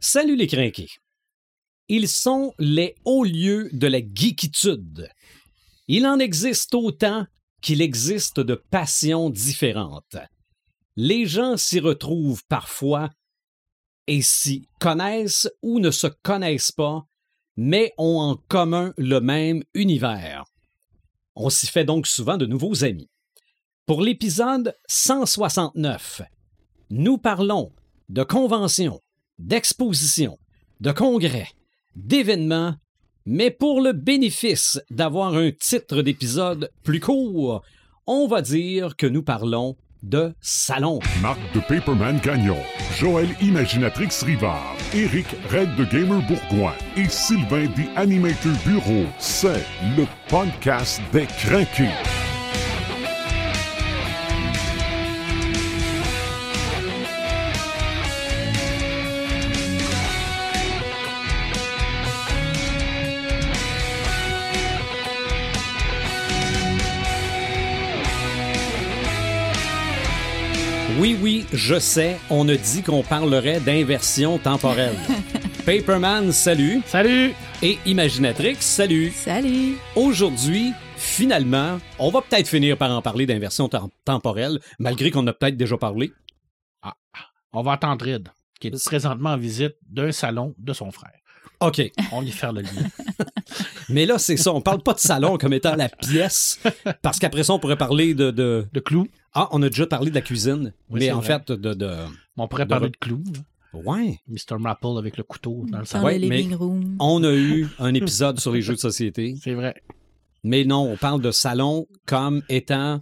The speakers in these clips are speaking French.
Salut les crinqués. Ils sont les hauts lieux de la geekitude. Il en existe autant qu'il existe de passions différentes. Les gens s'y retrouvent parfois et s'y connaissent ou ne se connaissent pas, mais ont en commun le même univers. On s'y fait donc souvent de nouveaux amis. Pour l'épisode 169, nous parlons de conventions, d'expositions, de congrès, d'événements, mais pour le bénéfice d'avoir un titre d'épisode plus court, on va dire que nous parlons de salon. Marc de Paperman Gagnon, Joël Imaginatrix Rivard, Eric Red de Gamer Bourgoin et Sylvain des Animator Bureau, c'est le podcast des craqués. Oui, oui, je sais, on a dit qu'on parlerait d'inversion temporelle. Paperman, salut. Salut! Et Imaginatrix, salut. Salut! Aujourd'hui, finalement, on va peut-être finir par en parler d'inversion tem- temporelle, malgré qu'on a peut-être déjà parlé. On va attendre Red, qui est présentement en visite d'un salon de son frère. OK. On lui faire le lien. Mais là, c'est ça. On parle pas de salon comme étant la pièce, parce qu'après ça, on pourrait parler de. de- De clou. Ah, on a déjà parlé de la cuisine, Oui, mais en vrai. fait, de. de... On pourrait De parler re- de clou. là. Ouais. Mr. Maple avec le couteau dans le Dans salon. Ouais, le mais living room. On a eu un épisode sur les jeux de société, C'est vrai. mais non, on parle de salon comme étant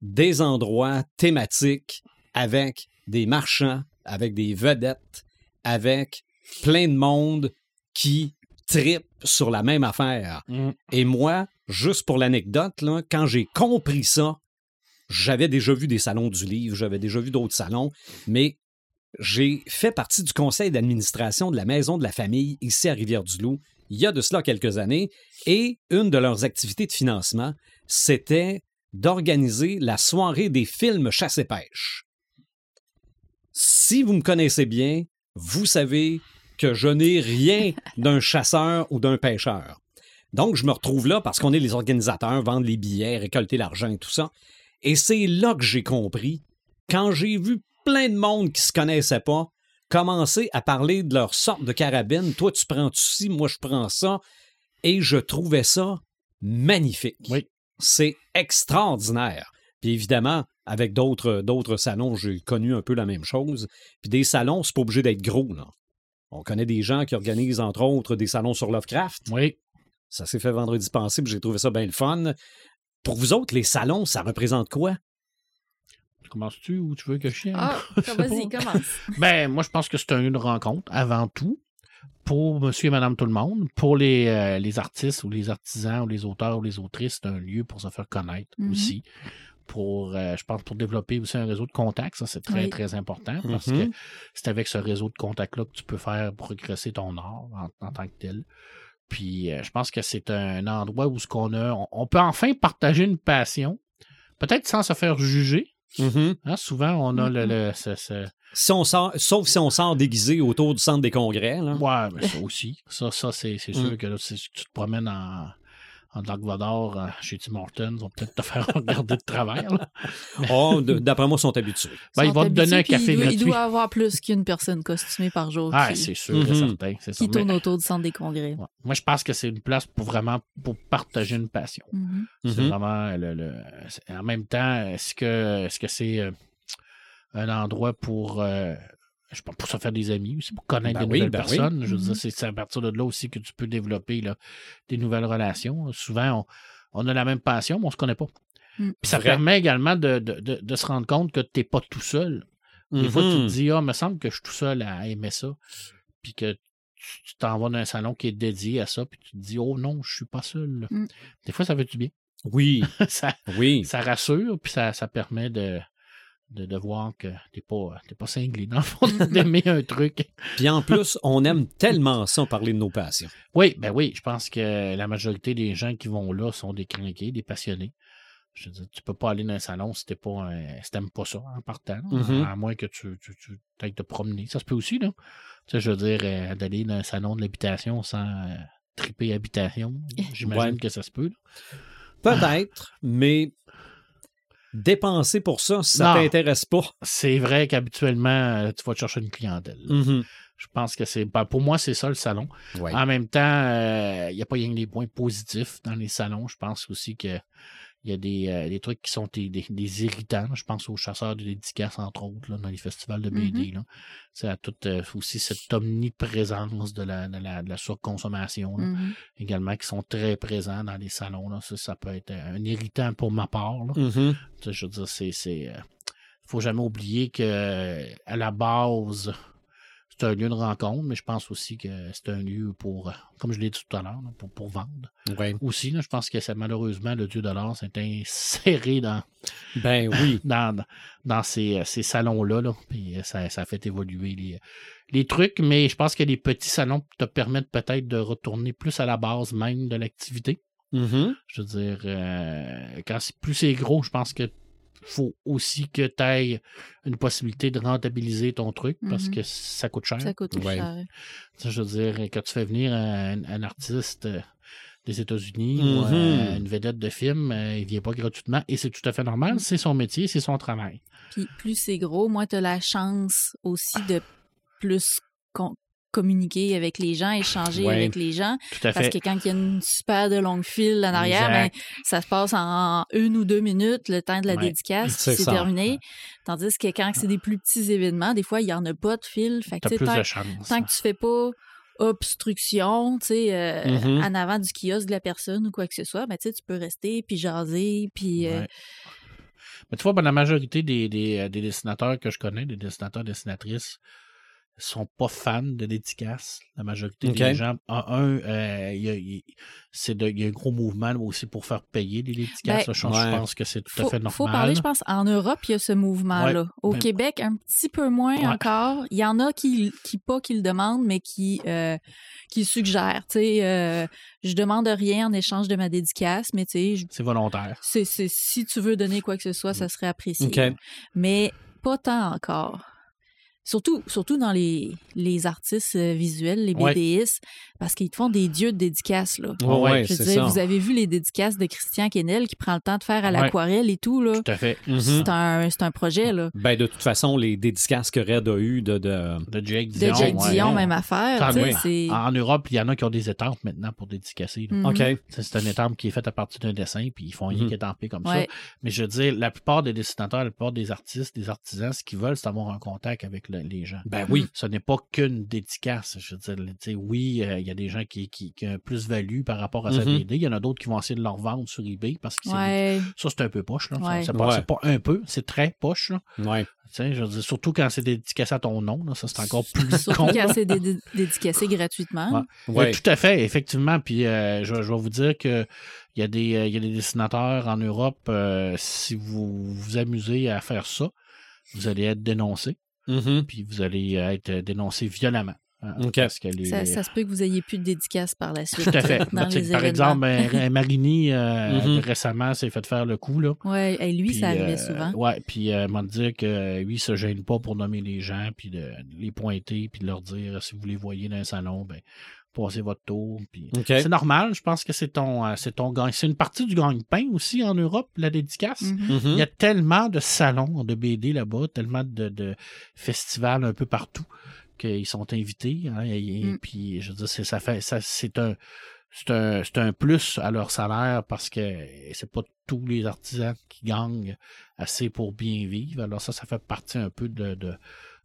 des endroits thématiques avec des marchands, avec des vedettes, avec plein de monde qui tripe sur la même affaire. Mm. Et moi, juste pour l'anecdote, quand j'ai compris ça, j'avais déjà vu des salons du livre, j'avais déjà vu d'autres salons, mais j'ai fait partie du conseil d'administration de la Maison de la Famille ici à Rivière-du-Loup il y a de cela quelques années, et une de leurs activités de financement, c'était d'organiser la soirée des films chasse et pêche. Si vous me connaissez bien, vous savez que je n'ai rien d'un chasseur ou d'un pêcheur. Donc, je me retrouve là parce qu'on est les organisateurs, vendre les billets, récolter l'argent et tout ça. Et c'est là que j'ai compris, quand j'ai vu plein de monde qui se connaissait pas commencer à parler de leur sorte de carabine. Toi, tu prends ci, moi, je prends ça. Et je trouvais ça magnifique. Oui. C'est extraordinaire. Puis évidemment, avec d'autres, d'autres salons, j'ai connu un peu la même chose. Puis des salons, c'est pas obligé d'être gros, là. On connaît des gens qui organisent, entre autres, des salons sur Lovecraft. Oui. Ça s'est fait vendredi passé, puis j'ai trouvé ça bien le fun. Pour vous autres, les salons, ça représente quoi? Commences-tu ou tu veux que je chienne? Ah, vas-y, pas. commence. Ben, moi, je pense que c'est un lieu de rencontre, avant tout, pour monsieur et madame tout le monde. Pour les, euh, les artistes ou les artisans ou les auteurs ou les autrices, c'est un lieu pour se faire connaître Mhm. aussi. Pour, euh, je pense, pour développer aussi un réseau de contacts, ça, c'est très, Oui. très important parce Mhm. que c'est avec ce réseau de contacts-là que tu peux faire progresser ton art en, en tant que tel. Puis, euh, je pense que c'est un endroit où ce qu'on a, on, on peut enfin partager une passion, peut-être sans se faire juger. Hein, souvent, on a le, le- ce- ce, Si on sort, sauf si on sort déguisé autour du centre des congrès. Là. Ouais, mais ça aussi. Ça, ça c'est, sûr Mm. que là, si tu te promènes en, en Dark Vador euh, chez Tim Hortons, ils vont peut-être te faire regarder de travers. Oh, d'après moi, ils sont habitués. Ben, ils Sont vont te donner un café il doit, il doit avoir plus qu'une personne costumée par jour Ah, qui, c'est sûr, Mhm. c'est certain. Qui tourne Mais, autour du centre des congrès. ouais. Moi, je pense que c'est une place pour vraiment pour partager une passion. Mhm. C'est Mhm. vraiment le, le- c'est- En même temps, est-ce que est-ce que c'est euh, un endroit pour euh, je sais pas, pour se faire des amis aussi, pour connaître Ben des oui, nouvelles ben oui. personnes. Je veux Mhm. dire, c'est à partir de là aussi que tu peux développer là, des nouvelles relations. Souvent, on, on a la même passion, mais on se connaît pas. Mm. Puis ça Vrai. permet également de, de- de- de se rendre compte que tu n'es pas tout seul. Des fois, tu te dis, ah, me semble que je suis tout seul à aimer ça. Puis que tu tu t'en vas dans un salon qui est dédié à ça, puis tu te dis, oh non, je suis pas seul. Mm. Des fois, ça fait du bien. Oui, ça, oui. ça rassure, puis ça, ça permet de, de, de voir que t'es pas, t'es pas cinglé, dans le fond, d'aimer un truc. Puis en plus, on aime tellement ça parler de nos passions. Oui, ben oui, je pense que la majorité des gens qui vont là sont des crinqués, des passionnés. Je veux dire, tu peux pas aller dans un salon si t'es pas un- si t'aimes pas ça en partant. Mhm. À moins que tu, tu, tu ailles te promener. Ça se peut aussi, là. Tu sais, je veux dire, euh, d'aller dans un salon de l'habitation sans euh, triper habitation. J'imagine Ouais. que ça se peut. Peut-être, mais dépenser pour ça, si ça t'intéresse pas. C'est vrai qu'habituellement, euh, tu vas te chercher une clientèle. Mhm. Je pense que c'est. ben, pour moi, c'est ça le salon. Ouais. En même temps, euh, il n'y a pas rien que des points positifs dans les salons. Je pense aussi que il y a des, euh, des trucs qui sont des, des- des irritants. Je pense aux chasseurs de dédicaces, entre autres, là, dans les festivals de BD. là. C'est à toute euh, aussi cette omniprésence de la, de la, de la surconsommation là, Mhm. également qui sont très présents dans les salons. Là. Ça, ça peut être un irritant pour ma part. là. Tu sais, je veux dire, c'est. c'est euh, faut jamais oublier que euh, à la base, c'est un lieu de rencontre, mais je pense aussi que c'est un lieu pour, euh, comme je l'ai dit tout à l'heure, pour, pour vendre. Ouais. Aussi, là, je pense que c'est malheureusement le dieu de l'art s'est inséré dans, Ben oui. dans, dans ces, euh, ces salons-là. Là, puis euh, ça, ça a fait évoluer les, les trucs, mais je pense que les petits salons te permettent peut-être de retourner plus à la base même de l'activité. Mhm. Je veux dire, euh, quand plus c'est gros, je pense que faut aussi que tu aies une possibilité de rentabiliser ton truc parce Mhm. que ça coûte cher. Ça coûte Ouais. cher. Je veux dire, quand tu fais venir un, un artiste euh, des États-Unis ou Mhm. euh, une vedette de film, euh, il vient pas gratuitement et c'est tout à fait normal. C'est son métier, c'est son travail. Puis plus c'est gros, moins tu as la chance aussi de plus con- communiquer avec les gens, échanger Ouais. avec les gens. Tout à Parce fait. que quand il y a une super de longue file en arrière, ben, ça se passe en une ou deux minutes, le temps de la Ouais. dédicace, C'est puis c'est ça. terminé. Tandis que quand c'est des plus petits événements, des fois, il n'y en a pas de fil. Fait que, plus tant, de chance. tant que tu fais pas obstruction, tu sais, euh, Mhm. en avant du kiosque de la personne ou quoi que ce soit, ben, tu peux rester, puis jaser, puis... euh, Ouais. Mais tu vois, ben, la majorité des, des, euh, des dessinateurs que je connais, des dessinateurs, dessinatrices, sont pas fans de dédicaces. La majorité des gens. En un, euh, il y a- il c'est de- il y a un gros mouvement aussi pour faire payer des dédicaces. Ben, je, Ouais. pense que c'est tout à fait normal. faut parler, je pense, en Europe, il y a ce mouvement-là. Ouais. Au Ben- Québec, un petit peu moins Ouais. encore. Il y en a qui, qui pas qui le demandent, mais qui, euh, qui suggèrent. Tu sais, euh, je demande rien en échange de ma dédicace, mais tu sais, je- C'est volontaire. c'est, c'est- si tu veux donner quoi que ce soit, ça serait apprécié. Mais pas tant encore. Surtout, surtout dans les, les artistes euh, visuels, les Ouais. BDistes, parce qu'ils te font des dieux de dédicaces. Là. Ouais, ouais, Je vous avez vu les dédicaces de Christian Kennel qui prend le temps de faire à Ouais. l'aquarelle et tout. Là. Tout à fait. Mhm. C'est un, c'est un projet, là. Ben, de toute façon, les dédicaces que Red a eu de, de... De Jake De Dion. Jake ouais. Dion, même affaire. Ah. En Europe, il y en a qui ont des étampes maintenant pour dédicacer. Mhm. OK. C'est c'est une étampe qui est faite à partir d'un dessin, puis ils font rien qu'étamper comme Ouais. ça. Mais je veux dire, la plupart des dessinateurs, la plupart des artistes, des artisans, ce qu'ils veulent, c'est avoir un contact avec le- les gens. Ben oui. Ce n'est pas qu'une dédicace. Je veux dire, tu sais, oui, euh, il y a des gens qui, qui, qui ont plus-value par rapport à sa. BD. Il y en a d'autres qui vont essayer de leur vendre sur eBay parce que Ouais. ça, c'est un peu poche. Là. Ça, Ouais. C'est pas, Ouais. c'est pas un peu, c'est très poche. Là. Ouais. Tu sais, je veux dire, surtout quand c'est dédicacé à ton nom, là, ça c'est encore plus Surtout con. quand c'est dé- dé- dédicacé gratuitement. Ouais. Oui, tout à fait, effectivement. Puis euh, je, je vais vous dire que il y, a des, euh, il y a des dessinateurs en Europe, euh, si vous vous amusez à faire ça, vous allez être dénoncé, Mhm. puis vous allez euh, être dénoncé violemment. hein. Parce que les, Ça, ça se peut que vous ayez plus de dédicaces par la suite. Tout à fait. Dans Tu sais, les par exemple, ben, Marini, euh, Mhm. récemment, s'est fait faire le coup. Là. Ouais, et lui, Puis, ça arrivait euh, souvent. Ouais, puis euh, m'a dit que euh, lui, il se gêne pas pour nommer les gens, puis de les pointer, puis de leur dire si vous les voyez dans un salon, ben passez votre tour. C'est normal, je pense que c'est ton, euh, c'est ton gagne. C'est une partie du gagne-pain aussi en Europe, la dédicace. Mhm. Mhm. Il y a tellement de salons de BD là-bas, tellement de, de festivals un peu partout qu'ils sont invités. hein, et, et Mm. puis, je veux dire, c'est, ça fait, ça, c'est un, c'est un, c'est un plus à leur salaire parce que c'est pas tous les artisans qui gagnent assez pour bien vivre. Alors ça, ça fait partie un peu de, de,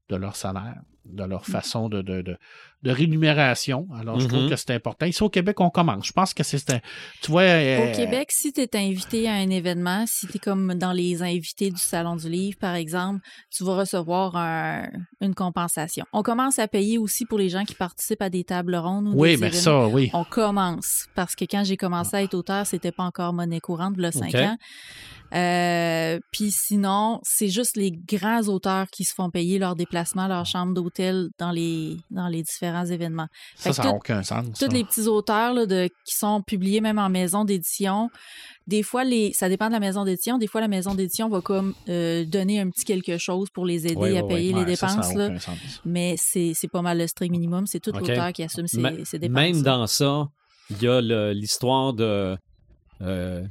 de leur salaire, de leur façon de, de, de, rémunération. Alors, je trouve Mhm. que c'est important. Ici, au Québec, on commence. Je pense que c'est un... Tu vois... euh, Au Québec, si tu es invité à un événement, si tu es comme dans les invités du Salon du Livre, par exemple, tu vas recevoir un- une compensation. On commence à payer aussi pour les gens qui participent à des tables rondes ou Oui, des mais événements. ça, oui. On commence. Parce que quand j'ai commencé à être auteur, c'était pas encore monnaie courante, là, cinq OK. ans. Euh, Puis sinon, c'est juste les grands auteurs qui se font payer leur déplacement, leur chambre d'hôtel dans les, dans les différents événements. Fait Ça, ça n'a aucun sens. tous les petits auteurs là, de, qui sont publiés même en maison d'édition, des fois, les, ça dépend de la maison d'édition. Des fois, la maison d'édition va comme euh, donner un petit quelque chose pour les aider à payer les ça, ça n'a dépenses. là. Mais c'est pas mal le strict minimum. C'est tout OK. l'auteur qui assume ses, dépenses. Même là. dans ça, il y a l'histoire de euh,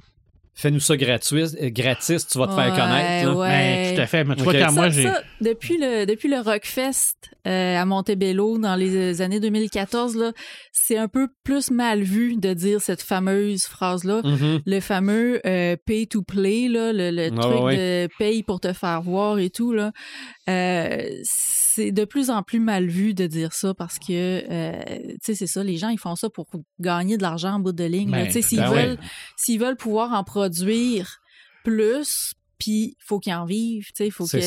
fais-nous ça gratuit, euh, gratis, tu vas te faire connaître. ouais. Mais tout à fait. Mais tu Ok. vois, quand Ça, moi, j'ai. ça, depuis le depuis le Rockfest euh, à Montebello dans les années 2014 là, c'est un peu plus mal vu de dire cette fameuse phrase là. Mhm. Le fameux euh, pay to play là, le, le Ouais, truc de paye pour te faire voir et tout là. Euh, c'est de plus en plus mal vu de dire ça parce que euh, tu sais c'est ça les gens ils font ça pour gagner de l'argent en bout de ligne. Ben, tu sais s'ils ben s'ils veulent pouvoir en produire plus puis faut qu'ils en vivent tu sais faut qu'ils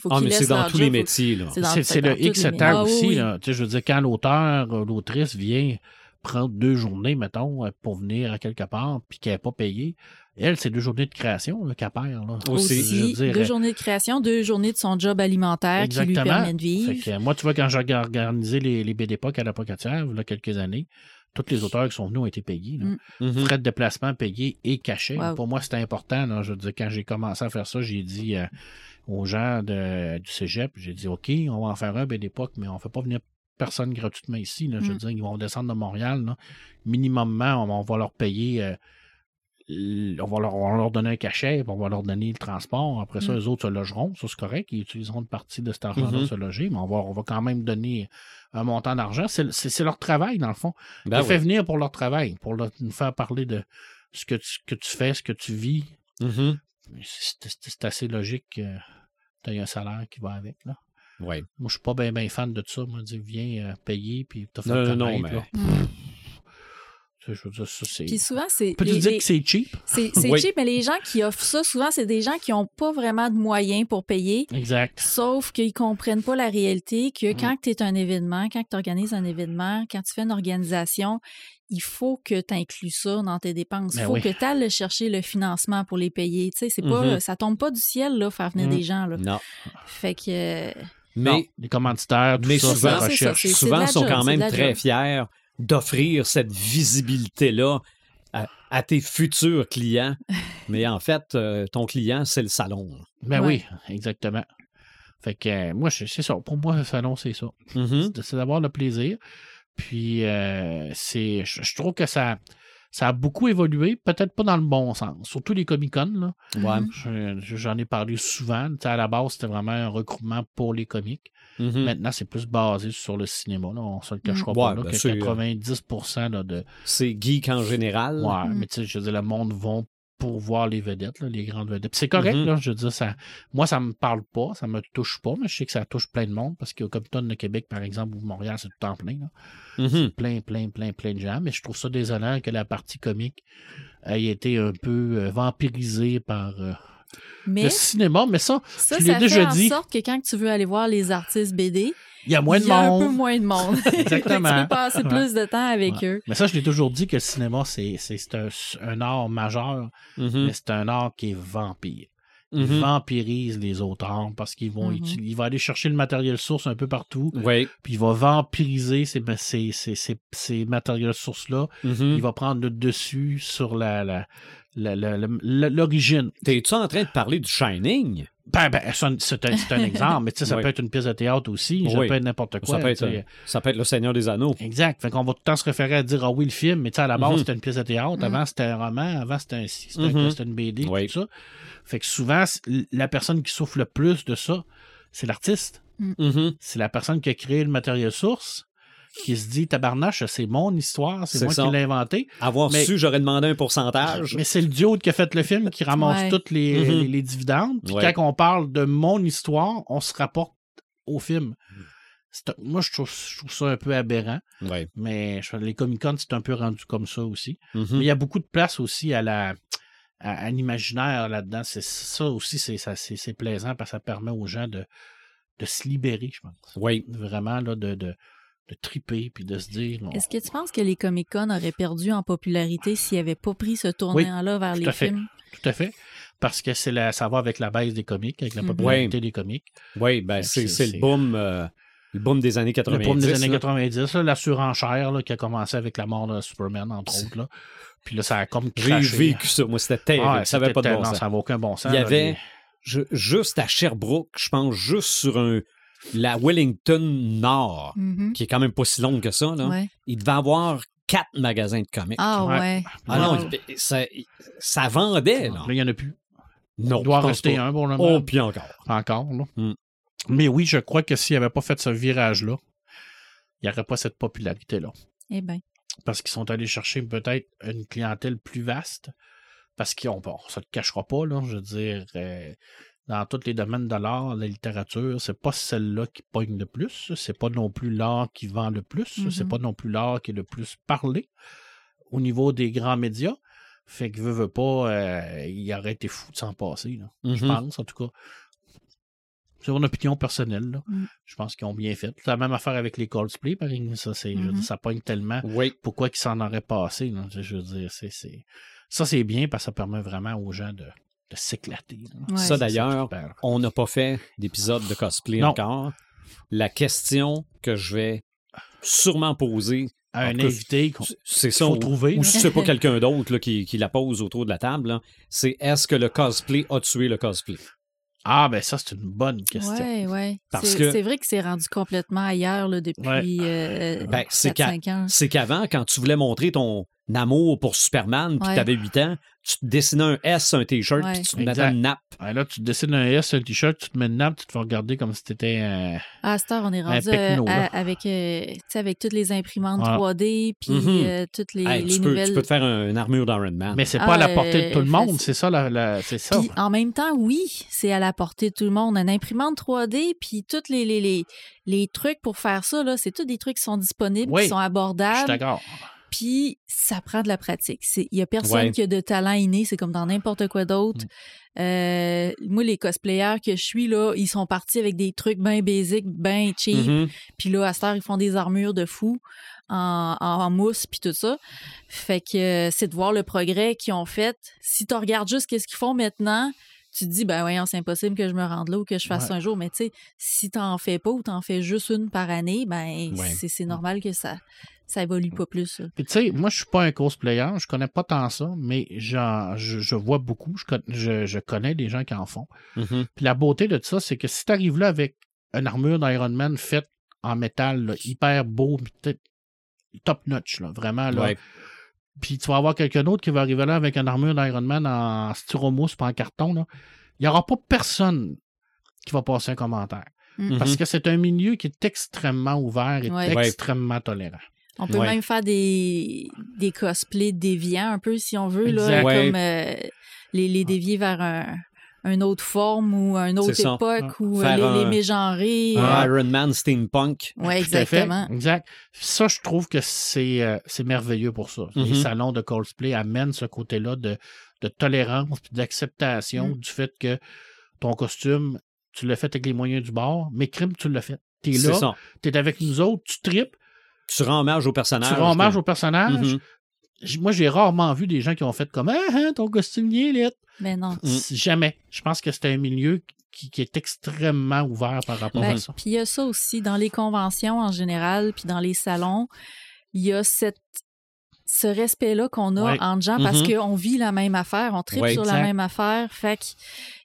faut Ah, qu'ils mais c'est laissent dans tous les métiers. Là. c'est le tous les X métiers. temps Ah oui, aussi. oui. Là. Tu sais, je veux dire, quand l'auteur, euh, l'autrice vient prendre deux journées, mettons, euh, pour venir à quelque part, puis qu'elle n'est pas payée, elle, c'est deux journées de création qu'elle perd. Là. Aussi. Je veux aussi dire, deux journées de création deux journées de son job alimentaire qui lui Exactement. permet de vivre Fait que, moi, tu vois, quand j'ai organisé les, les BDPOC à la Pocatière, il y a quelques années, tous les auteurs qui sont venus ont été payés. là. Mm. Mhm. Frais de déplacement payés et cachés. Wow. Pour moi, c'était important. là. Je veux dire, quand j'ai commencé à faire ça, j'ai dit euh, aux gens de- du cégep, j'ai dit, OK, on va en faire un BDPOC, mais on ne fait pas venir personne gratuitement ici. là. Je veux Mm. dire, ils vont descendre de Montréal. Minimumement, on va, on va leur payer... euh, on va, leur, on va leur donner un cachet, puis on va leur donner le transport. Après ça, Mm. eux autres se logeront. Ça, c'est correct. Ils utiliseront une partie de cet argent-là Mhm. se loger, mais on va, on va quand même donner un montant d'argent. C'est leur travail, dans le fond. Ben oui. fait venir pour leur travail, pour leur- nous faire parler de ce que tu, que tu fais, ce que tu vis. Mhm. C'est assez logique que tu aies un salaire qui va avec. Là. Ouais. Moi, je suis pas bien fan de ça. Moi, je dis, viens euh, payer, puis t'as fait Non, non, mais- puis souvent c'est Peux-tu les- dire les- que c'est cheap? C'est c'est Oui. cheap, mais les gens qui offrent ça, souvent, c'est des gens qui n'ont pas vraiment de moyens pour payer. Exact. Sauf qu'ils comprennent pas la réalité que Mm. quand tu es un événement, quand tu organises un événement, quand tu fais une organisation, il faut que tu inclues ça dans tes dépenses. Il Ben faut oui. que tu ailles chercher le financement pour les payer. Tu sais, c'est pas, Mhm. ça tombe pas du ciel, là, faire venir Mm. des gens, là. Non. Fait que, euh, Non, Mais, les commanditaires, tout mais ça, souvent- ça, recherche. souvent, sont job, quand même très job. fiers d'offrir cette visibilité-là à, à tes futurs clients. Mais en fait, euh, ton client, c'est le salon. Ben Ouais. oui, exactement. Fait que euh, moi, je- c'est ça. Pour moi, le salon, c'est ça. Mhm. C'est- C'est d'avoir le plaisir. Puis, euh, c'est, je, je trouve que ça, ça a beaucoup évolué, peut-être pas dans le bon sens. Surtout les Comic-Con, là. Ouais. Mhm. Je- J'en ai parlé souvent. À la base, c'était vraiment un recrutement pour les Mhm. Maintenant, c'est plus basé sur le cinéma. Là. On se le cachera Mm. pas. Ouais, là, ben, que c'est, euh, 90% là, de. C'est geek en général. Ouais, Mm. mais tu sais, je veux dire, le monde vont pour voir les vedettes, là, les grandes vedettes. C'est correct, là. Je veux dire, ça. Moi, ça me parle pas, ça me touche pas, mais je sais que ça touche plein de monde parce qu'au Comic-Con de Québec, par exemple, ou Montréal, c'est tout en plein. Là. Plein, plein, plein, plein de gens. Mais je trouve ça désolant que la partie comique ait été un peu euh, vampirisée par euh, Mais le cinéma. Mais ça, ça, je l'ai ça déjà fait en dit. sorte que quand tu veux aller voir les artistes BD, il y a moins de il y a un peu monde. moins de monde. Exactement. tu peux passer Ouais. plus de temps avec Ouais. eux. Mais ça, je l'ai toujours dit que le cinéma, c'est un, un art majeur, Mhm. mais c'est un art qui est vampire. Il Mhm. vampirise les auteurs parce qu'ils vont Mhm. va aller chercher le matériel source un peu partout, Oui. puis il va vampiriser ces, ces, ces, ces, ces matériels sources-là. Mhm. Il va prendre le dessus sur la, la, la- la- la- l'origine. T'es-tu en train de parler du Shining? Ben, ben, c'est un, c'est un- c'est un exemple, mais tu sais, ça Oui. peut être une pièce de théâtre aussi, ça Oui. peut être n'importe quoi. ça, peut être, sais. ça peut être Le Seigneur des Anneaux. Exact. Fait qu'on va tout le temps se référer à dire, ah oui, le film, mais tu sais, à la base, Mhm. c'était une pièce de théâtre, Mhm. avant, c'était un roman, avant, c'était un, c'était un- Mhm. c'était une BD, Oui. tout ça. Fait que souvent, la personne qui souffre le plus de ça, c'est l'artiste. Mhm. C'est la personne qui a créé le matériel source, qui se dit, tabarnache, c'est mon histoire, c'est moi ça. qui l'ai inventé. Avoir Mais- su, j'aurais demandé un pourcentage. Mais c'est le duo qui a fait le film qui ramasse Ouais. toutes les, Mhm. les, les dividendes. Puis Ouais. quand on parle de mon histoire, on se rapporte au film. C'est un- moi, je trouve, je trouve ça un peu aberrant, Ouais. mais je- les Comic-Con, c'est un peu rendu comme ça aussi. Mhm. Mais il y a beaucoup de place aussi à la à, à l'imaginaire là-dedans. C'est ça aussi, c'est ça, c'est c'est plaisant parce que ça permet aux gens de, de se libérer, je pense. Oui. Vraiment là, de, de, de triper puis de se dire. on- Est-ce que tu penses que les Comic-Con auraient perdu en popularité s'ils n'avaient pas pris ce tournant-là vers tout les à fait. films? Tout à fait. parce que c'est la, ça va avec la baisse des comiques, avec la Mhm. popularité des comiques. Oui, ben c'est le boom, euh, le boom des années Le 90. boom des années là. 90, là, la surenchère là, qui a commencé avec la mort de Superman, entre autres. Là. Puis là, ça a comme J'ai vécu ça. Moi, c'était terrible. Ouais, ça n'avait pas de bon sens. Ça n'avait aucun bon sens. Il y là, avait, les- je- juste à Sherbrooke, je pense, juste sur un, la Wellington Nord, Mhm. qui est quand même pas si longue que ça, là, Ouais. il devait avoir quatre magasins de comics. Ah Ouais. ouais. Ah non, ça, ça vendait, là. Là, il n'y en a plus. Non, Il doit rester pas. un pour le moment. Oh, puis encore. Encore. Là. Hmm. Mais oui, je crois que s'il n'avait pas fait ce virage-là, il n'y aurait pas cette popularité-là. Eh ben. Parce qu'ils sont allés chercher peut-être une clientèle plus vaste. Parce qu'ils ont, bon, ça ne te cachera pas, là, je veux dire, euh, dans tous les domaines de l'art, la littérature, c'est pas celle-là qui pogne le plus. C'est pas non plus l'art qui vend le plus. Mhm. C'est pas non plus l'art qui est le plus parlé au niveau des grands médias. Fait que veut, veut pas, euh, il aurait été fou de s'en passer, là. Je Mhm. pense, en tout cas. C'est mon opinion personnelle, là. Mm. Je pense qu'ils ont bien fait. C'est la même affaire avec les Coldplay, par exemple. Ça, c'est, Mhm. dire, ça pogne tellement. Oui. Pourquoi qu'ils s'en auraient passé, là? Je veux dire, c'est... Ça, c'est bien parce que ça permet vraiment aux gens de, de s'éclater. Ouais. Ça, d'ailleurs, on n'a pas fait d'épisode de cosplay Non. encore. La question que je vais sûrement poser, Un tout cas, invité qu'on c'est ça, faut ou- trouver. ou si c'est pas quelqu'un d'autre là, qui, qui la pose autour de la table, c'est est-ce que le cosplay a tué le cosplay? Ah, ben ça, c'est une bonne question. Ouais, ouais. Parce C'est que- c'est vrai que c'est rendu complètement ailleurs là, depuis Ouais. euh, Ben, c'est qu'à- 4-5 ans. C'est qu'avant, quand tu voulais montrer ton amour pour Superman, puis tu avais 8 ans, tu te dessinais un S sur un T-shirt, puis tu te mettais une nappe. Ouais, là, tu te dessines un S sur un t-shirt, tu te mets une nappe, tu te fais regarder comme si t'étais un. Ah, à cette heure, on est rendu euh, à- avec, euh, tu sais, avec toutes les imprimantes Ah. 3D, puis Mhm. euh, toutes les, Hey, les tu, peux, nouvelles. tu peux te faire un- une armure d'Iron Man. Mais c'est pas à la Ah, portée de tout le monde, c'est ça, la, la- c'est ça. Puis en même temps, oui, c'est à la portée de tout le monde. Une imprimante 3D, puis tous les, les, les, les trucs pour faire ça, là, c'est tous des trucs qui sont disponibles, Oui, qui sont Je suis abordables, d'accord. Puis ça prend de la pratique. Il n'y a personne Ouais. qui a de talent inné, c'est comme dans n'importe quoi d'autre. Mm. Euh, moi, les cosplayers que je suis, là, ils sont partis avec des trucs bien basiques, bien cheap. Mhm. Puis là, à cette heure, ils font des armures de fou en, en, en mousse puis tout ça. Fait que euh, c'est de voir le progrès qu'ils ont fait. Si tu regardes juste qu'est-ce qu'ils font maintenant, tu te dis, ben voyons, c'est impossible que je me rende là ou que je fasse Ouais. ça un jour. Mais tu sais, si t'en fais pas ou t'en fais juste une par année, ben Ouais. c'est c'est normal que ça ça évolue pas plus. Puis tu sais, moi, je suis pas un cosplayer, je connais pas tant ça, mais j'en- je, je vois beaucoup, je, con- je, je connais des gens qui en font. Mhm. Puis la beauté de ça, c'est que si tu arrives là avec une armure d'Iron Man faite en métal, là, hyper beau, top notch, là, vraiment, là. Ouais. Puis tu vas avoir quelqu'un d'autre qui va arriver là avec une armure d'Iron Man en styromousse pas en carton, là. Il n'y aura pas personne qui va passer un commentaire. Mhm. Parce que c'est un milieu qui est extrêmement ouvert et Ouais. extrêmement tolérant. On peut Ouais. même faire des, des cosplays déviants un peu si on veut, là. Ouais. comme euh, les, les dévier vers un, une autre forme ou une autre époque ou euh, les, un- les. Un euh, Iron Man steampunk. fait. exactement. Exact. Ça, je trouve que c'est euh, c'est merveilleux pour ça. Les salons de cosplay amènent ce côté-là de, de tolérance et d'acceptation Mm. du fait que ton costume, tu l'as fait avec les moyens du bord, mais crime, tu l'as fait. T'es C'est là, t'es avec nous autres, tu tripes, Tu rends hommage au personnage. tu rends hommage au personnage? Mhm. Moi, j'ai rarement vu des gens qui ont fait comme Ah, hein, ton costume il est lit. Mais non. Mm. Jamais. Je pense que c'est un milieu qui, qui est extrêmement ouvert par rapport Ben, à ça. Puis il y a ça aussi dans les conventions en général, puis dans les salons, il y a cette ce respect-là qu'on a Ouais. entre gens parce Mhm. qu'on vit la même affaire, on tripe Ouais, sur la même affaire. Fait que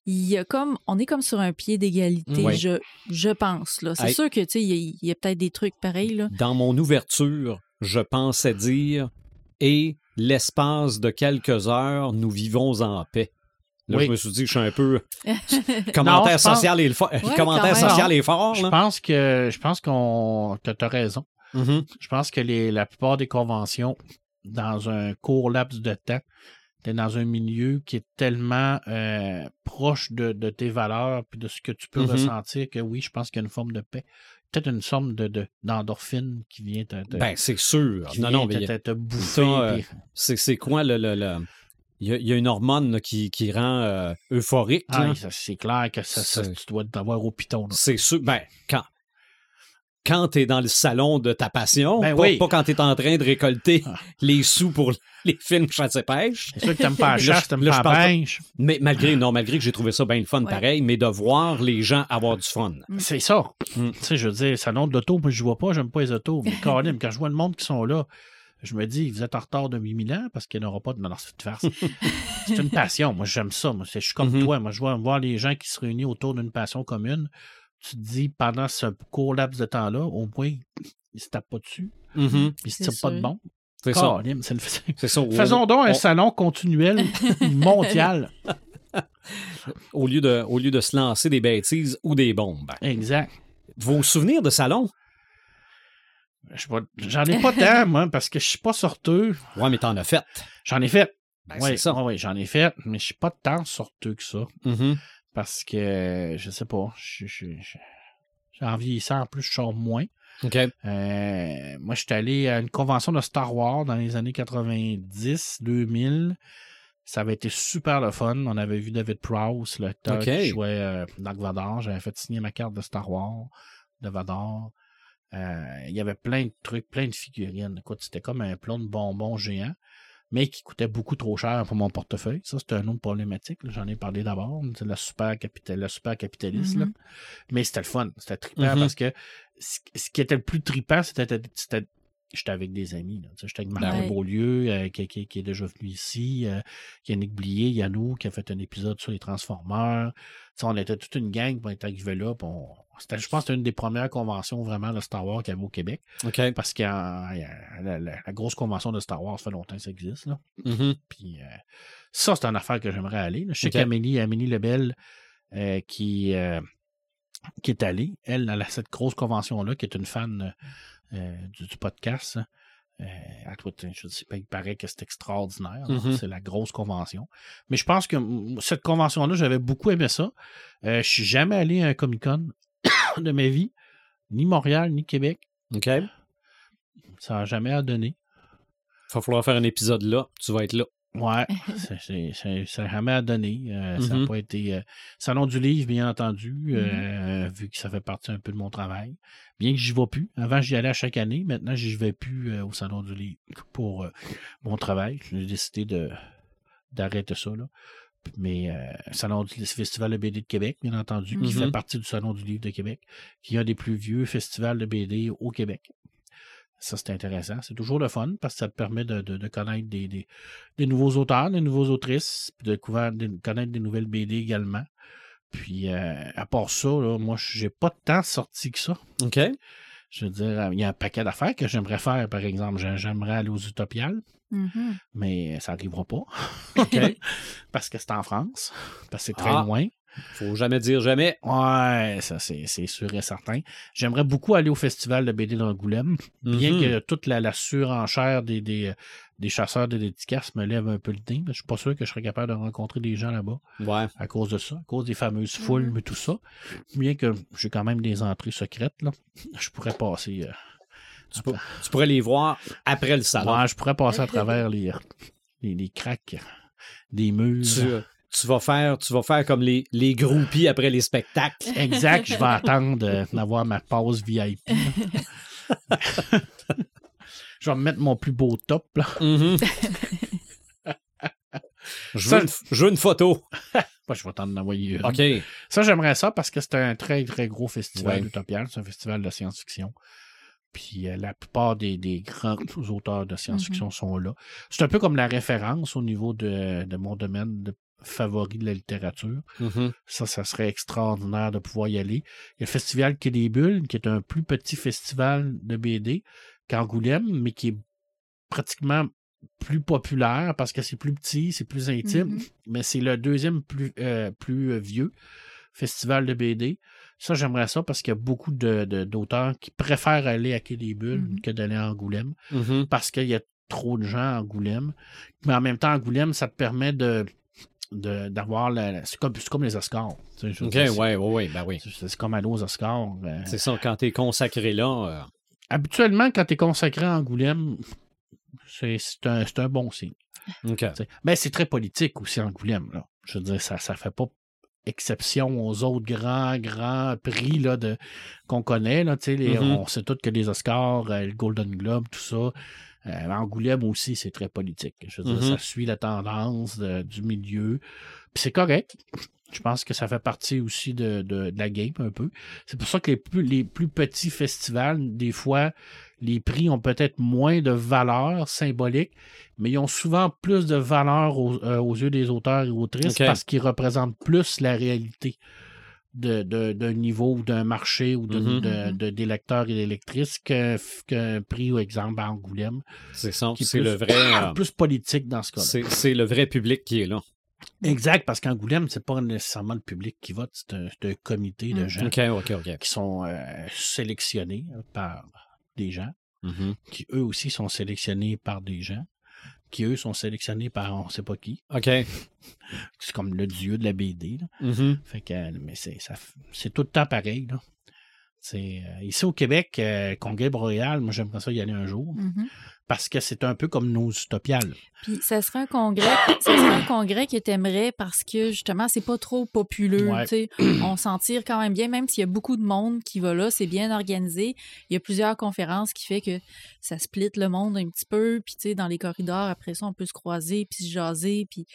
il y a comme on est comme sur un pied d'égalité, Ouais. je, je pense. là. C'est Hey. sûr que tu sais, il y a, peut-être des trucs pareils. Là. Dans mon ouverture, je pensais dire et l'espace de quelques heures, nous vivons en paix. Là, Oui. je me suis dit, je suis un peu Non, commentaire pense- social et le fo- commentaire social et fort. Je là. pense que je pense qu'on t'as t'as raison. Mhm. Je pense que les, la plupart des conventions, dans un court laps de temps, t'es dans un milieu qui est tellement euh, proche de, de tes valeurs puis de ce que tu peux Mhm. ressentir que oui, je pense qu'il y a une forme de paix. Peut-être une forme de, de- d'endorphine qui vient te, te- Ben, c'est sûr. qui Non, vient non, te, mais te- te bouffer. euh, puis- c'est quoi le. le, le- Il y, a, il y a une hormone là, qui, qui rend euh, euphorique. Ah, c'est clair que ça, tu dois t'avoir au piton. C'est sûr. Ben, quand. Quand tu es dans le salon de ta passion, Ben pas, oui. pas quand tu es en train de récolter Ah. les sous pour les films chasse et pêche. C'est sûr que t'aimes pas la Là, chasse, t'aimes pas je la pêche. Mais malgré, non, malgré que j'ai trouvé ça bien le fun Ouais. pareil, mais de voir les gens avoir du fun. C'est ça. Mm. Tu sais, je veux dire, salon de l'auto, moi, je vois pas, j'aime pas les autos. Mais quand même, quand je vois le monde qui sont là, je me dis, vous êtes en retard de 8000 ans parce qu'il n'y en aura pas de. C'est une farce. c'est une passion. Moi, j'aime ça. Moi, c'est- je suis comme Mhm. toi. Moi, je vois voir les gens qui se réunissent autour d'une passion commune. Tu te dis, pendant ce court laps de temps-là, au moins, ils se tapent pas dessus. Mhm. Ils se tirent pas de bon. C'est ça. Le- ça. Faisons donc un on- salon continuel mondial. Au lieu, de, au lieu de se lancer des bêtises ou des bombes. Exact. Vos souvenirs de salon? J'en ai pas tant, moi, parce que je suis pas sorteux. Ouais, mais t'en as fait. J'en ai fait. Ben, oui, c'est ça. oui, j'en ai fait, mais je suis pas tant sorteux que ça. Mhm. Parce que, je sais pas, je- je- je- j'ai envie ça en plus, je sors moins. Euh, moi, je suis allé à une convention de Star Wars dans les années 90, 2000. Ça avait été super le fun. On avait vu David Prowse, l'acteur Ok. qui jouait euh, Dark Vador. J'avais fait signer ma carte de Star Wars, de Vador. Euh, il y avait plein de trucs, plein de figurines. Écoute, c'était comme un plan de bonbons géant, mais qui coûtait beaucoup trop cher pour mon portefeuille. Ça, c'était une autre problématique. J'en ai parlé d'abord. C'est le super, capital, le super capitaliste. là. Mhm. Mais c'était le fun. C'était trippant Mhm. parce que ce ce qui était le plus trippant, c'était. J'étais avec des amis. J'étais avec Martin Ouais. Beaulieu, euh, qui, qui- qui est déjà venu ici. euh, Yannick Blier, Yannou, qui a fait un épisode sur les Transformers. On était toute une gang, puis on est arrivé là. on- c'était- Je pense que c'était une des premières conventions vraiment de Star Wars qu'il y avait au Québec. Parce que la, la- la grosse convention de Star Wars, ça fait longtemps que ça existe. Là. Mhm. Puis euh, ça, c'est une affaire que j'aimerais aller. là. Je sais qu'Amélie Amélie Lebel, euh, qui, euh, qui est allée, elle, à cette grosse convention-là, qui est une fan euh, du, du podcast, hein, euh, à toi, je sais pas, il paraît que c'est extraordinaire. Mhm. C'est la grosse convention. Mais je pense que cette convention-là, j'avais beaucoup aimé ça. Euh, je suis jamais allé à un Comic-Con de ma vie, ni Montréal, ni Québec. OK. Ça n'a jamais à donner. Il va falloir faire un épisode là. Tu vas être là. Ouais, c'est- ça n'a jamais à donner. Euh, Ça n'a pas été. euh, Salon du livre, bien entendu, euh, vu que ça fait partie un peu de mon travail. Bien que j'y vais plus. Avant, j'y allais à chaque année. Maintenant, j'y vais plus euh, au Salon du livre pour euh, mon travail. J'ai décidé de d'arrêter ça. Là. Mais euh, Salon du Festival de BD de Québec, bien entendu, qui fait partie du Salon du livre de Québec, qui est un des plus vieux festivals de BD au Québec. Ça, c'est intéressant. C'est toujours le fun parce que ça te permet de, de- de connaître des, des- des nouveaux auteurs, des nouveaux autrices, puis de couvrir- de connaître des nouvelles BD également. Puis, euh, à part ça, là, moi, j'ai pas tant sorti que ça. OK. Je veux dire, il y a un paquet d'affaires que j'aimerais faire, par exemple. J'ai- J'aimerais aller aux Utopiales, Mhm. mais ça n'arrivera pas. OK. parce que c'est en France, parce que c'est très Ah. loin. Faut jamais dire jamais. Ouais, ça, c'est sûr et certain. J'aimerais beaucoup aller au festival de BD d'Angoulême, bien Mhm. que toute la, la surenchère des, des, des chasseurs de dédicaces me lève un peu le nez. mais Je suis pas sûr que je serais capable de rencontrer des gens là-bas Ouais. à cause de ça, à cause des fameuses foules, Mhm. mais tout ça. Bien que j'ai quand même des entrées secrètes, là. Je pourrais passer. euh, Tu, pourrais les voir après le salon. ouais, je pourrais passer à travers les, les, les cracks des murs. Tu, tu vas faire, tu vas faire comme les, les groupies après les spectacles. Exact, je vais attendre euh, d'avoir ma pause VIP. je vais me mettre mon plus beau top. Là. Mhm. je, Ça, veux une, je veux une photo. Moi, je vais t'en envoyer une. OK. Ça, j'aimerais ça parce que c'est un très, très gros festival Ouais. C'est un festival de science-fiction. Puis euh, la plupart des, des grands auteurs de science-fiction sont là. C'est un peu comme la référence au niveau de, de mon domaine de favori de la littérature. Mhm. Ça, ça serait extraordinaire de pouvoir y aller. Il y a le festival Quai des Bulles, qui est un plus petit festival de BD qu'Angoulême, mais qui est pratiquement plus populaire parce que c'est plus petit, c'est plus intime, Mhm. mais c'est le deuxième plus, euh, plus euh, vieux festival de BD. Ça, j'aimerais ça parce qu'il y a beaucoup de- de- d'auteurs qui préfèrent aller à Quai des Bulles Mhm. que d'aller à Angoulême parce qu'il y a trop de gens à Angoulême. Mais en même temps, Angoulême, ça te permet de- d'avoir c'est comme, c'est comme les Oscars. tu sais, OK, dire, ouais, ouais, ouais, ben oui. c'est comme aller aux Oscars. euh. C'est ça, quand t'es consacré là. euh, Habituellement, quand tu es consacré à Angoulême, c'est c'est un, c'est un bon signe. OK. tu sais. Mais c'est très politique aussi, Angoulême. Là. Je veux dire, ça ne fait pas exception aux autres grands, grands prix là, de, qu'on connaît. Là, tu sais, les- Mhm. On sait tous que les Oscars, euh, le Golden Globe, tout ça. Euh, Angoulême aussi, c'est très politique. Je veux dire, Mhm. ça suit la tendance de- du milieu. Puis c'est correct. Je pense que ça fait partie aussi de, de- de la game un peu. C'est pour ça que les plus, les plus petits festivals, des fois, les prix ont peut-être moins de valeur symbolique, mais ils ont souvent plus de valeur aux, euh, aux yeux des auteurs et autrices parce qu'ils représentent plus la réalité de- de- d'un niveau ou d'un marché ou de, Mhm. des lecteurs et des lectrices qu'un prix, ou exemple, à Angoulême, C'est le vrai. euh, plus politique dans ce cas-là. c'est le vrai public qui est là. Exact, parce qu'Angoulême, c'est pas nécessairement le public qui vote, c'est un, un comité de Mm. gens qui sont euh, sélectionnés par des gens, Mhm. qui eux aussi sont sélectionnés par des gens, qui eux sont sélectionnés par on sait pas qui. OK. C'est comme le dieu de la BD. là. Mhm. Fait que, euh, mais c'est, c'est tout le temps pareil. Là. C'est, euh, ici au Québec, euh, Congrès Boréal, moi j'aimerais ça y aller un jour, Mhm. Parce que c'est un peu comme nos utopiales. Puis ça serait un congrès, ça serait un congrès que t'aimerais parce que justement c'est pas trop populeux. Ouais. tu sais. On s'en tire quand même bien, même s'il y a beaucoup de monde qui va là, c'est bien organisé. Il y a plusieurs conférences qui fait que ça split le monde un petit peu. Puis tu sais dans les corridors après ça on peut se croiser puis se jaser. Puis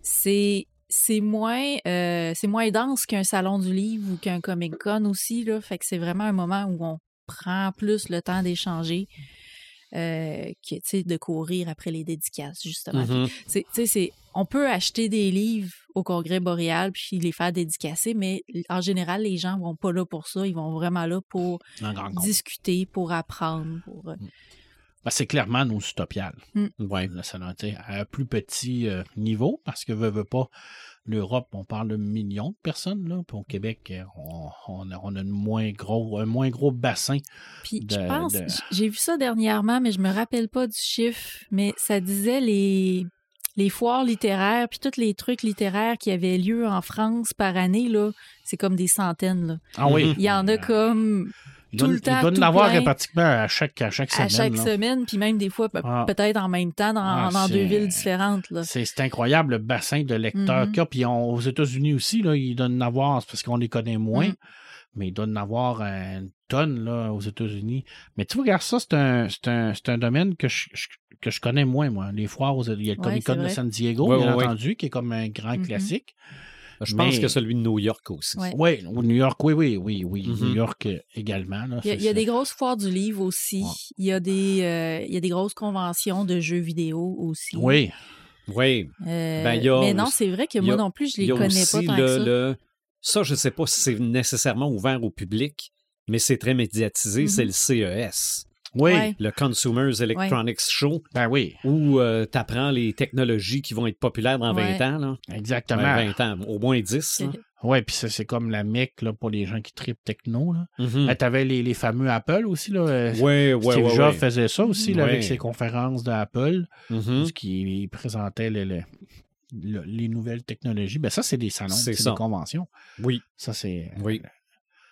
c'est c'est moins euh, c'est moins dense qu'un salon du livre ou qu'un comic con aussi là. Fait que c'est vraiment un moment où on prend plus le temps d'échanger. Euh, que, tu sais, de courir après les dédicaces, justement. Mhm. C'est- tu sais, c'est, on peut acheter des livres au Congrès boréal puis les faire dédicacer, mais en général, les gens vont pas là pour ça. Ils vont vraiment là pour discuter, pour apprendre. Pour, euh, Ben, c'est clairement nos utopiales. Ouais. Sais, à un plus petit euh, niveau, parce que veut, veut pas, l'Europe, on parle de millions de personnes, là. Puis au Québec, euh, on, on a, on a une moins gros, un moins gros bassin. Puis de- je pense, de- j'ai vu ça dernièrement, mais je me rappelle pas du chiffre, mais ça disait les les foires littéraires, puis tous les trucs littéraires qui avaient lieu en France par année, là, c'est comme des centaines. Là. Ah oui. Il y en a comme Il tout le temps, Il doit tout en avoir plein. pratiquement à chaque, à chaque semaine. à chaque là. semaine, puis même des fois, Ah. peut-être en même temps, dans, Ah, dans deux c'est- villes différentes. Là. C'est c'est incroyable le bassin de lecteurs Mhm. qu'il y a. Puis on- aux États-Unis aussi, là, ils donnent en avoir, c'est parce qu'on les connaît moins, Mhm. mais ils donnent en avoir une tonne là, aux États-Unis. Mais tu vois, regarde ça, c'est un, c'est un, c'est un domaine que je, je- que je connais moins, moi. Les foires, aux- il y a le Ouais, Comic Con de. San Diego, Ouais, bien ouais, ouais. entendu, qui est comme un grand Mhm. classique. Je Mais- pense que celui de New York aussi. Ouais. Oui, au New York, oui, oui, oui, oui. Mhm. New York euh, également. Là, Il y a, c'est- il y a c'est- des grosses foires du livre aussi. Ouais. Il, y a des, euh, il y a des grosses conventions de jeux vidéo aussi. Oui, Oui. Euh, Ben, il y a mais non, c'est vrai que moi a- non plus, je Il les connais aussi pas tant le, que ça. le- Ça, je ne sais pas si c'est nécessairement ouvert au public, mais c'est très médiatisé, Mhm. c'est le CES, oui, Ouais. le Consumers Electronics Show, ben oui, où tu apprends les technologies qui vont être populaires dans 20 Ouais. ans. Là. exactement. Ben, 20 ans, au moins 10. là. Oui, puis ça, c'est comme la mecque là, pour les gens qui tripent techno. Là. Mhm. Ben, T'avais les, les fameux Apple aussi. Là. euh, Ouais, ouais, Steve ouais, Jobs ouais. faisait ça aussi là, Ouais. avec ses conférences d'Apple, où il présentait le- le- le- les nouvelles technologies. Ben, ça, c'est des salons, C'est des conventions. Oui, Ça, c'est. oui.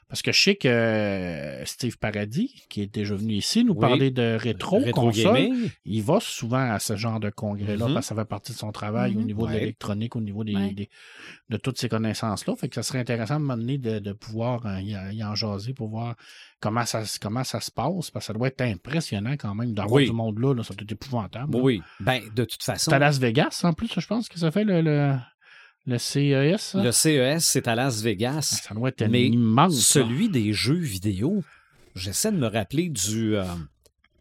Parce que je sais que euh, Steve Paradis, qui est déjà venu ici nous Oui. parler de rétro, Rétro console, gaming. il va souvent à ce genre de congrès-là Mhm. parce que ça fait partie de son travail au Mhm. niveau de l'électronique, au niveau des, Ouais. des- de toutes ces connaissances-là. Fait que ça serait intéressant de m'amener de, de pouvoir euh, y, y en jaser pour voir comment ça, se- comment ça se passe parce que ça doit être impressionnant quand même d'avoir Oui. du monde là, là, ça doit être épouvantable. là. Oui, ben, de toute façon, C'est à Las Vegas en plus, je pense que ça fait le, le, le CES. ça? le CES, c'est à Las Vegas. Ça doit être Mais immense. ça. Celui des jeux vidéo, j'essaie de me rappeler du, euh,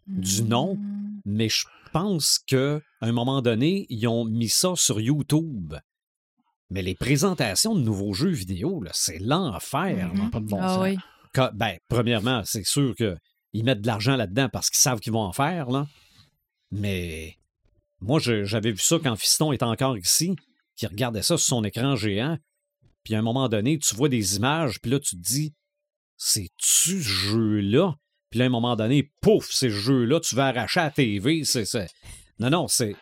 du nom, Mm. mais je pense qu'à un moment donné, ils ont mis ça sur YouTube. Mais les présentations de nouveaux jeux vidéo, c'est l'enfer. Mhm. là. Pas de bon ah sens. oui. Quand- ben, premièrement, c'est sûr qu'ils mettent de l'argent là-dedans parce qu'ils savent qu'ils vont en faire, là. Mais moi, j'avais vu ça quand Fiston était encore ici, qui regardait ça sur son écran géant. Puis à un moment donné, tu vois des images, puis là, tu te dis, c'est-tu ce jeu-là? Puis là, à un moment donné, pouf, c'est ce jeu-là, tu vas arracher à la TV. C'est, c'est- Non, non, c'est.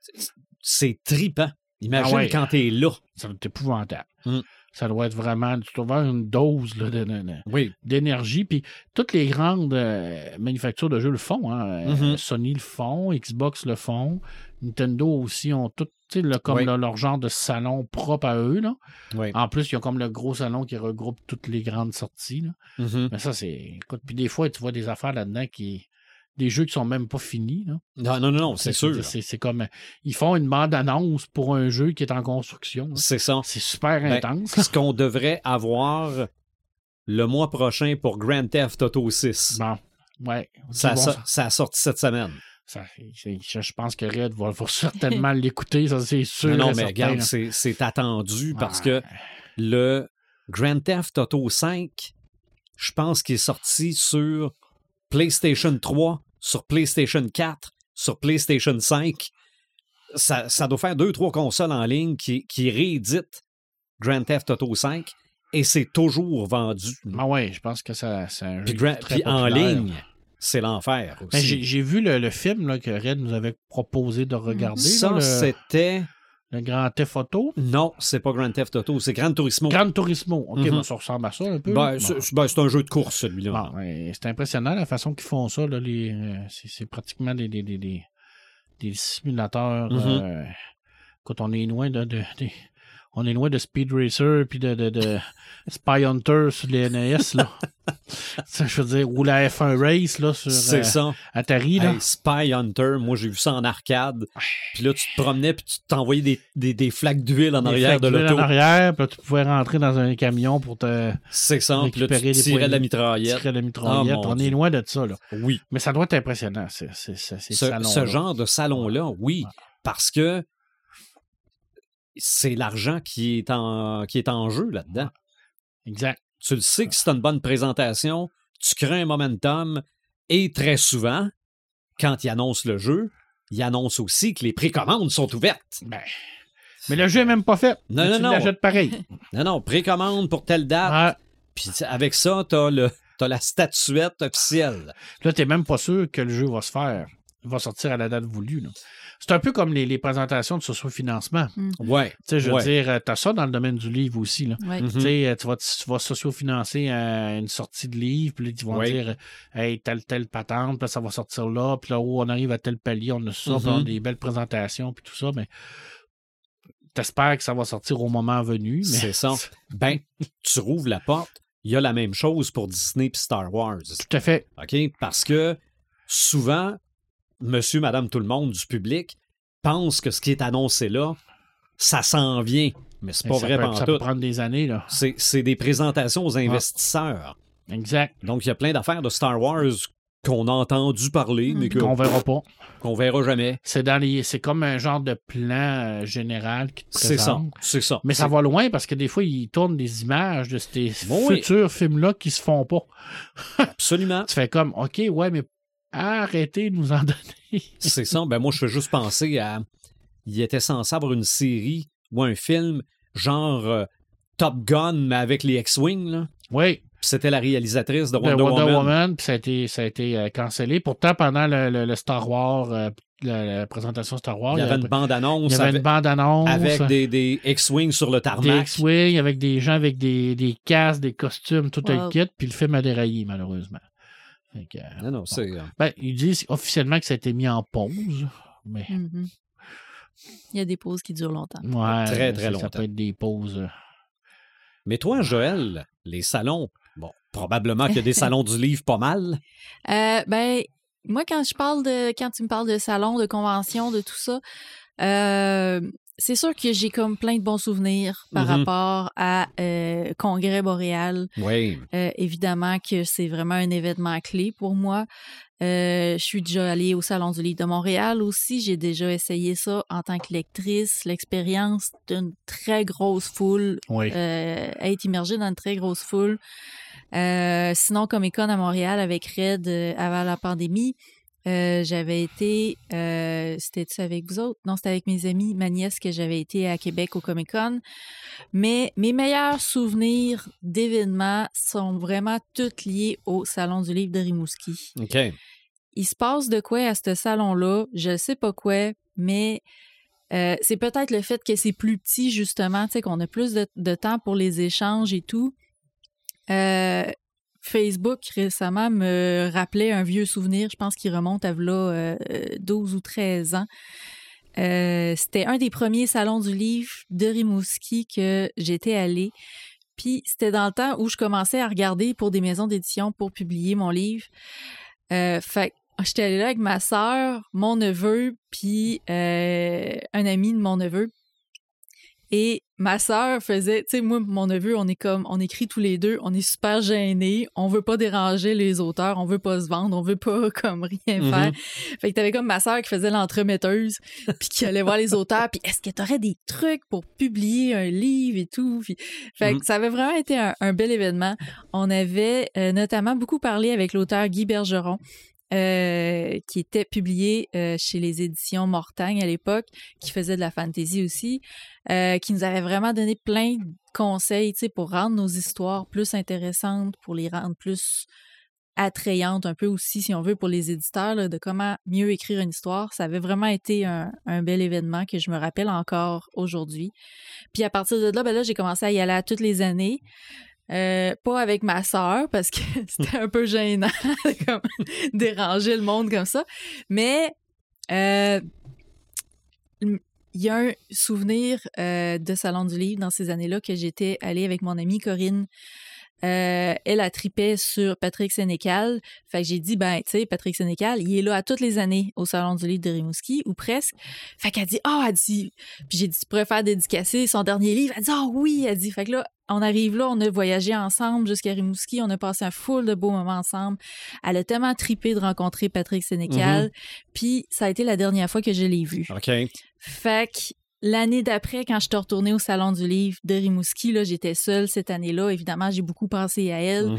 c'est- C'est tripant. Imagine Ah ouais. quand t'es là. Ça va être épouvantable. Mm. Ça doit être vraiment, tu dois avoir une dose là, de- de- de- Oui. d'énergie. Puis toutes les grandes euh, manufactures de jeux le font. hein. Euh, Mhm. Sony le font, Xbox le font, Nintendo aussi ont tout, tu sais, le- comme Oui. le- leur genre de salon propre à eux. Là. Oui. En plus, ils ont comme le gros salon qui regroupe toutes les grandes sorties. là. Mhm. Mais ça, c'est. Écoute, puis des fois, tu vois des affaires là-dedans qui. Des jeux qui sont même pas finis. là. Non, non, non, non, c'est sûr. C'est comme. Ils font une bande-annonce pour un jeu qui est en construction. C'est ça. C'est super Ben, intense. Ce qu'on devrait avoir le mois prochain pour Grand Theft Auto 6. Bon. Ouais. Ça, a Bon, so- ça a sorti cette semaine. ça- je, pense que Red va, va certainement l'écouter, ça c'est sûr. Non, non, mais regarde, c'est attendu parce que le Grand Theft Auto 5, je pense qu'il est sorti sur PlayStation 3, sur PlayStation 4, sur PlayStation 5. Ça, ça doit faire deux, trois consoles en ligne qui, qui rééditent Grand Theft Auto 5 et c'est toujours vendu. Ah ouais, je pense que ça, c'est un Puis, jeu Gra- très puis en ligne, c'est l'enfer Ben, aussi. j'ai, j'ai vu le, le film là, que Red nous avait proposé de regarder. Ça, le, c'était. Le Grand Theft Auto? Non, c'est pas Grand Theft Auto, c'est Gran Turismo. Gran Turismo. OK, Mhm. ben, ça ressemble à ça un peu. Ben, c'est ben, c'est un jeu de course, celui-là. Bon, ouais, c'est impressionnant la façon qu'ils font ça. Euh, c'est, pratiquement des, des, des, simulateurs. Mhm. euh, quand on est loin de, de- des- on est loin de Speed Racer puis de, de, de Spy Hunter sur les NES. Là. Ça, je veux dire, ou la F1 Race là, sur euh, ça. Atari. Là. Hey, Spy Hunter, moi j'ai vu ça en arcade. Puis là, tu te promenais puis tu t'envoyais des, des, des flaques d'huile en Des arrière de l'auto. En arrière, puis là, tu pouvais rentrer dans un camion pour te C'est ça. Puis là, tu tirais de la poignées, mitraillette. tirer la mitraillette. Oh, on Dieu. est loin de ça. Là. Oui. Mais ça doit être impressionnant, ces Ce, salons-là. ce genre de salon-là, oui. Parce que c'est l'argent qui est en qui est en jeu là-dedans. Exact. Tu le sais que tu une bonne présentation, tu crées un momentum et très souvent, quand ils annoncent le jeu, ils annoncent aussi que les précommandes sont ouvertes. Ben, mais le jeu n'est même pas fait. Non, non, tu non. l'achètes pareil. Non, non, précommande pour telle date. Ah, Puis avec ça, t'as le t'as la statuette officielle. là, t'es même pas sûr que le jeu va se faire. Il va sortir à la date voulue. là. C'est un peu comme les, les présentations de socio-financement. Ouais. Tu sais, je veux Ouais. dire, euh, t'as ça dans le domaine du livre aussi. Là. Ouais. Tu sais, euh, tu vas, tu vas socio-financer euh, une sortie de livre, puis là, ils vont dire, hey, telle, telle patente, puis là, ça va sortir là, puis là, oh, on arrive à tel palier, on a ça, on a Mhm. des belles présentations, puis tout ça, mais t'espères que ça va sortir au moment venu. Mais... C'est ça. Ben, tu rouvres la porte, il y a la même chose pour Disney et Star Wars. Tout à fait. OK? Parce que souvent, monsieur, madame, tout le monde du public pense que ce qui est annoncé là, ça s'en vient. Mais c'est pas ça vrai peut, ça peut prendre des années, là. C'est des présentations aux investisseurs. Exact. Donc, il y a plein d'affaires de Star Wars qu'on a entendu parler, mais que- Qu'on verra pas. qu'on verra jamais. C'est dans les. C'est comme un genre de plan euh, général qui te C'est ça. C'est ça. Mais ça va loin parce que des fois, ils tournent des images de ces oui. futurs films-là qui se font pas. Absolument. Tu fais comme, OK, ouais, mais arrêtez de nous en donner. C'est ça. Ben, moi, je fais juste penser à. Il était censé avoir une série ou un film genre euh, Top Gun, mais avec les X-Wing. Oui, c'était la réalisatrice de de Wonder, Wonder, Woman. Woman, puis ça a été, ça a été euh, cancellé. Pourtant, pendant le, le- le Star Wars, euh, la, la présentation Star Wars, Il y avait une il bande-annonce y avait avec, une bande-annonce. avec des, des X-Wing sur le des tarmac. X-Wing, avec des gens avec des, des casques, des costumes, tout Wow. le kit, puis le film a déraillé, malheureusement. Que, Non, non, c'est. euh, ben, ils disent officiellement que ça a été mis en pause, mais Mhm. Il y a des pauses qui durent longtemps. ouais, Très, très ça, longtemps. Ça peut être des pauses. euh, Mais toi, Joël, les salons, bon, probablement qu'il y a des salons du livre pas mal. Euh, ben, moi, quand je parle de, quand tu me parles de salon, de convention, de tout ça, euh, c'est sûr que j'ai comme plein de bons souvenirs par Mhm. rapport à euh, Congrès Boréal. Oui. Euh, évidemment que c'est vraiment un événement clé pour moi. Euh, je suis déjà allée au Salon du Livre de Montréal aussi. J'ai déjà essayé ça en tant que lectrice. L'expérience d'une très grosse foule, Oui. être immergée dans une très grosse foule. Sinon, Comic Con à Montréal avec Red avant la pandémie, euh, j'avais été, euh, c'était-tu avec vous autres? Non, c'était avec mes amis, ma nièce, que j'avais été à Québec au Comic Con. Mais mes meilleurs souvenirs d'événements sont vraiment tous liés au Salon du Livre de Rimouski. OK. Il se passe de quoi à ce salon-là? Je ne sais pas quoi, mais Euh, c'est peut-être le fait que c'est plus petit, justement, tu sais, qu'on a plus de, de temps pour les échanges et tout. Euh, Facebook récemment me rappelait un vieux souvenir, je pense qu'il remonte à là, euh, 12 ou 13 ans. Euh, c'était un des premiers salons du livre de Rimouski que j'étais allée. Puis c'était dans le temps où je commençais à regarder pour des maisons d'édition pour publier mon livre. Euh, fait j'étais allée là avec ma sœur, mon neveu, puis euh, un ami de mon neveu. Et ma sœur faisait, tu sais, moi, mon neveu, on est comme, on écrit tous les deux, on est super gênés, on veut pas déranger les auteurs, on veut pas se vendre, on veut pas comme rien Mhm. faire. Fait que t'avais comme ma sœur qui faisait l'entremetteuse, puis qui allait voir les auteurs, puis est-ce que t'aurais des trucs pour publier un livre et tout? Fait que Mhm. ça avait vraiment été un, un bel événement. On avait euh, notamment beaucoup parlé avec l'auteur Guy Bergeron. Euh, qui était publié euh, chez les éditions Mortagne à l'époque, qui faisait de la fantasy aussi, euh, qui nous avait vraiment donné plein de conseils, pour rendre nos histoires plus intéressantes, pour les rendre plus attrayantes un peu aussi, si on veut, pour les éditeurs, de comment mieux écrire une histoire. Ça avait vraiment été un, un bel événement que je me rappelle encore aujourd'hui. Puis à partir de là, ben là, j'ai commencé à y aller à toutes les années. Euh, pas avec ma sœur parce que c'était un peu gênant de comme, déranger le monde comme ça. Mais euh, il y a un souvenir euh, de Salon du Livre dans ces années-là que j'étais allée avec mon amie Corinne. Euh, elle a tripé sur Patrick Sénécal. Fait que j'ai dit, ben, tu sais, Patrick Sénécal, il est là à toutes les années au Salon du Livre de Rimouski, ou presque. Fait qu'elle dit, ah, oh, elle dit, puis j'ai dit, tu pourrais faire dédicacer son dernier livre. Elle dit, ah oh, oui, elle dit. Fait que là, on arrive là, on a voyagé ensemble jusqu'à Rimouski, on a passé un full de beaux moments ensemble. Elle a tellement tripé de rencontrer Patrick Sénécal, puis ça a été la dernière fois que je l'ai vu. OK. Fait que l'année d'après, quand je suis retournée au Salon du Livre de Rimouski, là, j'étais seule cette année-là. Évidemment, j'ai beaucoup pensé à elle.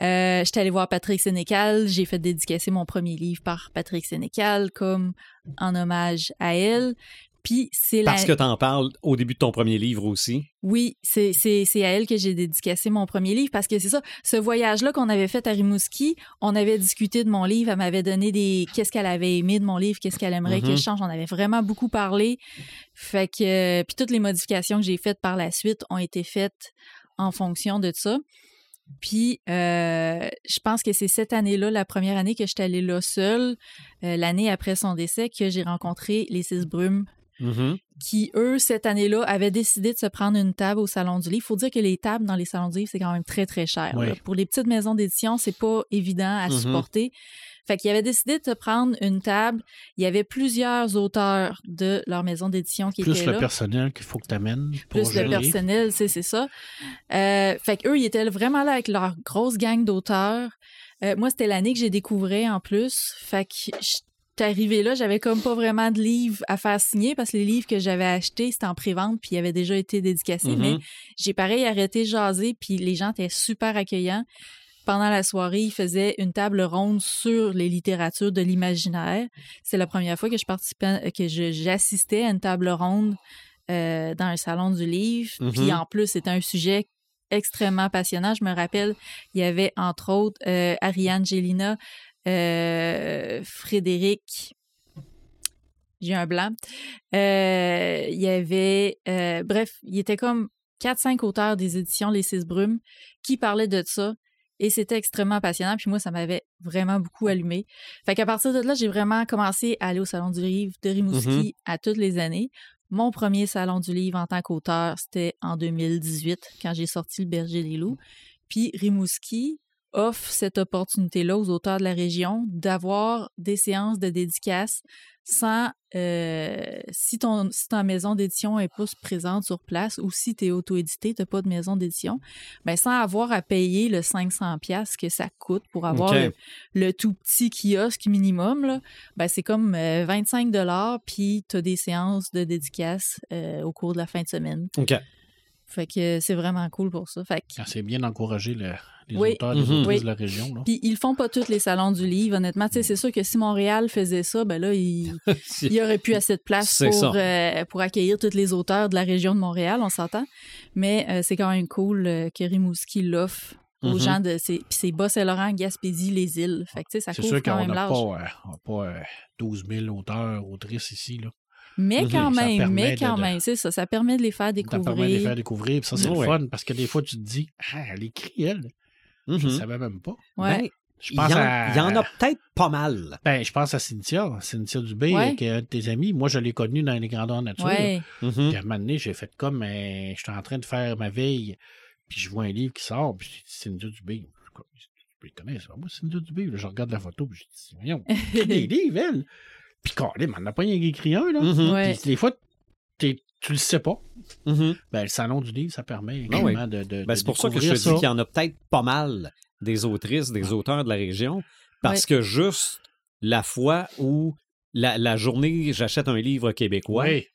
Euh, j'étais allée voir Patrick Sénécal. J'ai fait dédicacer mon premier livre par Patrick Sénécal comme en hommage à elle. Puis c'est la... Parce que t'en parles au début de ton premier livre aussi. Oui, c'est, à elle que j'ai dédicacé mon premier livre parce que c'est ça, ce voyage-là qu'on avait fait à Rimouski, on avait discuté de mon livre, elle m'avait donné des qu'est-ce qu'elle avait aimé de mon livre, qu'est-ce qu'elle aimerait Mhm. que je change, on avait vraiment beaucoup parlé. Fait que euh, puis toutes les modifications que j'ai faites par la suite ont été faites en fonction de ça. Puis, euh, je pense que c'est cette année-là, la première année que j'étais allée là seule, euh, l'année après son décès, que j'ai rencontré les Six Brumes Mhm. qui, eux, cette année-là, avaient décidé de se prendre une table au Salon du Livre. Il faut dire que les tables dans les salons du livre, c'est quand même très, très cher. Oui. Pour les petites maisons d'édition, c'est pas évident à Mhm. supporter. Fait qu'ils avaient décidé de se prendre une table. Il y avait plusieurs auteurs de leur maison d'édition qui Plus étaient le là. personnel qu'il faut que tu amènes. Plus le personnel, c'est c'est ça. Euh, fait qu'eux, ils étaient vraiment là avec leur grosse gang d'auteurs. Euh, moi, c'était l'année que j'ai découvert en plus. Fait que j'étais arrivée là, j'avais comme pas vraiment de livres à faire signer parce que les livres que j'avais achetés, c'était en pré-vente puis ils avaient déjà été dédicacés. Mhm. Mais j'ai pareil arrêté de jaser puis les gens étaient super accueillants. Pendant la soirée, ils faisaient une table ronde sur les littératures de l'imaginaire. C'est la première fois que je participais, que je- j'assistais à une table ronde euh, dans un salon du livre. Mhm. Puis en plus, c'était un sujet extrêmement passionnant. Je me rappelle, il y avait entre autres euh, Ariane Gélina, euh, Frédéric. J'ai un blanc. Euh, il y avait, euh, bref, il était comme 4-5 auteurs des éditions Les Six Brumes qui parlaient de ça. Et c'était extrêmement passionnant. Puis moi, ça m'avait vraiment beaucoup allumé. Fait qu'à partir de là, j'ai vraiment commencé à aller au Salon du Livre de Rimouski à toutes les années. Mon premier Salon du Livre en tant qu'auteur, c'était en 2018, quand j'ai sorti Le Berger des Loups. Puis Rimouski offre cette opportunité-là aux auteurs de la région d'avoir des séances de dédicaces sans euh, si ton si ta maison d'édition est pas présente sur place ou si tu es auto-édité, tu pas de maison d'édition, ben sans avoir à payer le 500 pièces que ça coûte pour avoir le, le tout petit kiosque minimum là, ben c'est comme euh, 25 dollars puis tu as des séances de dédicaces euh, au cours de la fin de semaine. Fait que c'est vraiment cool pour ça. Fait que Ah, C'est bien d'encourager le- les Oui. auteurs, les Oui. de la région. Là. Puis ils font pas tous les salons du livre, honnêtement. C'est sûr que si Montréal faisait ça, ben là, il, y aurait plus assez de place pour, ça. euh, pour accueillir tous les auteurs de la région de Montréal, on s'entend. Mais euh, c'est quand même cool euh, que Rimouski l'offre aux Mhm. gens de. c'est- Puis c'est Bas-Saint-Laurent, Gaspésie, les îles. Fait que tu sais, ça C'est couvre sûr quand qu'on même n'a large. pas, euh, n'a pas euh, 12 000 auteurs, autrices ici. Là. Mais quand Ça même, mais quand de- même, c'est ça. Ça permet de les faire Ça permet de les découvrir. faire découvrir. Puis ça, c'est Ouais. le fun parce que des fois, tu te dis, ah, elle écrit, elle. Je Mhm. ne savais même pas. Ouais. Ben, Je il y, en, à. il y en a peut-être pas mal. Ben, je pense à Cynthia, Cynthia Dubé, Ouais. qui est un de tes amis. Moi, je l'ai connue dans les grandeurs nature. Ouais. Mhm. Puis à un moment donné, j'ai fait comme, euh, j'étais en train de faire ma veille, puis je vois un livre qui sort, puis Cynthia Dubé. Je suis Je connais, c'est pas moi, Cynthia Dubé. Là, je regarde la photo, puis je dis, voyons, elle écrit des livres, elle. Puis quand elle m'en a pas rien écrit un, là. Ouais. Puis des fois, t'es- tu le sais pas. Mhm. Ben, le salon du livre, ça permet Ah oui. également de, de, Ben, de c'est pour ça que je te dis qu'il y en a peut-être pas mal des autrices, des auteurs de la région, parce que juste la fois où la, la journée, j'achète un livre québécois, Oui.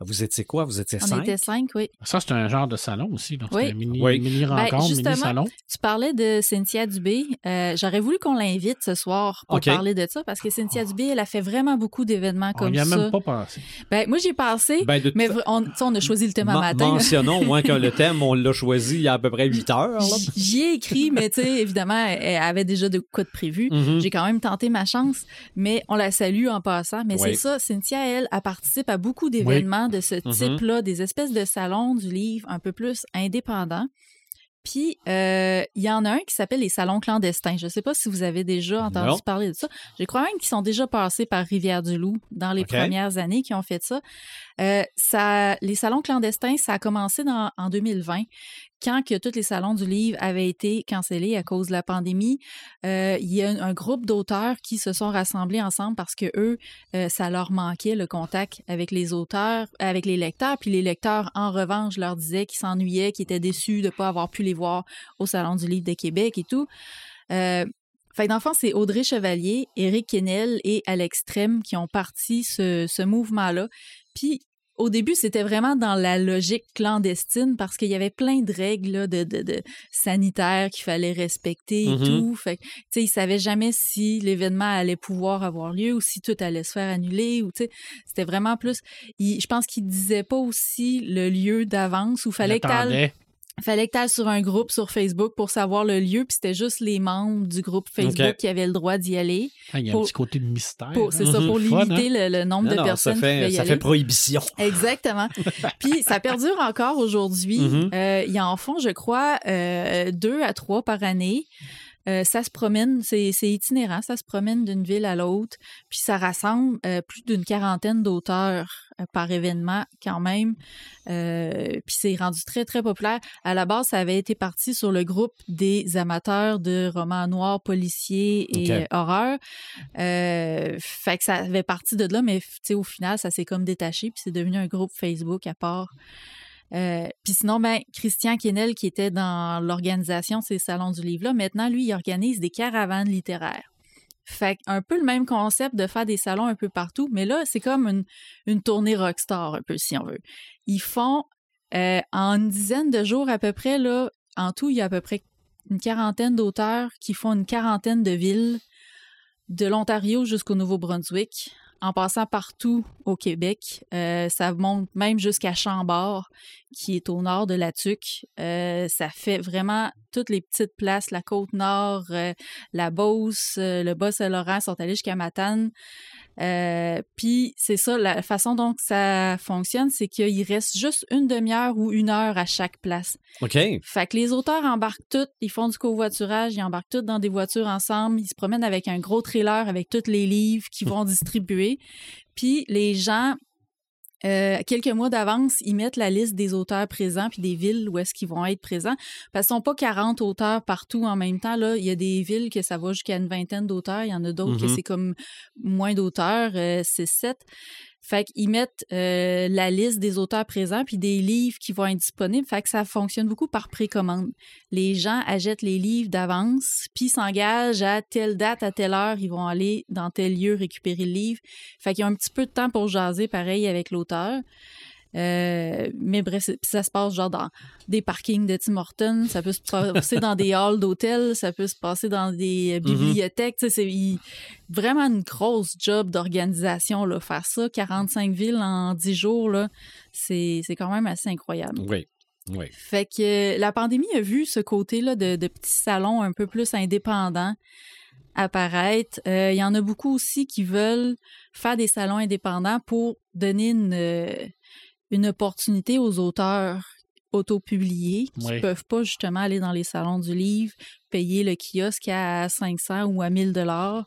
Vous étiez quoi? Vous étiez On cinq? était cinq, oui. Ça, c'est un genre de salon aussi. Donc, Oui. un mini, Oui. mini rencontre, Ben, justement, mini salon. Tu parlais de Cynthia Dubé. Euh, J'aurais voulu qu'on l'invite ce soir pour parler de ça parce que Cynthia Dubé, elle a fait vraiment beaucoup d'événements On comme n'y a ça. même pas pensé. Ben, moi, j'ai pensé, Ben, de mais on, tu sais, on a choisi le thème à matin. Mentionnons au moins que le thème, on l'a choisi il y a à peu près 8 heures. J'y ai écrit, mais tu sais, évidemment, elle avait déjà de quoi de prévu. Mhm. J'ai quand même tenté ma chance, mais on la salue en passant. Mais Oui. c'est ça, Cynthia, elle, elle participe à beaucoup d'événements de ce Mhm. type-là, des espèces de salons du livre un peu plus indépendants. Puis, euh, il y en a un qui s'appelle les salons clandestins. Je ne sais pas si vous avez déjà entendu Non. parler de ça. Je crois même qu'ils sont déjà passés par Rivière-du-Loup dans les premières années qui ont fait ça. Euh. Les salons clandestins, ça a commencé en 2020, quand que tous les salons du livre avaient été cancellés à cause de la pandémie. Euh, il y a un, groupe d'auteurs qui se sont rassemblés ensemble parce que eux, euh, ça leur manquait le contact avec les auteurs, avec les lecteurs. Puis les lecteurs, en revanche, leur disaient qu'ils s'ennuyaient, qu'ils étaient déçus de ne pas avoir pu les voir au Salon du livre de Québec et tout. Fait fond, c'est Audrey Chevalier, Éric Kennel et Alex Trem qui ont parti ce mouvement-là. Puis au début, c'était vraiment dans la logique clandestine parce qu'il y avait plein de règles là, de, de, de sanitaires qu'il fallait respecter et Mhm. tout. Fait tu sais, ils savaient jamais si l'événement allait pouvoir avoir lieu ou si tout allait se faire annuler ou, tu sais, c'était vraiment plus... je pense qu'ils disaient pas aussi le lieu d'avance où fallait que. Fallait que tu ailles sur un groupe sur Facebook pour savoir le lieu, puis c'était juste les membres du groupe Facebook OK. qui avaient le droit d'y aller. Ah, Il y a Pour- un petit côté de mystère. Pour, c'est ça, Mhm. pour Fun, limiter le, le nombre Non, de non, personnes ça qui fait, pouvaient y ça aller. fait prohibition. Exactement. Puis ça perdure encore aujourd'hui. Mhm. Euh, ils en font, je crois, euh, deux à trois par année. Euh, ça se promène, c'est itinérant, ça se promène d'une ville à l'autre, puis ça rassemble euh, plus d'une quarantaine d'auteurs euh, par événement quand même. Euh, puis c'est rendu très, très populaire. À la base, ça avait été parti sur le groupe des amateurs de romans noirs, policiers et OK. horreur. Euh, fait que ça avait parti de là, mais tu sais, au final, ça s'est comme détaché, puis c'est devenu un groupe Facebook à part. Euh, puis sinon, ben, Christian Kennel, qui était dans l'organisation ces salons du livre-là, maintenant, lui, il organise des caravanes littéraires. Fait un peu le même concept de faire des salons un peu partout, mais là, c'est comme une, une tournée rockstar, un peu, si on veut. Ils font euh, en une dizaine de jours à peu près, là, en tout, il y a à peu près une quarantaine d'auteurs qui font une quarantaine de villes, de l'Ontario jusqu'au Nouveau-Brunswick, en passant partout au Québec. Euh, ça monte même jusqu'à Chambord, qui est au nord de la Tuque. Euh, ça fait vraiment toutes les petites places, la côte nord, euh, la Beauce, le Bas-Saint-Laurent sont allés jusqu'à Matane. Euh, Puis c'est ça, la façon dont ça fonctionne, c'est qu'il reste juste une demi-heure ou une heure à chaque place. OK. Fait que les auteurs embarquent tous, ils font du covoiturage, ils embarquent tous dans des voitures ensemble, ils se promènent avec un gros trailer avec tous les livres qu'ils vont distribuer. Puis les gens, euh, quelques mois d'avance, ils mettent la liste des auteurs présents puis des villes où est-ce qu'ils vont être présents. Parce qu'ils sont pas 40 auteurs partout en même temps. Là. Il y a des villes que ça va jusqu'à une vingtaine d'auteurs. Il y en a d'autres que Mhm. c'est comme moins d'auteurs, euh, c'est 7. Fait qu'ils mettent euh, la liste des auteurs présents puis des livres qui vont être disponibles. Fait que ça fonctionne beaucoup par précommande. Les gens achètent les livres d'avance puis s'engagent à telle date, à telle heure, ils vont aller dans tel lieu récupérer le livre. Fait qu'ils ont un petit peu de temps pour jaser pareil avec l'auteur. Euh, mais bref, ça se passe genre dans des parkings de Tim Hortons, ça peut se passer dans des halls d'hôtels, ça peut se passer dans des euh, bibliothèques. Tu sais, c'est il- vraiment une grosse job d'organisation, là. Faire ça, 45 villes en 10 jours, là, c'est quand même assez incroyable. Oui. Oui. Fait que euh, la pandémie a vu ce côté-là de, de petits salons un peu plus indépendants apparaître. Euh, Il y en a beaucoup aussi qui veulent faire des salons indépendants pour donner une, une opportunité aux auteurs autopubliés qui Oui. peuvent pas justement aller dans les salons du livre, payer le kiosque à 500 ou à 1000 dollars.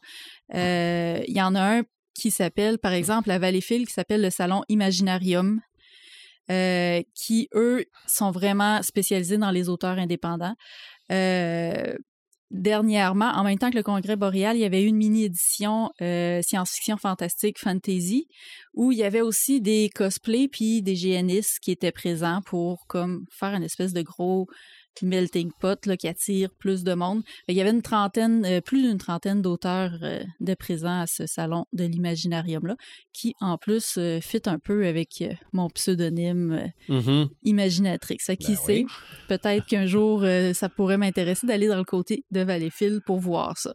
Euh, Il y en a un qui s'appelle, par exemple, la Valleyfield, qui s'appelle le salon Imaginarium, euh, qui, eux, sont vraiment spécialisés dans les auteurs indépendants. Euh, dernièrement, en même temps que le Congrès boréal, il y avait une mini-édition euh, science-fiction fantastique fantasy où il y avait aussi des cosplays puis des GNistes qui étaient présents pour comme faire une espèce de gros melting pot là, qui attire plus de monde. Il y avait une trentaine, euh, plus d'une trentaine d'auteurs euh, de présents à ce salon de l'imaginarium-là, qui en plus euh, fit un peu avec mon pseudonyme euh, Mhm. Imaginatrix. Fait qui Ben sait, oui. peut-être qu'un jour, ça pourrait m'intéresser d'aller dans le côté de Valleyfield pour voir ça.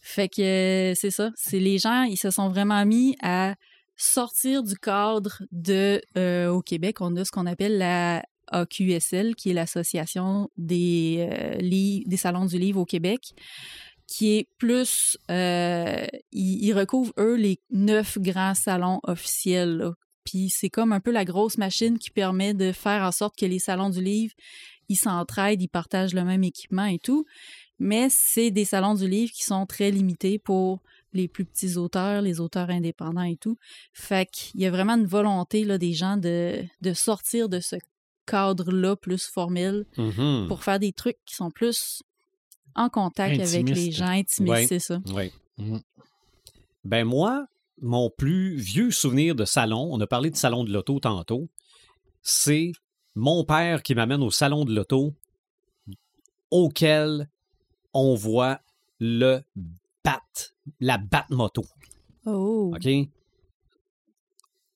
Fait que c'est ça. C'est les gens, ils se sont vraiment mis à sortir du cadre de euh, au Québec, on a ce qu'on appelle la AQSL, qui est l'association des euh, des salons du livre au Québec, qui est plus, euh, ils, recouvrent eux les neuf grands salons officiels. Puis c'est comme un peu la grosse machine qui permet de faire en sorte que les salons du livre, ils s'entraident, ils partagent le même équipement et tout. Mais c'est des salons du livre qui sont très limités pour les plus petits auteurs, les auteurs indépendants et tout. Fait qu'il y a vraiment une volonté des gens de, de sortir de ce cadre-là plus formel Mhm. pour faire des trucs qui sont plus en contact avec les gens, intimistes, Ouais. c'est ça. Oui. Mhm. Ben moi, mon plus vieux souvenir de salon, on a parlé de salon de l'auto tantôt, c'est mon père qui m'amène au salon de l'auto auquel on voit le bat, la bat moto. Oh, OK?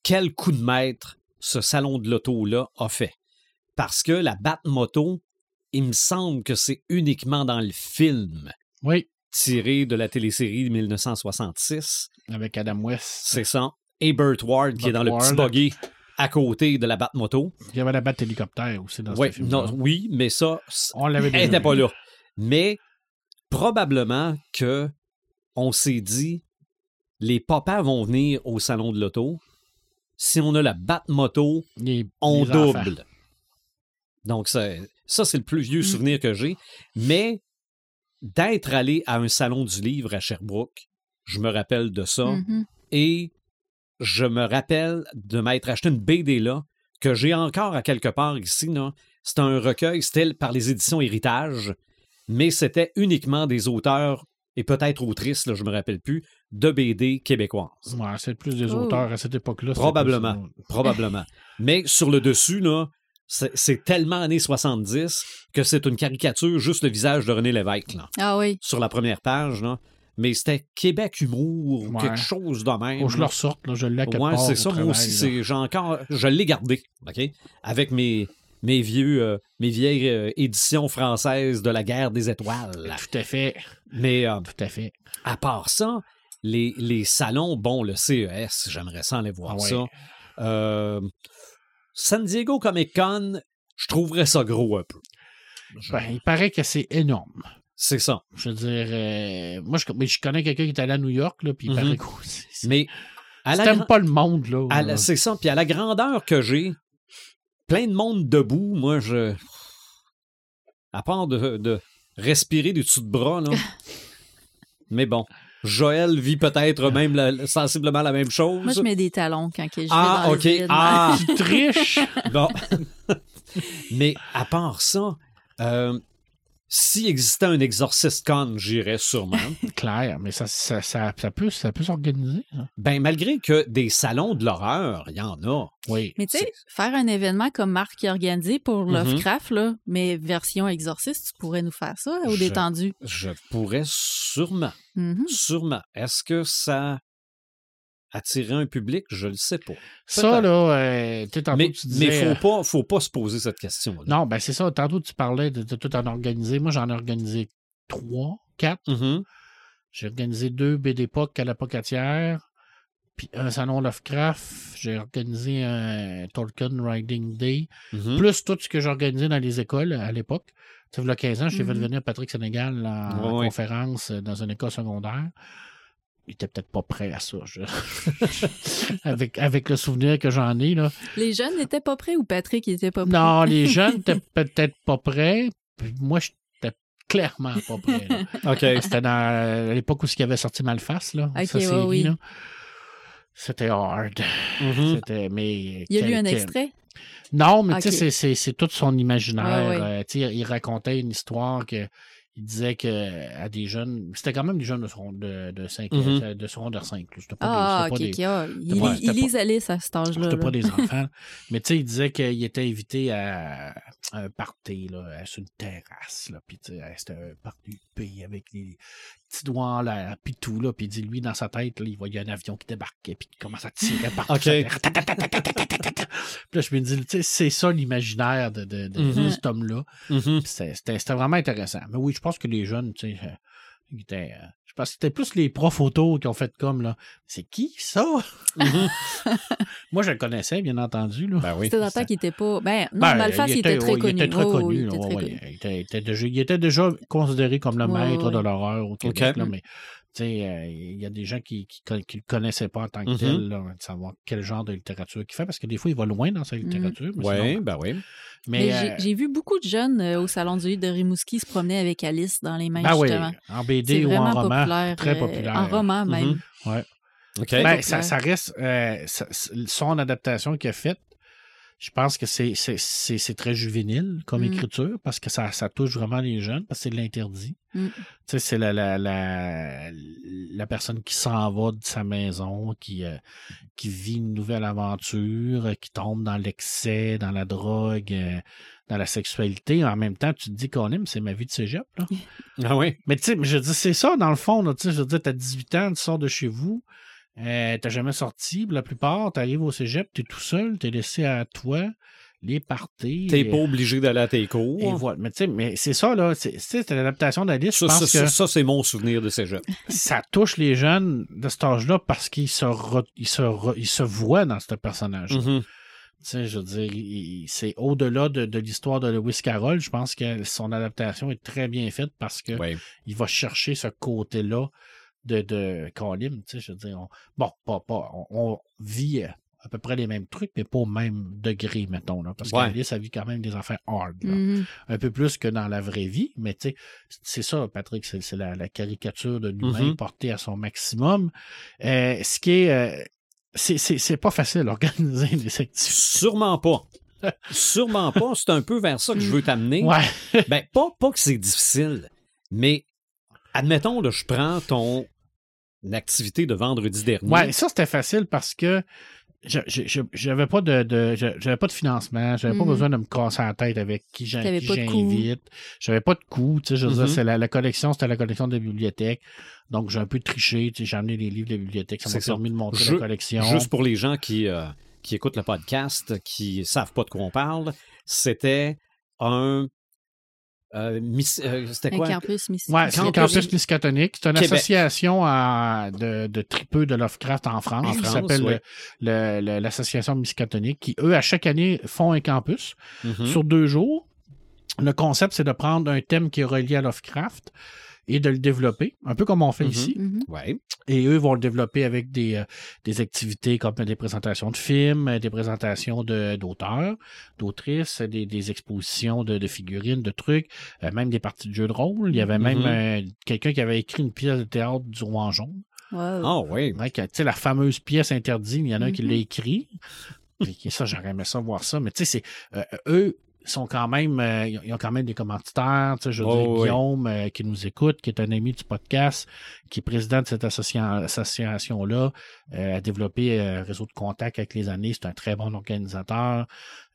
Quel coup de maître ce salon de l'auto-là a fait? Parce que la bat moto, il me semble que c'est uniquement dans le film Oui, tiré de la télésérie de 1966. avec Adam West. C'est ça. Et Burt Ward, qui est dans le petit buggy à côté de la bat moto. Il y avait la batte hélicoptère aussi dans Ouais, ce film. non, oui, mais ça, On l'avait elle n'était pas là. Mais probablement que on s'est dit, les papas vont venir au salon de l'auto. Si on a la bat moto, Les- on enfants. Donc, ça, ça c'est le plus vieux Mm. souvenir que j'ai. Mais d'être allé à un salon du livre à Sherbrooke, je me rappelle de ça. Mhm. Et je me rappelle de m'être acheté une BD là, que j'ai encore à quelque part ici. C'est un recueil, c'était par les éditions Héritage, mais c'était uniquement des auteurs et peut-être autrices, là, je me rappelle plus, de BD québécoises. Ouais, c'est plus des Oh. auteurs à cette époque-là. Probablement. plus- Probablement. Mais sur le dessus, là, c'est c'est tellement années 70 que c'est une caricature, juste le visage de René Lévesque, là, Ah oui. sur la première page. Là. Mais c'était Québec Humour ou Ouais. quelque chose de même. Faut que je le ressorte, là, je l'ai à quelque Ouais, part c'est au ça. Moi aussi, j'ai encore, je l'ai gardé, OK? Avec mes, mes vieux, euh, mes vieilles euh, éditions françaises de la guerre des étoiles. Tout à fait. Mais euh, Tout à fait. à part ça, les, les salons, bon, le CES, j'aimerais ça aller voir Ah ouais. ça. San Diego Comic Con, je trouverais ça gros un peu. Ben, il paraît que c'est énorme. c'est ça. Je veux dire, euh, moi, je, mais je connais quelqu'un qui est allé à New York, là, puis il Mhm. paraît que c'est- Mais si t'aimes pas le monde, là. c'est ça. Puis à la grandeur que j'ai, plein de monde debout, moi, je. À part de, de respirer du dessous de bras, là. Mais bon, Joël vit peut-être même la- sensiblement la même chose. Moi, je mets des talons quand que je vais ah, dans ok. les. Ah, tu triches. Bon. Mais à part ça, euh, s'il existait un Exorcist Con, j'irais sûrement. Claire, mais ça, ça, ça, ça peut, ça peut s'organiser. ça. ben, malgré que des salons de l'horreur, il y en a. Oui. Mais tu sais, faire un événement comme Marc qui a organisé pour Mhm. Lovecraft, là, mais version exorciste, tu pourrais nous faire ça au Je- détendu. Je pourrais sûrement, Mhm. sûrement. Est-ce que ça attirait un public? Je le sais pas. Ça, là, euh, tu sais, tantôt, Mais tu disais... mais euh, faut pas, faut pas se poser cette question. Non, ben c'est ça. Tantôt, tu parlais de, de tout en organiser. Moi, j'en ai organisé trois, quatre. Mhm. J'ai organisé deux BD POC à la Pocatière, Puis un salon Lovecraft, j'ai organisé un Tolkien Riding Day, Mhm. plus tout ce que j'organisais dans les écoles à l'époque. Tu sais, il y a 15 ans, j'ai fait Mhm. venir Patrick Sénégal en, en Ouais, ouais. conférence euh, dans une école secondaire. Il était peut-être pas prêt à ça. je- avec, avec le souvenir que j'en ai, là. Les jeunes n'étaient pas prêts ou Patrick n'était pas prêt? Non, les jeunes étaient peut-être pas prêts. Moi, j'étais clairement pas prêt. là. OK. C'était dans à l'époque où il avait sorti Malface, là. Ok, sa ouais, série, oui. là. C'était hard. Mhm. C'était, mais. Il y a quel- eu un quel- extrait? Non, mais tu sais, c'est- c'est c'est tout son imaginaire. Ouais, ouais. Euh, tu sais, il racontait une histoire que. Il disait que à des jeunes. C'était quand même des jeunes de, seconde- de, de, 5, Mhm. de secondaire 5. là. C'était pas Ah, des, ok, ok. pas ah, il, pas- il c'était pas- lisait Alice à cet âge-là. C'était pas des enfants. Mais tu sais, il disait qu'il était invité à, à un party là, à- sur une terrasse. Là, puis tu sais, c'était un party pays avec les petits doigts en l'air, puis tout. Là, puis il dit, lui, dans sa tête, là, il voyait un avion qui débarquait, puis qui commence à tirer partout. OK. sur la terre. Puis là, je me dis, tu sais, c'est ça l'imaginaire de, de, de, de Mhm. cet homme-là. Puis C'était vraiment intéressant. Mais oui, je pense que les jeunes, tu sais, euh, ils étaient, euh, pense que c'était plus les profs photos qui ont fait comme, là. C'est qui, ça? Mhm. Moi, je le connaissais, bien entendu, là. Ben oui. C'était dans le temps qu'il était pas. Ben, non, Ben, Malface, il était, très connu. Il était très Oh, connu. il là, était très ouais, connu. il, était, il était déjà, considéré comme le Ouais, maître ouais. de l'horreur au Québec. Ok. là, mais tu sais, euh, il y a des gens qui ne le connaissaient pas en tant que Mhm. tel, là, de savoir quel genre de littérature qu'il fait, parce que des fois, il va loin dans sa littérature. mais Oui, sinon- ben oui. mais, Mais euh, j'ai- vu beaucoup de jeunes euh, au Salon du livre de Rimouski se promener avec Alice dans les mains, ben oui, justement. en C'est BD ou en roman. populaire. très euh, populaire. En roman, même. Mhm. Ouais. OK. Ben, ça, ça reste euh, ça- son adaptation qu'il a faite. Je pense que c'est c'est- c'est- c'est très juvénile comme Mm. écriture parce que ça, ça touche vraiment les jeunes parce que c'est de l'interdit. Mm. Tu sais, c'est la, la, la, la personne qui s'en va de sa maison, qui, euh, qui vit une nouvelle aventure, euh, qui tombe dans l'excès, dans la drogue, euh, dans la sexualité. En même temps, tu te dis qu'on aime, c'est ma vie de cégep. Là. Ah oui. Mais tu sais, je dis, c'est ça, dans le fond, là, tu sais, je veux dire, t'as 18 ans, tu sors de chez vous, euh, t'as jamais sorti, pour la plupart, t'arrives au cégep, t'es tout seul, t'es laissé à toi, les parties. T'es et- pas obligé d'aller à tes cours. et voilà. Mais tu sais, mais c'est ça, là, c'est l'adaptation d'Alice, Ça, ça, ça, ça, c'est mon souvenir de cégep. ça touche les jeunes de cet âge-là parce qu'ils se, re- ils se, re- ils se voient dans ce personnage. Mhm. Tu sais, je veux dire, c'est au-delà de, de l'histoire de Lewis Carroll. Je pense que son adaptation est très bien faite parce que Ouais. il va chercher ce côté-là de, de Colin. Tu sais, je veux dire, on- bon, pas, pas, on, on vit euh, à peu près les mêmes trucs, mais pas au même degré, mettons. Là, parce Ouais. qu'Alice, ça vit quand même des affaires hard. là. Mhm. Un peu plus que dans la vraie vie, mais tu sais, c'est ça, Patrick, c'est c'est la, la caricature de l'humain Mhm. portée à son maximum. Euh, ce qui est. euh, c'est- c'est c'est pas facile d'organiser des activités. Sûrement pas. Sûrement pas. C'est un peu vers ça que je veux t'amener. Ouais. Ben, pas, pas que c'est difficile, mais admettons, là, je prends ton activité de vendredi dernier. Ouais, ça c'était facile parce que j'avais pas de, de- je- j'avais pas de financement, j'avais pas Mhm. besoin de me casser la tête avec qui j'invite. J'avais pas de coût, tu sais, je veux dire, Mhm. c'est la, la collection, c'était la collection de la bibliothèque. Donc j'ai un peu triché, tu sais, j'ai amené les livres de la bibliothèque, ça m'a permis de montrer Je- la collection. Juste pour les gens qui, euh, qui écoutent le podcast, qui savent pas de quoi on parle, c'était un. Euh, miss- euh, c'était Un quoi? campus. Ouais, le Campus- Miskatonic. C'est une Québec. association à- de, de tripeux de Lovecraft en France. En qui France, s'appelle oui. le- le- l'association Miskatonic, qui, eux, à chaque année, font un campus Mhm. sur deux jours. Le concept, c'est de prendre un thème qui est relié à Lovecraft et de le développer, un peu comme on fait Mhm. ici. Mhm. Ouais. Et eux vont le développer avec des, euh, des activités comme des présentations de films, des présentations de- d'auteurs, d'autrices, des, des expositions de, de figurines, de trucs, euh, même des parties de jeux de rôle. Il y avait même Mhm. euh, quelqu'un qui avait écrit une pièce de théâtre du roi en jaune. Wow. Ah oui. Ouais, tu sais, la fameuse pièce interdite, il y en a un qui l'a écrit. Puis ça, j'aurais aimé ça voir ça. Mais tu sais, c'est euh, eux sont quand même, euh, ils ont- quand même des commanditaires. Tu sais, je veux Oh, dire, oui. Guillaume, euh, qui nous écoute, qui est un ami du podcast, qui est président de cette associa- association-là, euh, a développé euh, un réseau de contacts avec les années. C'est un très bon organisateur.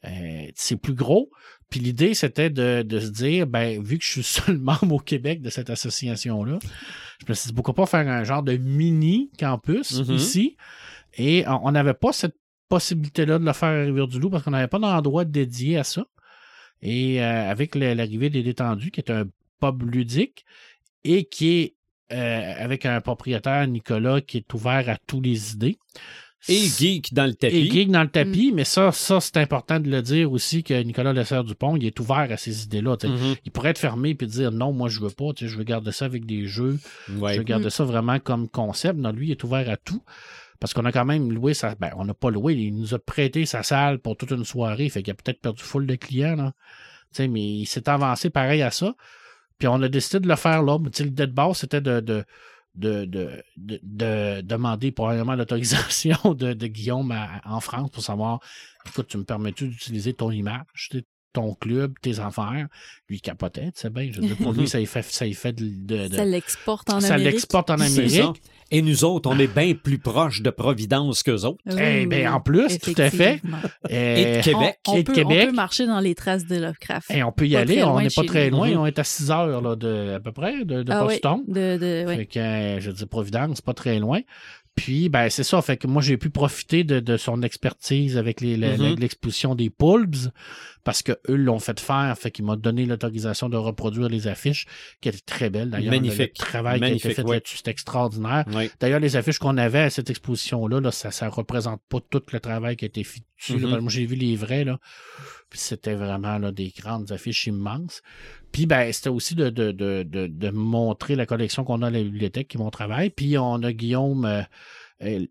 Euh, c'est plus gros. Puis l'idée, c'était de, de se dire, ben, vu que je suis seul membre au Québec de cette association-là, je me suis dit, pourquoi pas faire un genre de mini campus Mhm. ici? Et on on n'avait pas cette possibilité-là de le faire à Rivière-du-Loup parce qu'on n'avait pas d'endroit dédié à ça. Et euh, avec l'arrivée des détendus, qui est un pub ludique et qui est euh, avec un propriétaire, Nicolas, qui est ouvert à toutes les idées. Et geek dans le tapis. Et geek dans le tapis, mais ça, ça c'est important de le dire aussi que Nicolas Lessard-Dupont, il est ouvert à ces idées-là. Mhm. Il pourrait être fermé et dire non, moi je veux pas, je veux garder ça avec des jeux, Ouais. je veux garder ça vraiment comme concept. Non, lui, il est ouvert à tout. Parce qu'on a quand même loué sa. Ben, on n'a pas loué, il nous a prêté sa salle pour toute une soirée. Fait qu'il a peut-être perdu full de clients, là. Tu sais, mais il s'est avancé pareil à ça. Puis on a décidé de le faire là. Mais tu sais, l'idée de base, c'était de, de, de, de, de- de demander probablement l'autorisation de, Guillaume en France pour savoir écoute, tu me permets-tu d'utiliser ton image, ton club, tes affaires? Lui, il capotait, tu sais bien. Je veux dire, pour lui, ça y fait, ça y fait de. de- de- Ça l'exporte en ça Amérique. l'exporte en ça. Amérique. Et nous autres, on est bien plus proches de Providence qu'eux autres. Oui, Eh oui, en plus, tout à fait. effectivement. Et de Québec. On, on Et de peut, Québec. on peut marcher dans les traces de Lovecraft. Et on peut y Pas aller, on n'est pas très loin, on est à 6 heures là, de, à peu près de, de ah oui, Boston. de, de, oui. Fait que, euh, je dis Providence, pas très loin. Puis, ben, c'est ça. Fait que moi, j'ai pu profiter de, de son expertise avec Mhm. la- l'exposition des Pulbs parce que eux l'ont fait faire. Fait qu'il m'a donné l'autorisation de reproduire les affiches, qui étaient très belles d'ailleurs. Le- Magnifique. Le travail qui a été fait ouais. là-dessus, c'est extraordinaire. Ouais. D'ailleurs, les affiches qu'on avait à cette exposition-là, là, ça ne représente pas tout le travail qui a été fait dessus. là. Mhm. Moi, j'ai vu les vrais, là. Puis c'était vraiment là, des grandes affiches immenses. Puis ben, c'était aussi de, de, de, de, montrer la collection qu'on a à la bibliothèque, qui est mon travail. Puis on a Guillaume, euh,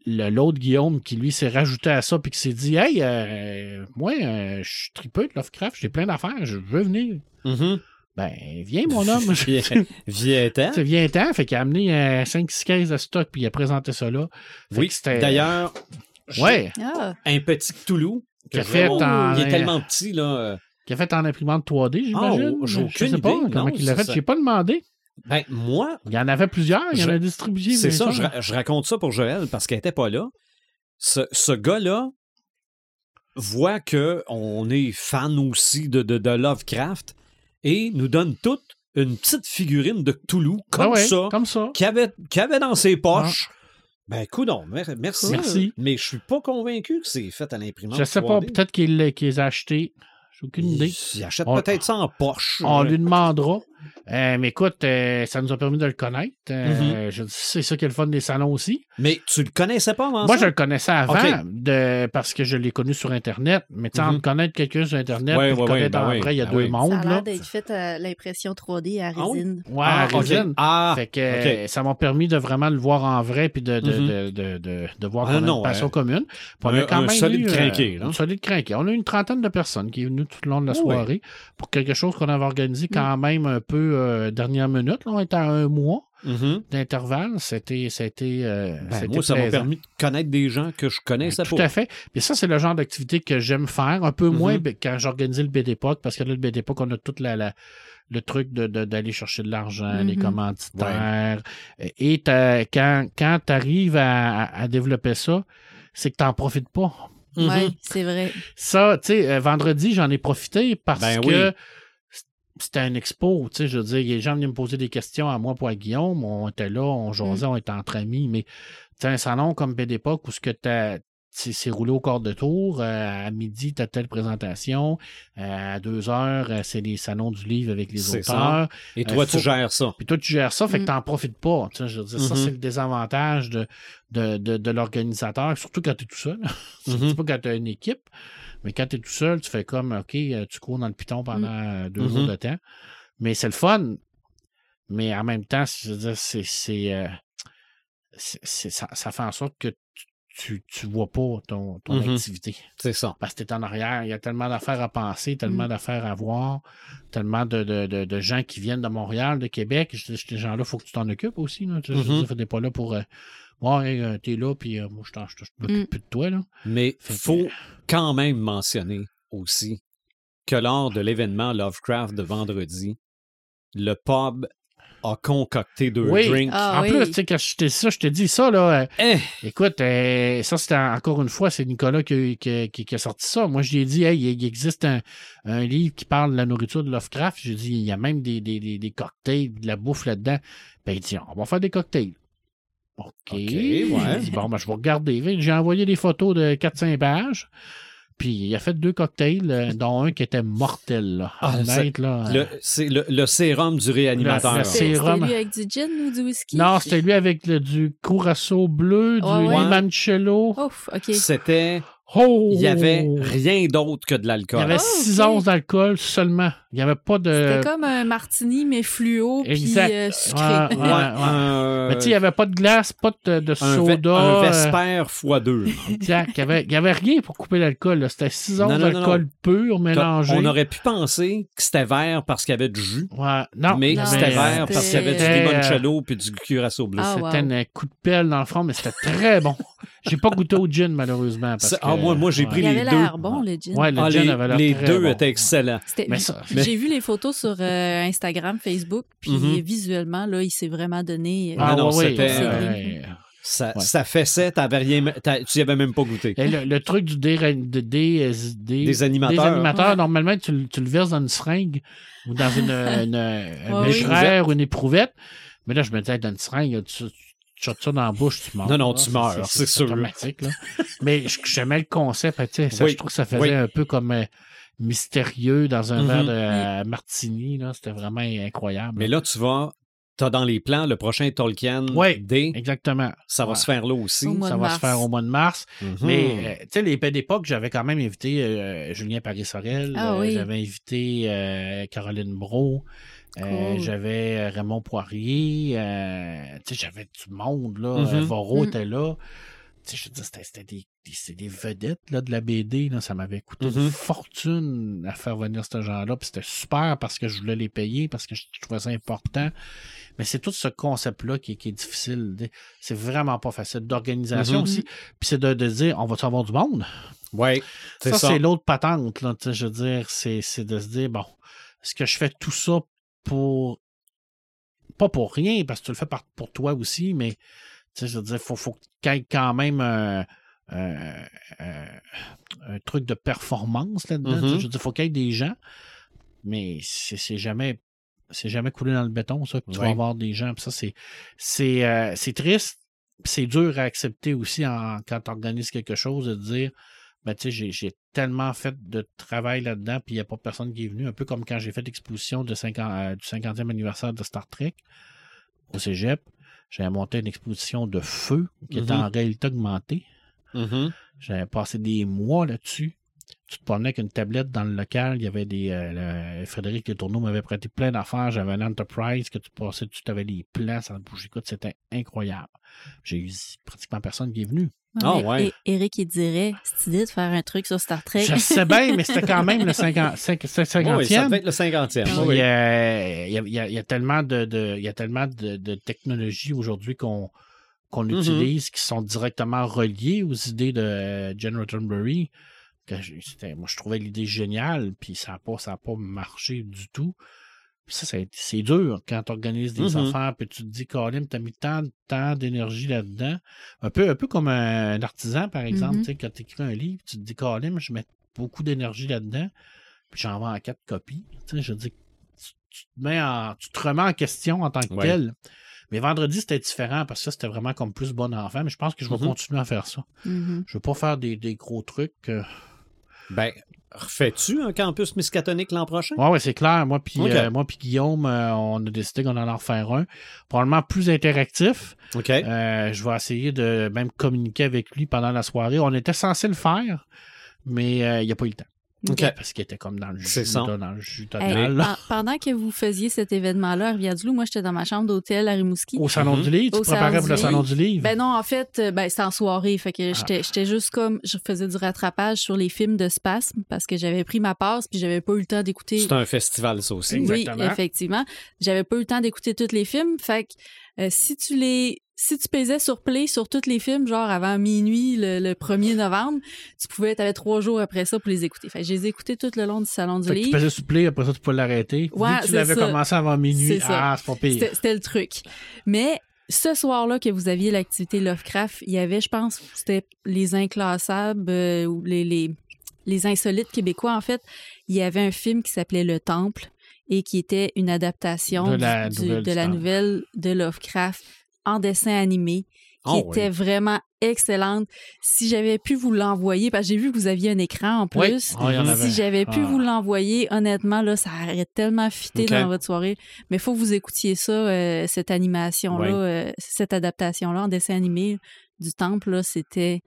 l'autre Guillaume, qui lui s'est rajouté à ça, puis qui s'est dit Hey, euh, moi, euh, je suis tripeux de Lovecraft, j'ai plein d'affaires, je veux venir. Mhm. Ben, viens, mon homme. Viens- Viens-t'en. Temps, fait qu'il a amené euh, 5-6 caisses de stock, puis il a présenté ça là. Fait Oui, d'ailleurs, Ouais, Ah, un petit Toulouse. Qui a fait en- Il est tellement petit, là. euh, qui a fait en imprimante 3D, j'imagine. Oh, j'ai je sais pas comment il l'a fait. ça. J'ai pas demandé. Ben, moi, Il y en avait plusieurs, il y en a distribué. c'est ça, je, ra- je raconte ça pour Joël parce qu'elle n'était pas là. Ce, ce gars-là voit que on est fan aussi de, de, de Lovecraft et nous donne toute une petite figurine de Cthulhu comme Ah ouais, ça, Comme ça. qu'il avait, avait dans ses poches. Ben, coudonc, mer- merci. Merci. Mais je suis pas convaincu que c'est fait à l'imprimante. Je sais pas, 3D. peut-être qu'il les a achetés. J'ai aucune idée. il achète peut-être ça en poche. On Euh, lui demandera. Euh, mais écoute, euh, ça nous a permis de le connaître. Euh, je dis, C'est ça qui est le fun des salons aussi. Mais tu le connaissais pas avant Moi, ça? je le connaissais avant de, parce que je l'ai connu sur Internet. Mais tu sais, Mhm. entre connaître quelqu'un sur Internet Ouais, et ouais, le connaître ouais, ben en vrai, il y a ben deux oui. ça mondes. a l'air d'être fait à l'impression 3D à Ah oui? résine. Ouais, Ah, à résine. Ah, Fait que euh, ça m'a permis de vraiment le voir en vrai puis de, de, Mhm. de, de, de, de voir Ah qu'on a une passion euh, commune. Puis on un- a quand un même solide eu, crinqué, un solide crinqué. On a eu une trentaine de personnes qui est venues tout le long de la soirée pour quelque chose qu'on avait organisé Mm. quand même un peu euh, dernière minute. Là, on était à un mois mhm. d'intervalle. C'était, c'était, euh, Ben, c'était moi, ça m'a permis de connaître des gens que je connaissais Tout pas. à fait. Puis ça, c'est le genre d'activité que j'aime faire. Un peu moins Mhm. ben, quand j'organisais le BDPOC, parce que là, le BDPOC, on a toute la, la- le truc de, de- d'aller chercher de l'argent, les Mhm. commanditaires. Et quand, quand tu arrives à, à- à développer ça, c'est que tu n'en profites pas. Oui, c'est vrai. Ça, tu sais, euh, vendredi, j'en ai profité parce Ben que oui. C'était un expo, tu sais, je veux dire, les gens venaient me poser des questions à moi pour à Guillaume, on était là, on jasait, on était entre amis, mais tu un salon comme BDPOC où ce que t'as c'est roulé au quart de tour. euh, à midi, tu as telle présentation. euh, à deux heures, euh, c'est les salons du livre avec les ça. auteurs. Et toi, Euh, tu faut- gères ça. Puis toi, tu gères ça, fait que Mm. t'en profites pas. Tu sais, je veux dire, Ça, Mhm. c'est le désavantage de, de, de, de l'organisateur, surtout quand tu es tout seul. Mhm. C'est pas quand tu as une équipe, mais quand tu es tout seul, tu fais comme, OK, euh, tu cours dans le piton pendant euh, deux jours de temps. Mais c'est le fun. Mais en même temps, je veux dire, c'est, c'est, euh, ça, ça fait en sorte que tu, tu, tu vois pas ton, ton Mhm. activité. C'est ça. Parce que tu es en arrière, il y a tellement d'affaires à penser, tellement d'affaires à voir, tellement de, de, de, de gens qui viennent de Montréal, de Québec. Je dis, Ces gens-là, il faut que tu t'en occupes aussi. Là. Tu sais, je veux Mhm. dire, t'es pas là pour. Euh, ouais, euh, t'es là, puis euh, moi, je t'en- je je m'occupe Mm. plus de toi. Là. Mais que- faut quand même mentionner aussi que lors de l'événement Lovecraft de vendredi, le pub a concocté deux Oui. drinks. Ah en oui. plus, tu sais, quand je t'ai ça, je te dis ça, là. euh, Eh, Écoute, euh, ça, c'était encore une fois, c'est Nicolas qui, qui- qui- qui a sorti ça. Moi, je lui ai dit, hey, il, il existe un, un livre qui parle de la nourriture de Lovecraft. J'ai dit, il y a même des, des, des, des cocktails, de la bouffe là-dedans. Ben, il dit, on va faire des cocktails. OK. Ouais. Bon, ben, je vais regarder. J'ai envoyé des photos de 4-5 pages. Puis il a fait deux cocktails, euh, dont un qui était mortel. Là. Ah, Honnête, là. Le- C'est le, le sérum du réanimateur. Le- le C'était sérum. c'était lui avec du gin ou du whisky? Non, c'était lui avec le, du Curaçao bleu, du Ouais, ouais. limoncello. Ouf, OK. C'était. Oh! Il y avait rien d'autre que de Il y l'alcool. avait Ah, 6 ok. onces d'alcool seulement. Il n'y avait pas de. C'était comme un martini, mais fluo, puis euh, sucré. Ouais, Ouais, ouais. un- Mais tu sais, il n'y avait pas de glace, pas de, de un, ve- soda. un euh, Vesper x 2. Exact. Il n'y avait, rien pour couper l'alcool. là. C'était 6 Non, onces d'alcool pur mélangé. On aurait pu penser que c'était vert parce qu'il y avait du jus, Ouais. Non, mais c'était vert parce qu'il y avait du limoncello puis du curaçao bleu. Ah, C'était wow. un coup de pelle dans le fond, mais c'était très bon. J'ai pas goûté au gin, malheureusement. Parce Ça- que, ah, moi- moi, j'ai ouais. pris Il les avait deux. l'air bon, le gin. Ouais, le Ah, gin les avait l'air les très deux bon. étaient excellents. C'était- Mais ça- mais- J'ai vu les photos sur euh, Instagram, Facebook, puis Mhm. visuellement, là, il s'est vraiment donné. euh, Ah, non, ouais, c'était, euh. Ça, Ouais. ça fessait, t'avais rien, t'as- tu y avais même pas goûté. Et le, le truc du dé, de- des, des, Des animateurs. des animateurs, Ouais. normalement, tu, le- tu le verses dans une seringue ou dans une, une, une Ouais, oui. becherère ou une éprouvette. Mais là, je me disais, dans une seringue, tu, tu ça dans la bouche, tu meurs. Non, non, là. tu meurs, c'est sûr. automatique, là. Mais j'aimais le concept. tu sais, ça, Oui, Je trouve que ça faisait oui. un peu comme euh, mystérieux dans un verre de euh, martini. là. C'était vraiment incroyable. Mais là, tu vas, t'as dans les plans le prochain Tolkien Ouais. D, Exactement. ça va Ouais. se faire là aussi. Ça va mars. se faire au mois de mars. Mhm. Mais, euh, tu sais, les d'époque, j'avais quand même invité euh, Julien Paris-Sorel. Ah euh, oui. J'avais invité euh, Caroline Bro. Euh, Cool. j'avais euh, Raymond Poirier. euh, tu sais, j'avais du monde, là. Euh, Varro Mm. était là. Tu sais, je veux dire, c'était, c'était des, des- des vedettes là, de la BD. Là. Ça m'avait coûté une fortune à faire venir ces gens-là. Puis c'était super parce que je voulais les payer, parce que je trouvais ça important. Mais c'est tout ce concept-là qui, est- qui est difficile. C'est vraiment pas facile. D'organisation Mhm. aussi. Puis c'est de, de dire, on va-tu avoir du monde? C'est Ça, ça. c'est l'autre patente. Là, je veux dire, c'est, c'est de se dire, bon, est-ce que je fais tout ça pour. Pas pour rien, parce que tu le fais pour toi aussi, mais tu sais, je veux dire, faut, faut qu'il y ait quand même un, un- un- un truc de performance là-dedans. Mhm. Tu sais, Je veux dire, faut qu'il y ait des gens, mais c'est, jamais. C'est jamais coulé dans le béton, ça, que tu vas avoir des gens. Puis ça, c'est, c'est, euh, triste, c'est dur à accepter aussi en, quand tu organises quelque chose, de dire ben, tu sais, j'ai, tellement fait de travail là-dedans, puis il n'y a pas personne qui est venu. Un peu comme quand j'ai fait l'exposition de 50, euh, du 50e anniversaire de Star Trek au cégep. J'avais monté une exposition de feu qui était Mhm. en réalité augmentée. Mhm. J'avais passé des mois là-dessus. Tu te promenais avec une tablette dans le local. Il y avait des. euh, le- Frédéric Le Tourneau m'avait prêté plein d'affaires. J'avais un Enterprise que tu passais. Tu avais les plans, ça bougeait. Écoute, c'était incroyable. J'ai eu pratiquement personne qui est venu. Ah, mais- ouais. et Eric, il dirait, c'est idée de faire un truc sur Star Trek. Je sais bien, mais c'était quand même le 50, 50e. Oui, ça devait être le 50e. Puis, Oui. euh, Il y, a, il y a- il y a tellement de, de- il y a tellement de, de technologies aujourd'hui qu'on qu'on Mhm. utilise qui sont directement reliées aux idées de euh, Jen Roddenberry. Que moi, je trouvais l'idée géniale, puis ça n'a pas, ça a pas marché du tout. Ça, c'est dur quand tu organises des Mhm. affaires, puis tu te dis, Colin, tu as mis tant, tant d'énergie là-dedans. Un peu, un peu comme un, artisan, par exemple. Tu sais, Quand tu écris un livre, tu te dis, Colin, je mets beaucoup d'énergie là-dedans, puis j'en vends quatre copies. Je dis, tu, tu te mets en- tu te remets en question en tant que Ouais. tel. Mais vendredi, c'était différent parce que ça, c'était vraiment comme plus bon enfant. Mais je pense que je vais Mhm. continuer à faire ça. Je veux pas faire des, des gros trucs. euh. Ben, refais-tu un campus miscatonique l'an prochain? Ouais, ouais, c'est clair. Moi puis euh, Guillaume, euh, on a décidé qu'on allait en faire un. Probablement plus interactif. OK. Euh, je vais essayer de même communiquer avec lui pendant la soirée. On était censé le faire, mais euh, il n'y a pas eu le temps. OK. Parce qu'il était comme dans le jus, C'est ça. là, dans le jus Hey, total. pendant que vous faisiez cet événement-là à Rivière-du-Loup, moi, j'étais dans ma chambre d'hôtel à Rimouski. Au salon Mhm. du livre, tu te préparais pour le salon du livre? Ben non, en fait, euh, ben, c'était en soirée. Fait Ah. que j'étais j'étais juste comme. Je faisais du rattrapage sur les films de Spasme parce que j'avais pris ma passe puis j'avais pas eu le temps d'écouter. C'est un festival, ça aussi. Exact. Oui, Exactement. effectivement. J'avais pas eu le temps d'écouter tous les films. Fait que euh, si tu les. Si tu pesais sur play sur tous les films, genre avant minuit le, le 1er novembre, tu pouvais, t'avais trois jours après ça pour les écouter. Fait que je les ai écoutés tout le long du salon du Fait que tu livre. faisais suppléer, après ça, tu peux l'arrêter. Ouais, Vu que tu l'avais commencé avant minuit, ah, c'est pas pire. C'était le truc. Mais ce soir-là que vous aviez l'activité Lovecraft, il y avait, je pense, c'était les inclassables euh, ou les, les, les insolites québécois, en fait. Il y avait un film qui s'appelait Le Temple et qui était une adaptation De la du- nouvelle de du la Temple. nouvelle de Lovecraft en dessin animé Ah oui. était vraiment excellente. Si j'avais pu vous l'envoyer, parce que j'ai vu que vous aviez un écran en plus. Ah, en. Si j'avais pu Ah. vous l'envoyer, honnêtement, là, ça aurait tellement fité dans votre soirée. Mais il faut que vous écoutiez ça, euh, cette animation-là, euh, cette adaptation-là en dessin animé du temple, c'était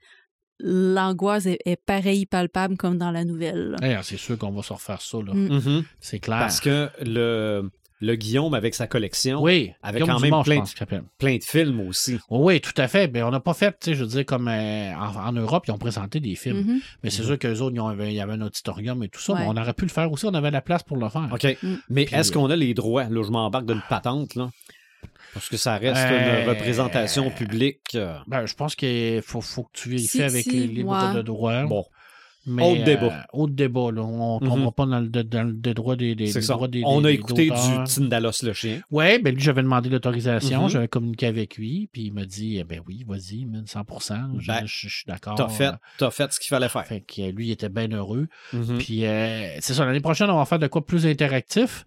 l'angoisse est, est pareil palpable comme dans la nouvelle. c'est sûr qu'on va se refaire ça, là. Mm. Mhm. C'est clair. Parce que le, le Guillaume, avec sa collection, oui, avec Guillaume quand même Dumont, plein pense de films aussi. Oui, oui, tout à fait. Mais on n'a pas fait, tu sais, je veux dire, comme euh, en, en Europe, ils ont présenté des films. Mhm. Mais c'est Mhm. sûr qu'eux autres, ils ont- il y avait un auditorium et tout ça. Ouais. Mais on aurait pu le faire aussi. On avait la place pour le faire. OK. Mm. Mais est-ce qu'on a les droits? Là, je m'embarque d'une patente, là. Parce que ça reste Euh, une représentation publique. euh, Ben, je pense qu'il faut, faut que tu vérifies Si, avec si, les livres ouais. de droit. Bon, Mais, Autre débat. euh, autre débat, là. On ne tombera pas dans le, dans le des droits des, des, c'est des ça. droits des On a des- écouté du Tindalos le chien. Oui, ben lui, j'avais demandé l'autorisation, Mhm. j'avais communiqué avec lui, puis il m'a dit, eh ben oui, vas-y, man, 100%. Je, Ben, je- je suis d'accord. T'as fait, t'as fait ce qu'il fallait faire. Fait que euh, lui, il était bien heureux. Mhm. Puis euh, c'est ça, l'année prochaine, on va faire de quoi plus interactif.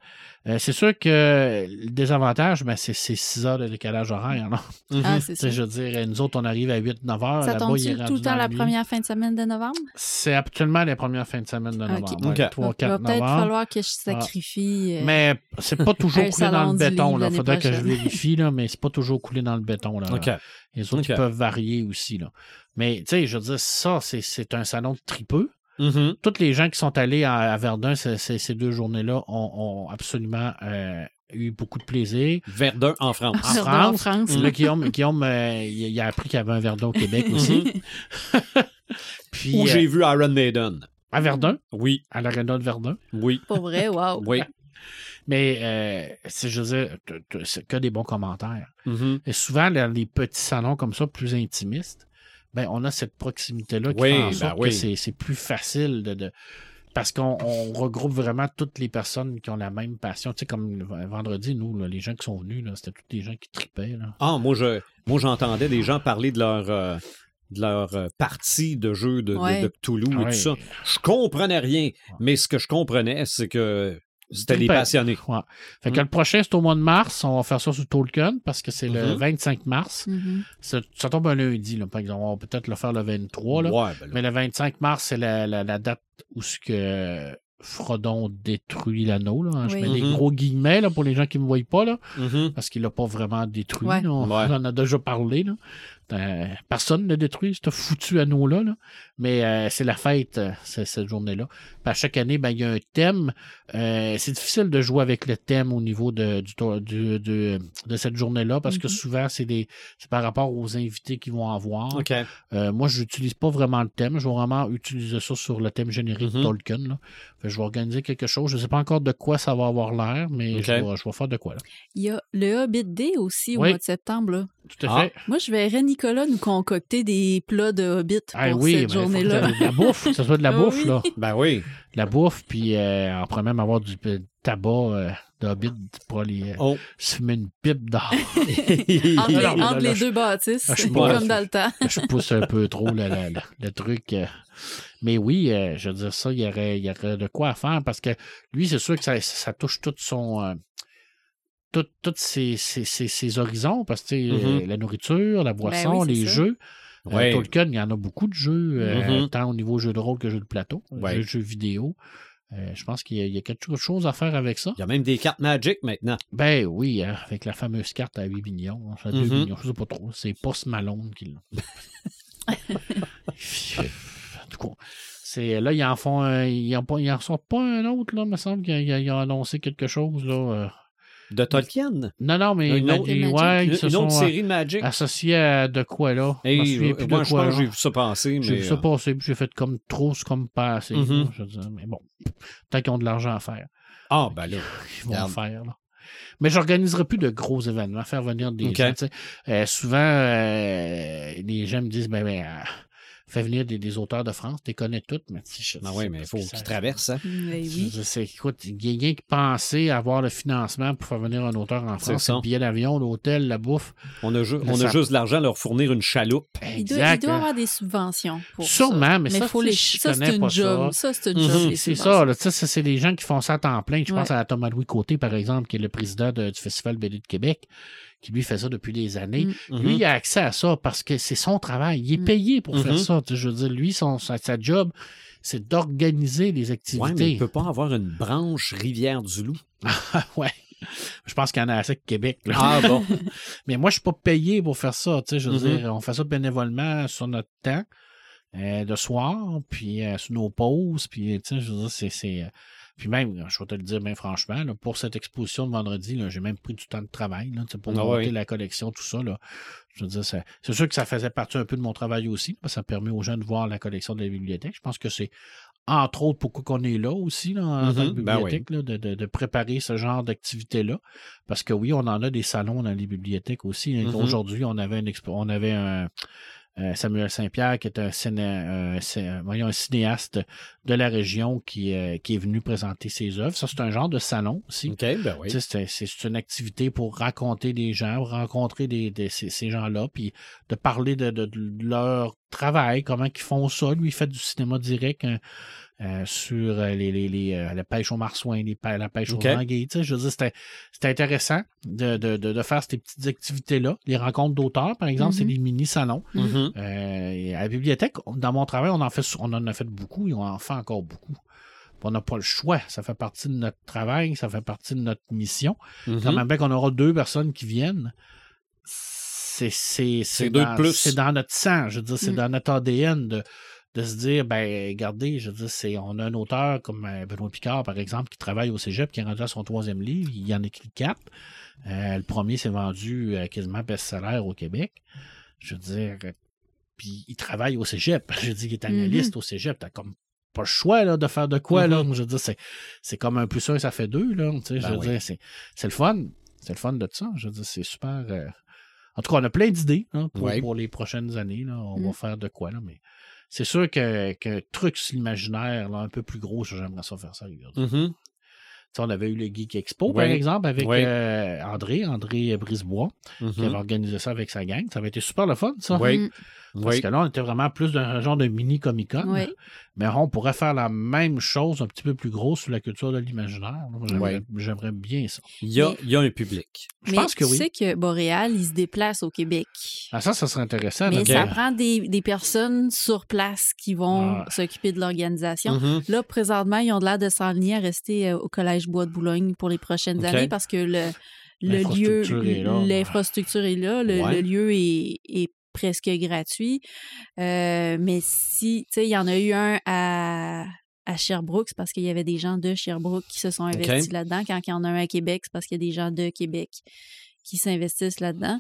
Euh, c'est sûr que le désavantage, ben, c'est c'est 6 heures de décalage horaire. là. Mhm. Ah, c'est ça. Je veux dire, nous autres, on arrive à 8-9 heures. Ça tombe il est tout le temps dans la nuit. première fin de semaine de novembre? C'est actuellement la première fin de semaine de novembre. Ok. ouais, 3, Il va 4 peut-être novembre. falloir que je sacrifie. euh, Mais c'est pas toujours coulé dans le béton. Il faudrait que je vérifie, là, mais c'est pas toujours coulé dans le béton. Là. OK. Les autres, ils peuvent varier aussi. Là. Mais tu sais, je veux dire, ça, c'est- c'est un salon de tripeux. Mhm. Toutes les gens qui sont allés à, à Verdun ces, deux journées-là ont, ont absolument euh, eu beaucoup de plaisir. Verdun en France. En Verdun en France, France. Là, Guillaume, Guillaume euh, il, a appris qu'il y avait un Verdun au Québec aussi. Puis, Où euh, j'ai vu Iron Maiden. à Verdun, Oui, à l'aréna de Verdun. oui, Pour vrai, wow. oui. Mais euh, c'est, je veux dire, c'est que des bons commentaires. Mhm. Et souvent, les petits salons comme ça, plus intimistes, ben, on a cette proximité-là qui Oui, fait en ben sorte oui. que c'est, c'est plus facile de. de- parce qu'on on regroupe vraiment toutes les personnes qui ont la même passion. Tu sais, comme vendredi, nous, là, les gens qui sont venus, là, c'était tous des gens qui tripaient. Là. Ah, moi, je, moi, j'entendais des gens parler de leur, euh, de leur euh, partie de jeu de, de- Ouais. de Cthulhu et Ouais. tout ça. Je comprenais rien, mais ce que je comprenais, c'est que c'était Tripaient. passionnés. Ouais. Fait que Mm. le prochain, c'est au mois de mars. On va faire ça sur Tolkien parce que c'est le Mhm. 25 mars. Mhm. Ça, ça tombe un lundi, là, par exemple. On va peut-être le faire le 23. Là. Ouais, ben là. Mais le 25 mars, c'est la, la- la date où ce que Frodon détruit l'anneau. là. Je Oui. mets des Mhm. gros guillemets là, pour les gens qui ne me voient pas, là, parce qu'il l'a pas vraiment détruit. Ouais. On, Ouais. on en a déjà parlé. Là. Euh, personne ne détruit, ce foutu anneau-là. là. Mais euh, c'est la fête, euh, c'est- cette journée-là. À chaque année, ben, il y a un thème. Euh, c'est difficile de jouer avec le thème au niveau de, du, du- de cette journée-là, parce que Mhm. souvent, c'est par rapport aux invités qu'ils vont avoir. Euh, moi, je n'utilise pas vraiment le thème. Je vais vraiment utiliser ça sur le thème générique Mhm. de Tolkien. Là. Fait que je vais organiser quelque chose. Je ne sais pas encore de quoi ça va avoir l'air, mais je, vais, je vais faire de quoi. Là. Il y a le Hobbit Day aussi au Oui. mois de septembre. là. Tout à Ah. fait. Moi, je verrais Nicolas nous concocter des plats de Hobbit pour Ah oui, cette ben, journée-là? de la bouffe, que ce soit de la Ah bouffe, oui. là. Ben oui. De la bouffe, puis euh, on pourrait même avoir du euh, tabac euh, de Hobbit pour aller euh, Oh. se fumer une pipe d'or. Entre, les, Non, non, entre là, les je- deux bâtisses, là, suis comme dans le temps. je pousse un peu trop le, truc. euh. Mais oui, euh, je veux dire ça, il y aurait, il y aurait de quoi à faire parce que lui, c'est sûr que ça, ça touche tout son. Tout- tous ses horizons, parce que Mhm. euh, la nourriture, la boisson, oui, c'est les ça. jeux. Euh. Tolkien, il y en a beaucoup de jeux, euh, Mhm. tant au niveau jeu de rôle que jeu de plateau, Ouais. jeux, jeux vidéo. Euh, je pense qu'il y, a- il y a quelque chose à faire avec ça. Il y a même des cartes Magic maintenant. Ben oui, hein, avec la fameuse carte à 8 millions, à 2 Mhm. millions, je sais pas trop. C'est Post Malone qui l'a. en tout cas, c'est, là, ils en font un, ils en, pas- ils en sortent pas un autre, là, me semble qu'ils ont- ils ont annoncé quelque chose, là. Euh. De Tolkien? Non, non, mais Une ils- autre- ils- Magic. ouais, Une, ils se une autre sont euh, série de Magic. associés à de quoi, là? Je Hey, me souviens euh, plus moi, de je quoi, pense que j'ai vu ça passer, J'ai vu ça euh, passer, puis j'ai fait comme trop, c'est comme pas assez. là, Mhm. je veux dire. Mais bon, tant qu'ils ont de l'argent à faire, Ah, ben là. ils vont Regarde. le faire. Là. Mais j'organiserai plus de gros événements, faire venir des gens. Euh, souvent, euh, les gens me disent ben, ben euh, fais venir des, des auteurs de France, tu les connais toutes, mais tu sais, je sais oui, mais il faut qu'ils traversent, hein. Mais Je oui. dire, écoute, il y a quelqu'un qui pensait avoir le financement pour faire venir un auteur en C'est France. ça. Le billet d'avion, l'hôtel, la bouffe. On a, ju- Le on a sap- juste de l'argent à leur fournir une chaloupe. Il doit, il doit hein. avoir des subventions pour Sûrement, ça. mais ça, faut les... je ça, connais c'est pas job. Ça, c'est une Mhm. job. C'est- C'est ça, là, tu sais, ça, c'est les gens qui font ça à temps plein. Je pense à Thomas Louis Côté, par exemple, qui est le président de- du Festival BD de Québec, qui lui fait ça depuis des années. Mm. Lui, il a accès à ça parce que c'est son travail. Il est Mm. payé pour faire Mhm. ça. Je veux dire, lui, son, sa, sa job, c'est d'organiser les Ouais, mais activités. il peut pas avoir une branche Rivière-du-Loup. ouais. Je pense qu'il y en a assez au Québec. là. Ah bon. Mais moi, je suis pas payé pour faire ça. Tu sais, je veux Mhm. dire, on fait ça bénévolement sur notre temps euh, de soir, puis euh, sur nos pauses, puis tu sais, je veux dire, c'est. Euh, puis même, je vais te le dire bien franchement, là, pour cette exposition de vendredi, j'ai même pris du temps de travail là, pour Ah monter la collection, tout ça. Là. Je veux dire, c'est sûr que ça faisait partie un peu de mon travail aussi, parce que ça permet aux gens de voir la collection de la bibliothèque. Je pense que c'est entre autres pourquoi qu'on est là aussi là, en tant que Mhm, ben bibliothèque, là, de, préparer ce genre d'activité-là. Parce que oui, on en a des salons dans les bibliothèques aussi. Mhm. Aujourd'hui, on avait un expo- on avait un euh, Samuel Saint-Pierre, qui est un, ciné- un- un- voyons, un cinéaste de la région qui, euh, qui est venu présenter ses œuvres. Ça, c'est un genre de salon aussi. OK, ben oui. C'est une activité pour raconter des gens, rencontrer des, des- ces, ces gens-là, puis de parler de, de- de leur travail, comment ils font ça. Lui, il fait du cinéma direct hein, euh, sur euh, les, les, les, euh, la pêche aux marsouins, les la pêche OK. aux anguilles. Tu sais, Je veux dire, c'était c'était intéressant de, de, de, de faire ces petites activités-là. Les rencontres d'auteurs, par exemple, c'est Mhm. des mini-salons. Mhm. Euh, à la bibliothèque, dans mon travail, on en fait, on en a fait beaucoup et on en fait encore beaucoup. On n'a pas le choix. Ça fait partie de notre travail, ça fait partie de notre mission. Mhm. Quand même qu'on aura deux personnes qui viennent, c'est dans- dans notre sang. Je veux dire, c'est Mm. dans notre ADN de, de se dire, ben, regardez, je veux dire, c'est, on a un auteur comme euh, Benoît Picard, par exemple, qui travaille au Cégep, qui est rendu à son troisième livre. Il y en a écrit quatre. Euh, le premier s'est vendu euh, quasiment best-seller au Québec. Je veux dire, puis il travaille au Cégep. Je veux dire, il est analyste au Cégep. T'as comme pas le choix là, de faire de quoi. là. Mhm. Je veux dire, c'est, c'est comme un plus un, ça fait deux. Là, tu sais, je Ben veux oui. dire, c'est, c'est le fun. C'est le fun de ça. Je veux dire, c'est super. euh, En tout cas, on a plein d'idées hein, pour, Ouais. pour les prochaines années. Là. On va Mm. faire de quoi, là, mais c'est sûr que, que truc sur l'imaginaire, un peu plus gros, j'aimerais ça faire ça. sais, on avait eu le Geek Expo, par exemple, avec Ouais. euh, André, André Brisebois, qui avait organisé ça avec sa gang. Ça avait été super le fun, ça. Oui. Parce Oui. que là, on était vraiment plus dans un genre de mini Comic-Con. Oui. Mais on pourrait faire la même chose un petit peu plus gros sur la culture de l'imaginaire. J'aimerais, bien ça. Il y a, Mais- il y a un public. Je Mais pense que tu oui. sais que Boréal, il se déplace au Québec. Ah, ça, ça serait intéressant. Mais ça prend des, des personnes sur place qui vont Ah. s'occuper de l'organisation. Mhm. Là, présentement, ils ont de l'air de s'enligner à rester euh, au Collège Bois de Boulogne pour les prochaines années parce que le, le lieu, L'infrastructure est là. l'infrastructure est là, le, Ouais. le lieu est, est presque gratuit. Euh, mais si, tu sais, il y en a eu un à, à Sherbrooke, c'est parce qu'il y avait des gens de Sherbrooke qui se sont investis là-dedans. Quand il y en a un à Québec, c'est parce qu'il y a des gens de Québec qui s'investissent là-dedans.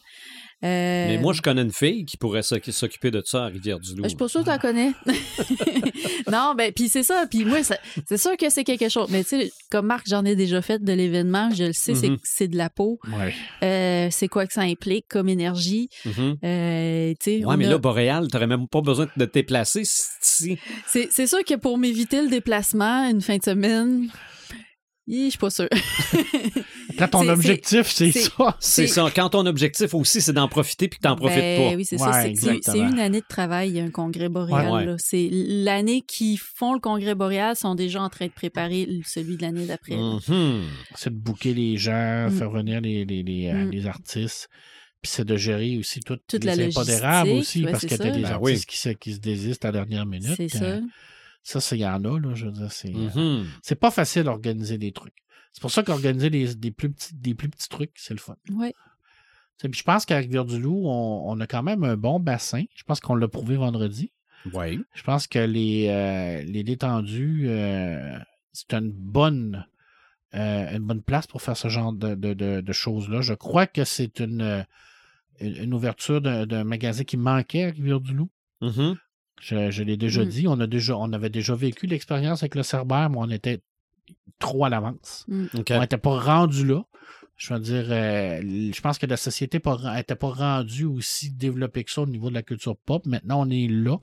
Euh, Mais moi, je connais une fille qui pourrait s'oc- s'occuper de ça à Rivière-du-Loup. je suis pas sûre que tu la connais. non, ben, puis c'est ça. Puis moi, c'est sûr que c'est quelque chose. Mais tu sais, comme Marc, j'en ai déjà fait de l'événement. Je le sais, c'est- Mhm. c'est de la peau. Ouais. Euh, c'est quoi que ça implique comme énergie? Euh, tu sais, Ouais, mais a- là, Boréal, t'aurais même pas besoin de te déplacer si. c'est, c'est sûr que pour m'éviter le déplacement une fin de semaine, je suis pas sûre. Quand ton objectif, c'est ça. C'est ça. Quand ton objectif aussi, c'est d'en profiter puis que t'en profites Ben pas. Oui, c'est Ouais, ça. C'est- une année de travail, un congrès boréal. Ouais, ouais. là. C'est l'année qui font le congrès boréal sont déjà en train de préparer celui de l'année d'après. Mhm. C'est de booker les gens, Mm. faire venir les, les, les, euh, Mm. les artistes. Puis c'est de gérer aussi tout, Toute les la logistique, aussi, ouais, parce c'est que t'as ça. des Ben artistes oui. qui, se, qui se désistent à la dernière minute. C'est Euh, ça. Ça, c'est- il y en a, là, je veux dire, c'est... euh, Mhm. C'est pas facile d'organiser des trucs. C'est pour ça qu'organiser des, des, plus petits, des plus petits trucs, c'est le fun. Puis je pense qu'à Rivière-du-Loup, on, on a quand même un bon bassin. Je pense qu'on l'a prouvé vendredi. Ouais. Je pense que les, euh, les détendus, euh, c'est une bonne, euh, une bonne place pour faire ce genre de, de, de- de choses-là. Je crois que c'est une, ouverture d'un magasin qui manquait à Rivière-du-Loup. Mhm. Je, je l'ai déjà Mm. dit. On, a déjà, on avait déjà vécu l'expérience avec le Cerbère, mais on était trop à l'avance. OK. On n'était pas rendu là. Je veux dire, euh, je pense que la société n'était pas rendue aussi développée que ça au niveau de la culture pop. Maintenant, on est là.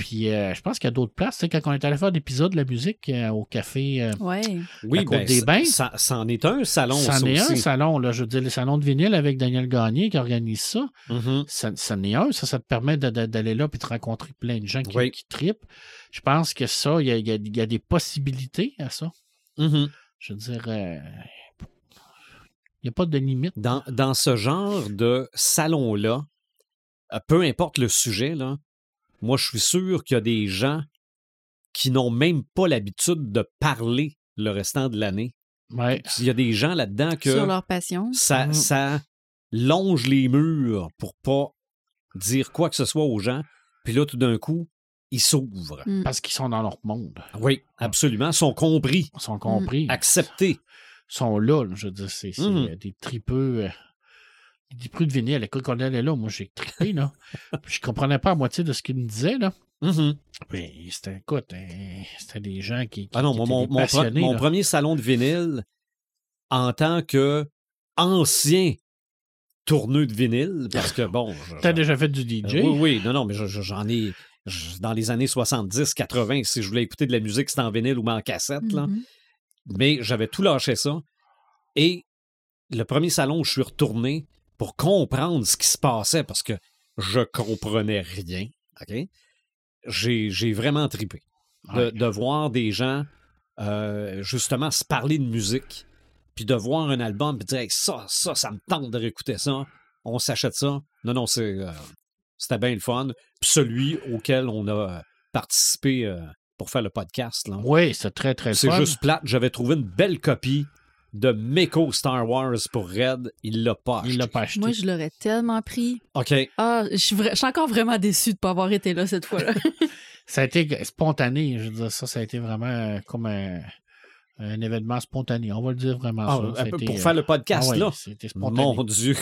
Puis, euh, je pense qu'il y a d'autres places. Tu sais, quand on est allé faire l'épisode de la musique euh, au café, euh, Ouais. Oui, Côte ben, des ça- Bains. Ça, ça en est un salon, ça ça en est un salon. Là, je veux dire, le salon de vinyle avec Daniel Gagné qui organise ça. Mhm. Ça, ça en est un. Ça, ça te permet d'aller là et de rencontrer plein de gens qui, Oui. qui tripent. Je pense que ça, il y a, il y a- il y a des possibilités à ça. Mhm. Je veux dire, euh, Il n'y a pas de limite. Dans, dans ce genre de salon-là, peu importe le sujet, là, moi, je suis sûr qu'il y a des gens qui n'ont même pas l'habitude de parler le restant de l'année. Ouais. Il y a des gens là-dedans que Sur leur passion. ça, Mhm. ça longe les murs pour pas dire quoi que ce soit aux gens. Puis là, tout d'un coup, ils s'ouvrent. Mm. Parce qu'ils sont dans leur monde. Oui, absolument. Ils sont compris, Ils sont compris. acceptés. Ils sont là. Je veux dire, c'est Mhm. euh, des tripeux. Des tripeux de vinyle. Écoute, quand on allait là, moi, j'ai trippé, là. Puis je comprenais pas à moitié de ce qu'ils me disaient, là. Mais c'était, écoute, hein, c'était des gens qui, qui, Ah non, qui mon, étaient mon, des mon pre- passionnés, mon là. premier salon de vinyle, en tant que ancien tourneux de vinyle, parce que bon. je- T'as déjà fait du DJ? Euh, oui, oui, non, non, mais je- je- j'en ai. je- dans les années 70, 80, si je voulais écouter de la musique, c'était en vinyle ou en cassette. Là. Mhm. Mais j'avais tout lâché ça. Et le premier salon où je suis retourné pour comprendre ce qui se passait, parce que je comprenais rien, OK? J'ai j'ai vraiment tripé. De, de voir des gens, euh, justement, se parler de musique, puis de voir un album, puis dire Hey, ça, ça, ça me tente de réécouter ça. On s'achète ça. Non, non, c'est euh, c'était bien le fun. Puis celui auquel on a euh, participé euh, pour faire le podcast, là. Oui, c'est très, très C'est fun. juste plate. J'avais trouvé une belle copie de Meko Star Wars pour Red. Il l'a pas acheté. Il l'a pas acheté. Moi, je l'aurais tellement pris. OK. Ah, je suis, vra- je suis encore vraiment déçue de ne pas avoir été là cette fois-là. Ça a été spontané. Je veux dire, ça, ça a été vraiment euh, comme un, un événement spontané. On va le dire vraiment Ah, ça. pour euh, faire le podcast, ah ouais, là. C'était spontané. Mon Dieu,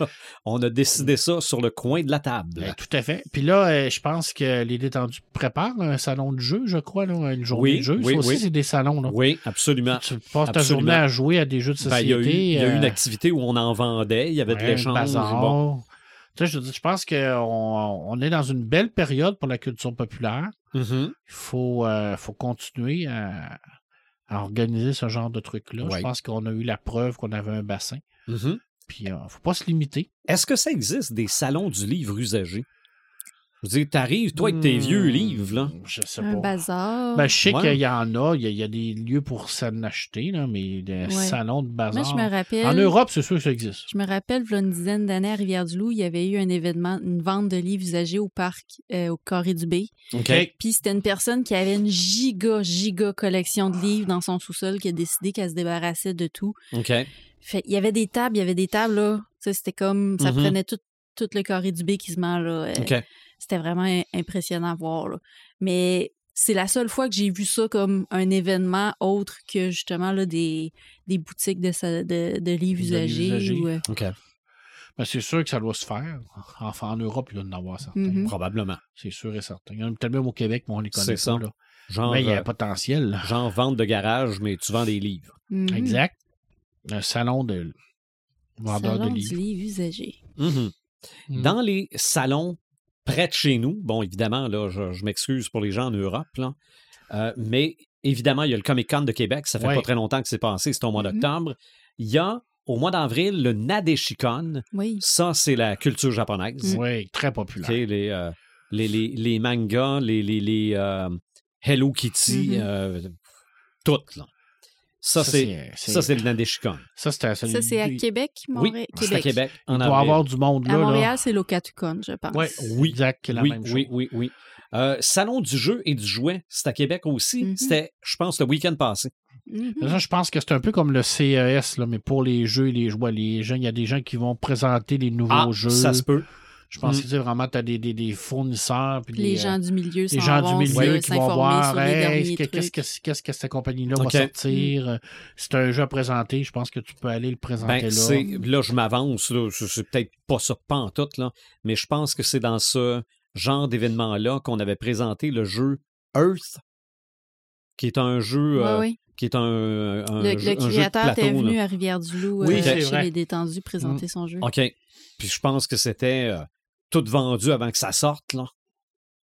a- on a décidé ça sur le coin de la table. Ben, tout à fait. Puis là, euh, je pense que les détendus préparent un salon de jeu, je crois, là, une journée Oui, de jeu. oui, ça aussi, oui. c'est des salons. Là. Oui, absolument. Tu passes ta Absolument. journée à jouer à des jeux de Ben, il société. y a eu, il y a eu une euh, activité où on en vendait, il y avait de l'échange. bazar. Bon. Tu sais, je, je pense qu'on on est dans une belle période pour la culture populaire. Mhm. Il faut, euh, faut continuer à, à organiser ce genre de trucs-là. Ouais. Je pense qu'on a eu la preuve qu'on avait un bassin. Mhm. Puis, il ne faut pas se limiter. Est-ce que ça existe des salons du livre usagé? Je veux dire, t'arrives, toi, avec tes Hmm, vieux livres, là. Je sais un pas. bazar. Ben, je sais Ouais. qu'il y en a. Il y a, il y a des lieux pour s'en acheter, là, mais des Ouais. salons de bazar. Moi, je me rappelle. En Europe, c'est sûr que ça existe. Je me rappelle, il y a une dizaine d'années à Rivière-du-Loup, il y avait eu un événement, une vente de livres usagés au parc, euh, au Carré du Bay. OK. Puis c'était une personne qui avait une giga, giga collection de livres dans son sous-sol qui a décidé qu'elle se débarrassait de tout. OK. Fait, il y avait des tables, il y avait des tables, là. Tu sais, C'était comme, ça Mhm. prenait tout, tout le Carré du Bay quasiment, là. Euh, OK. C'était vraiment im- impressionnant à voir, là. Mais c'est la seule fois que j'ai vu ça comme un événement autre que justement là, des, des boutiques de, sa- de, de livres De livres usagés. usagés. ou, euh, OK. Ben, c'est sûr que ça doit se faire. Enfin, en Europe, il doit en avoir certains. Mhm. Probablement. C'est sûr et certain. Il y en a peut-être même au Québec, mais on les connaît C'est pas. ça. Là. Genre, Mais il y a euh, un potentiel. là. genre vente de garage, mais tu vends des livres. mhm. Exact. Un salon de vendeur Salon de du livres. livre usagé. Mhm. Mhm. Dans les salons près de chez nous, bon, évidemment, là, je, je m'excuse pour les gens en Europe, là, euh, mais évidemment, il y a le Comic Con de Québec. Ça fait Ouais. pas très longtemps que c'est passé, c'est au mois Mhm. d'octobre. Il y a, au mois d'avril, le Nadeshikon. Oui. Ça, c'est la culture japonaise. Oui, très populaire. Les, euh, les, les, les mangas, les, les, les euh, Hello Kitty, Mhm. euh, toutes, là. Ça, c'est, ça, c'est le Nadeshikon. Ça, c'est à- Ça, c'est à Québec, Oui, Montréal. c'est à Québec. Il doit avoir du monde là. À là. Montréal, c'est l'Okatucon, je pense. Ouais, Oui, exact, la oui, même chose. oui, oui, oui. Euh, Salon du jeu et du jouet, c'est à Québec aussi. Mhm. C'était, je pense, le week-end passé. Mhm. Mais Ça, je pense que c'est un peu comme le CES, là, mais pour les jeux et les jouets. Les gens, il y a des gens qui vont présenter les nouveaux Ah, jeux. ça se peut. Je pense Mm. que tu sais, vraiment, tu as des, des, des fournisseurs. Puis Les des, gens du milieu les s'en gens vont du milieu qui vont voir hey, qu'est-ce que, qu'est-ce que cette compagnie-là va sortir? Euh, C'est un jeu à présenter. Je pense que tu peux aller le présenter Ben, là. là, je m'avance, là, c'est peut-être pas ça pas en tout, là, mais je pense que c'est dans ce genre d'événement-là qu'on avait présenté le jeu Earth, qui est un jeu, Ouais, euh, oui. qui est un, un, Le, jeu, le un jeu de créateur plateau. était venu là. à Rivière-du-Loup Oui, euh, chez vrai. les détendus présenter son jeu. OK. Puis je pense que c'était euh, tout vendu avant que ça sorte, là.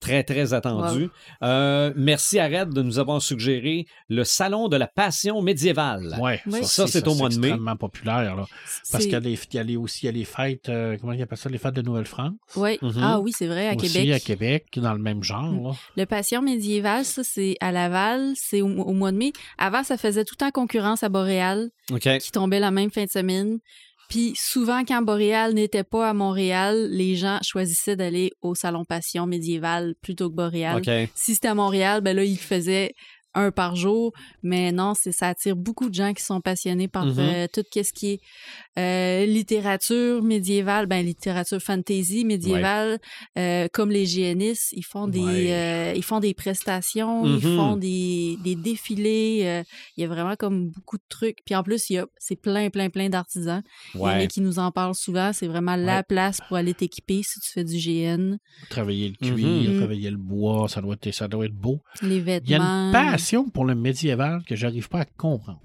Très, très attendu. Euh, merci à Red de nous avoir suggéré le Salon de la Passion médiévale. Ouais, Oui. Ça, c'est au mois de mai. extrêmement populaire. Là. Parce qu'il y a, des- il y a les- aussi il y a les fêtes, euh, comment ils appellent ça, les fêtes de Nouvelle-France? Ouais. Mhm. Ah oui, c'est vrai, à aussi Québec. à Québec, dans le même genre. Mm. là. Le Passion médiéval, ça, c'est à Laval, c'est au, au mois de mai. Avant, ça faisait tout temps concurrence à Boréal, qui tombait la même fin de semaine. Puis souvent, quand Boréal n'était pas à Montréal, les gens choisissaient d'aller au Salon Passion médiéval plutôt que Boréal. Si c'était à Montréal, ben là, ils faisaient un par jour. Mais non, c'est ça attire beaucoup de gens qui sont passionnés par Mhm. euh, tout ce qui est euh, littérature médiévale, ben littérature fantasy médiévale, euh, comme les GNistes, ils font des Ouais. euh, ils font des prestations, ils Mhm. font des, des défilés. euh, il y a vraiment comme beaucoup de trucs. Puis en plus, il y a c'est plein plein plein d'artisans. Il y en a Ouais. qui nous en parlent souvent. C'est vraiment la Ouais. place pour aller t'équiper si tu fais du GN. Travailler le cuir, Mhm. travailler le bois, ça doit être, ça doit être beau. Les Il y a vêtements. une passion pour le médiéval que j'arrive pas à comprendre.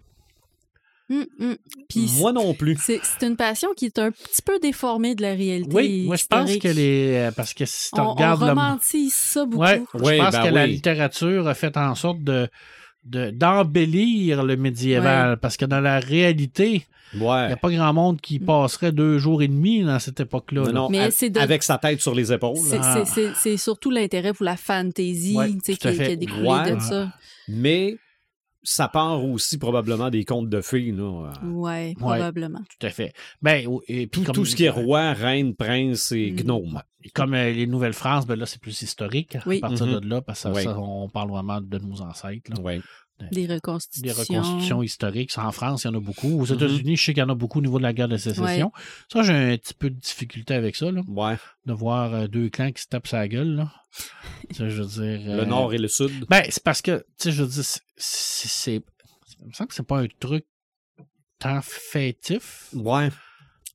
Hum, hum. Puis Moi non plus. c'est une passion qui est un petit peu déformée de la réalité. Oui, moi je pense que les. euh, Parce que si tu regardes on le. romantise ça beaucoup. Ouais, Ouais, je pense ben que la oui. littérature a fait en sorte de de- d'embellir le médiéval parce que dans la réalité, il n'y a pas grand monde qui passerait deux jours et demi dans cette époque-là. Non, là. non, Mais a- c'est de- avec sa tête sur les épaules. C'est- Ah. surtout l'intérêt pour la fantasy Ouais, qui, qui a découlé Ouais. de ça. Mais ça part aussi probablement des contes de fées. Là. Ouais, probablement. Tout à fait. Ben, et puis Tout, comme- tout ce qui est roi, reine, prince et Mm. gnome. Comme euh, les Nouvelles-France, ben là, c'est plus historique Oui. à partir Mhm. de là, parce que ça, Oui. ça, on parle vraiment de nos ancêtres. là. Ouais. Des Des reconstitutions. historiques. En France, il y en a beaucoup. Aux États-Unis, je sais qu'il y en a beaucoup au niveau de la guerre de sécession. Ça, j'ai un petit peu de difficulté avec ça, là, Ouais. de voir euh, deux clans qui se tapent sa gueule. Là. Ça, je veux dire. Le euh, nord et le sud. Ben, c'est parce que, tu sais, je veux dire, c'est- c'est. c'est- Il me semble que c'est pas un truc tant fêtif. Ouais.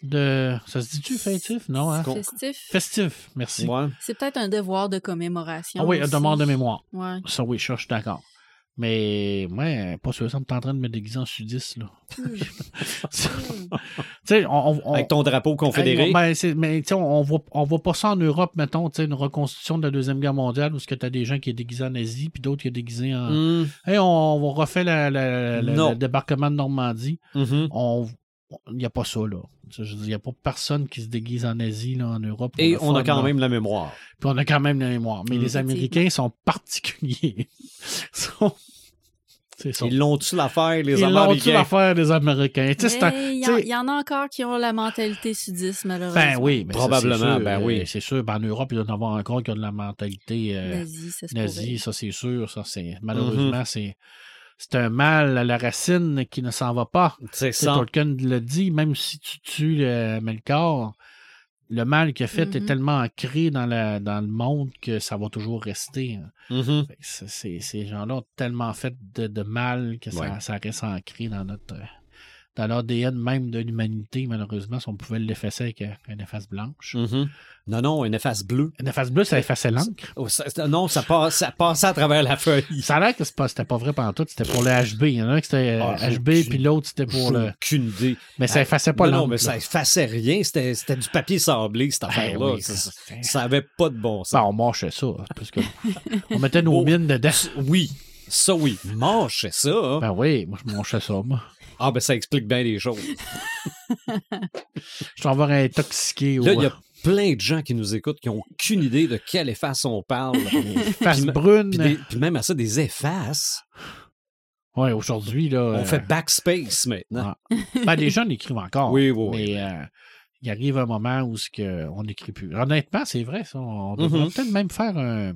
De... Ça se dit-tu fêtif? Non, hein? Festif. Festif, merci. Ouais. C'est peut-être un devoir de commémoration. Ah oui, un demande de mémoire. Ouais. Ça, oui, ça, je suis d'accord. Mais, ouais, pas sûr, ça me en train de me déguiser en sudiste, là. tu sais, on, on- on- Avec ton drapeau confédéré. Hey, ben, mais tu sais, on, on voit, on voit pas ça en Europe, mettons, tu sais, une reconstitution de la Deuxième Guerre mondiale où tu as des gens qui sont déguisés en Asie, puis d'autres qui sont déguisés en. Mm. Hey, on, on refait la- la- la- Non. le débarquement de Normandie. On. Il n'y a pas ça, là. Tu sais, je veux dire, Il n'y a pas personne qui se déguise en Asie, là, en Europe. Et on a quand là. même la mémoire. Puis on a quand même la mémoire. Mais Mm. les Américains sont particuliers. Sont-. Ils l'ont-tu l'affaire, les Ils l'ont-tu Américains? l'affaire des Américains? Il y, en- y a encore qui ont la mentalité sudiste, malheureusement. Ben oui, mais Probablement, c'est sûr, ben oui. euh, C'est sûr. Ben, en Europe, il doit y en avoir encore qui ont de la mentalité euh, Nazi, ça se nazie, ça c'est sûr. Ça, c'est malheureusement, c'est c'est un mal à la racine qui ne s'en va pas. C'est ça. Tolkien le dit, même si tu tues le Melkor, le mal qu'il a fait est Mhm. tellement ancré dans, la, dans le monde que ça va toujours rester. hein. C'est- ces gens-là ont tellement fait de, de mal que ça, Ouais. ça reste ancré dans notre dans l'ADN même de l'humanité, malheureusement, si on pouvait l'effacer avec euh, une efface blanche. Mhm. Non, non, une efface bleue. Une efface bleue, ça effaçait l'encre. Oh, non, ça, passe, ça passait à travers la feuille. Ça a l'air que c'est pas- c'était pas vrai pendant tout, c'était pour le HB. Il y en a un qui c'était euh, Ah, HB, puis l'autre c'était pour le. Aucune idée. Mais ça effaçait pas non, non, l'encre. mais ça effaçait rien. C'était c'était du papier sablé, cette Ben affaire-là. oui, ça, ça, c'était- avait pas de bon sens. Ben, on mâchait ça. Parce que on mettait nos Oh. mines dedans. Oui, ça oui. Mâchait ça. hein. Ben oui, moi je mâchais ça, moi. Ah, ben ça explique bien les choses. Je t'en vais intoxiqué. Là, il y a plein de gens qui nous écoutent qui n'ont aucune idée de quelle efface on parle. Face Puis- brune. Puis, des- puis même à ça, des effaces. Ouais, aujourd'hui, là. On euh, fait backspace maintenant. Ben, les jeunes écrivent encore. Oui, oui, oui. Mais euh, il arrive un moment où ce que on n'écrit plus. Honnêtement, c'est vrai, ça. On devrait Mhm. peut-être même faire un,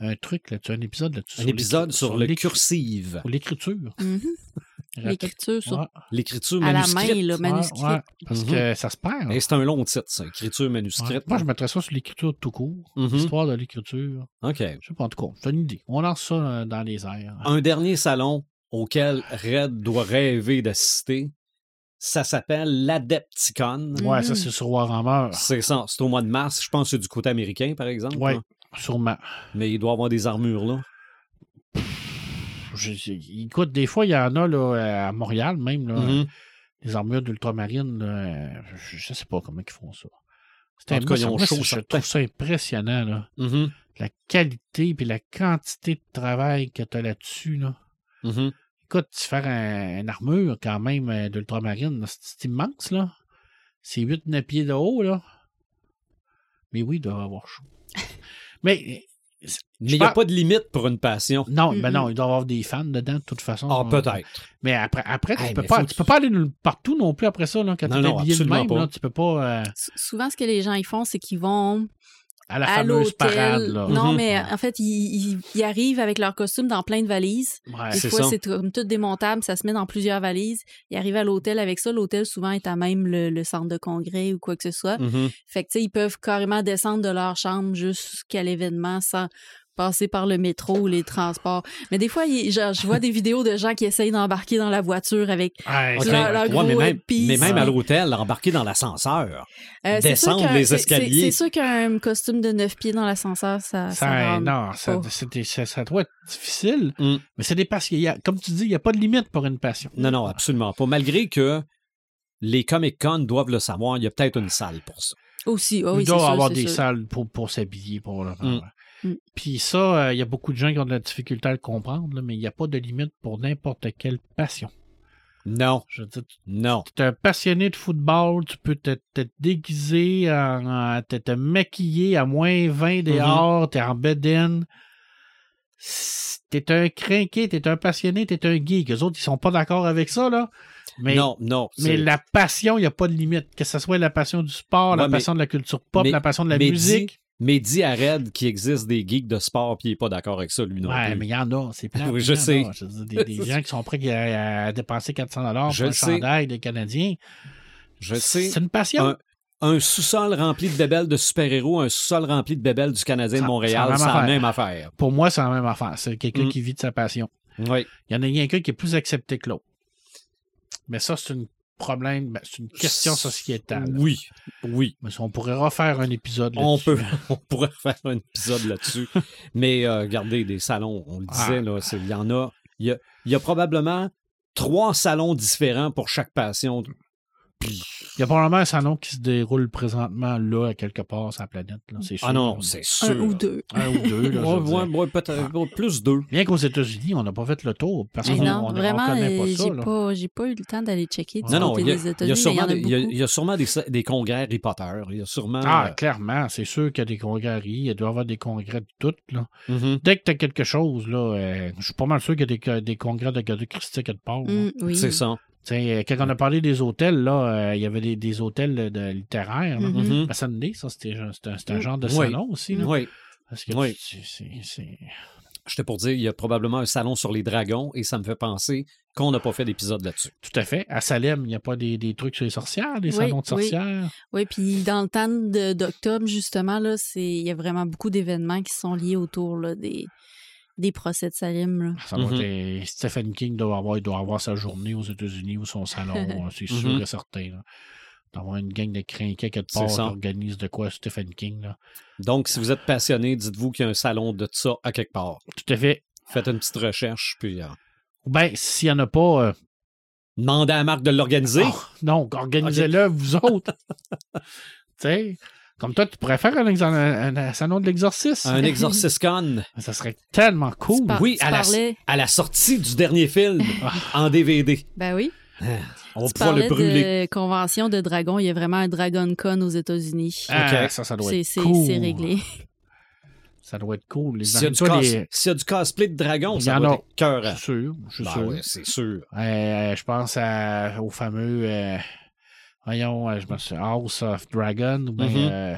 un truc là-dessus, un épisode là-dessus. Un sur épisode l'écri- sur le cursive. sur l'écriture. Mhm. Aurait L'écriture sur L'écriture à la manuscrite. main, là, Ouais, manuscrit. ouais, parce Mhm. que ça se perd. Et c'est un long titre, ça. Écriture Ouais. manuscrite. Moi, je mettrais ça sur l'écriture tout court. Mhm. L'histoire de l'écriture. OK. Je sais pas, en tout cas, c'est une idée. On lance ça euh, dans les airs. Un dernier salon auquel Red doit rêver d'assister, ça s'appelle l'Adepticon. Ouais, ça, Mhm. c'est sur Warhammer. C'est ça. C'est au mois de mars. Je pense que c'est du côté américain, par exemple. Ouais, là. sûrement. Mais il doit avoir des armures, là. Je- écoute, des fois, il y en a là, à Montréal même, là, Mhm. les armures euh, Je, je sais pas comment ils font ça. En tout cas, ils ont chaud, je certain. trouve ça impressionnant, là. Mhm, La qualité puis la quantité de travail que tu as là-dessus, là. mhm. Écoute, tu faire un- une armure quand même euh, d'ultramarine, c'est c'est immense, là. C'est 8-9 pieds de haut, là. Mais oui, il doit avoir chaud. Mais Mais il n'y a pas de limite pour une passion. non, Mm, ben mm. non, il doit y avoir des fans dedans, de toute façon. Ah, peut-être. Mais après, après tu, Hey, peux pas, tu peux pas aller partout non plus après ça, là, quand Non, tu es non, habillé de absolument même, pas. là, tu peux pas euh, Souvent, ce que les gens ils font, c'est qu'ils vont à la à fameuse parade. l'hôtel. Là. Non, Mhm. mais en fait, ils, arrivent avec leur costume dans plein de valises. Ouais. Des c'est fois, c'est comme tout démontable, ça se met dans plusieurs valises. Ils arrivent à l'hôtel avec ça. L'hôtel, souvent, est à même le, le centre de congrès ou quoi que ce soit. Mhm. Fait que, tu sais, ils peuvent carrément descendre de leur chambre jusqu'à l'événement sans passer par le métro ou les transports. Mais des fois, il- genre, je vois des vidéos de gens qui essayent d'embarquer dans la voiture avec... Ouais, Leur- Ouais, gros mais même, épice. mais même à l'hôtel, embarquer dans l'ascenseur. Euh, Descendre les escaliers. C'est sûr qu'un costume de neuf pieds dans l'ascenseur, ça, ça, non, ça, doit être difficile, Mm. mais c'est des passions. Il Comme tu dis, il n'y a pas de limite pour une passion. Non, non, absolument pas. Malgré que les Comic-Con doivent le savoir, il y a peut-être une salle pour ça. Aussi, ah il oui, c'est doit y sûr, avoir des sûr. salles pour, pour s'habiller. Pour le faire. Mm. Mm. Puis ça, euh, il y a beaucoup de gens qui ont de la difficulté à le comprendre, là, mais il n'y a pas de limite pour n'importe quelle passion. Non, Je veux dire, non. tu es un passionné de football, tu peux te, te déguiser, en, en- te, te maquiller à moins 20 Mm-hmm. dehors, t'es en bedaine. T'es un crinqué, t'es un passionné, t'es un geek. Les autres, ils sont pas d'accord avec ça, là. Mais, non, non. mais c'est- la passion, il n'y a pas de limite. Que ce soit la passion du sport, la mais- passion de la culture pop, mais- la passion de la mais musique. Mais dis à Red qu'il existe des geeks de sport puis il n'est pas d'accord avec ça, lui non Ouais, plus. mais il y en a, c'est plein. Oui, je sais. des, des gens qui sont prêts à, à dépenser 400 dollars Je pour un le sais. chandail des Canadiens. Je sais. C'est une passion. Un, un sous-sol rempli de bébelles de super-héros, un sous-sol rempli de bébelles du Canadien de Montréal, c'est la même affaire. Pour moi, c'est la même affaire. C'est quelqu'un Mm. qui vit de sa passion. Oui. Il y en a rien qu'un qui est plus accepté que l'autre. Mais ça, c'est un problème, ben, c'est une question sociétale. Oui, oui. Mais on pourrait refaire un épisode On là-dessus. peut, on pourrait faire un épisode là-dessus. Mais euh, regardez, des salons, on le disait, Ah. il y en a. Il y a, il y a probablement trois salons différents pour chaque passion. Puis, Il y a probablement un salon qui se déroule présentement là, à quelque part sur la planète. là, c'est sûr. ah non, c'est sûr. Un ou deux. Un ou deux. Là, je Ouais, ouais, ouais, peut-être ouais, plus deux. Bien qu'aux États-Unis, on n'a pas fait le tour. Parce qu'on non, on, on vraiment, connaît pas euh, ça. j'ai pas, j'ai pas eu le temps d'aller checker du Non, non, côté des États-Unis, il y y a- y sûrement des, des congrès Harry Potter. Il y a sûrement. Ah, euh, clairement, c'est sûr qu'il y a des congrès Rie, il doit y avoir des congrès de tout. Là. mhm. Dès que tu as quelque chose, là, euh, je suis pas mal sûr qu'il y a des, des congrès de de Christie quelque part. Mm, oui. C'est ça. Euh, Quand on a parlé des hôtels, là, euh, il y avait des, des hôtels de littéraires. là. Mhm. À Sunday, ça, c'était un, c'était un Mm. genre de Oui. salon aussi. Là, Oui. Parce que Oui. tu- c'est- J'étais pour dire, il y a probablement un salon sur les dragons et ça me fait penser qu'on n'a pas fait d'épisode là-dessus. Tout à fait. À Salem, il n'y a pas des, des trucs sur les sorcières, des Oui, salons de sorcières. Oui, puis dans le temps d'octobre, justement, là, c'est il y a vraiment beaucoup d'événements qui sont liés autour là, des, des procès de Salim. là. Ça doit Mhm. être- Stephen King doit avoir, il doit avoir sa journée aux États-Unis ou son salon, euh, c'est sûr Mhm. et certain. là. D'avoir une gang de crinquets quelque part qui organise de quoi Stephen King. Là. Donc, si vous êtes passionné, dites-vous qu'il y a un salon de ça à quelque part. Tout à fait. Faites une petite recherche, puis euh, Ou bien, s'il n'y en a pas, euh, demandez à Marc de l'organiser. oh, non, organisez-le, vous autres. tu sais, comme toi, tu pourrais faire un, exor- un- un salon de l'exorcisme. Un Exorciscon. Ça serait tellement cool. Par- oui, à la- À la sortie du dernier film en DVD. Ben oui. On va tu le brûler. de convention de dragon. Il y a vraiment un Dragon Con aux États-Unis. Ah, Ok. ça, ça doit C'est être c'est- cool. c'est réglé. Ça doit être cool. Les S'il y, a du toi, cos- les- s'il y a du cosplay de dragon, ça a. être cœur. Je suis sûr. Je suis sûr. ouais, c'est sûr. Euh, je pense à- au fameux. euh, voyons, euh, je me suis. House of Dragon ou bien Mhm. euh,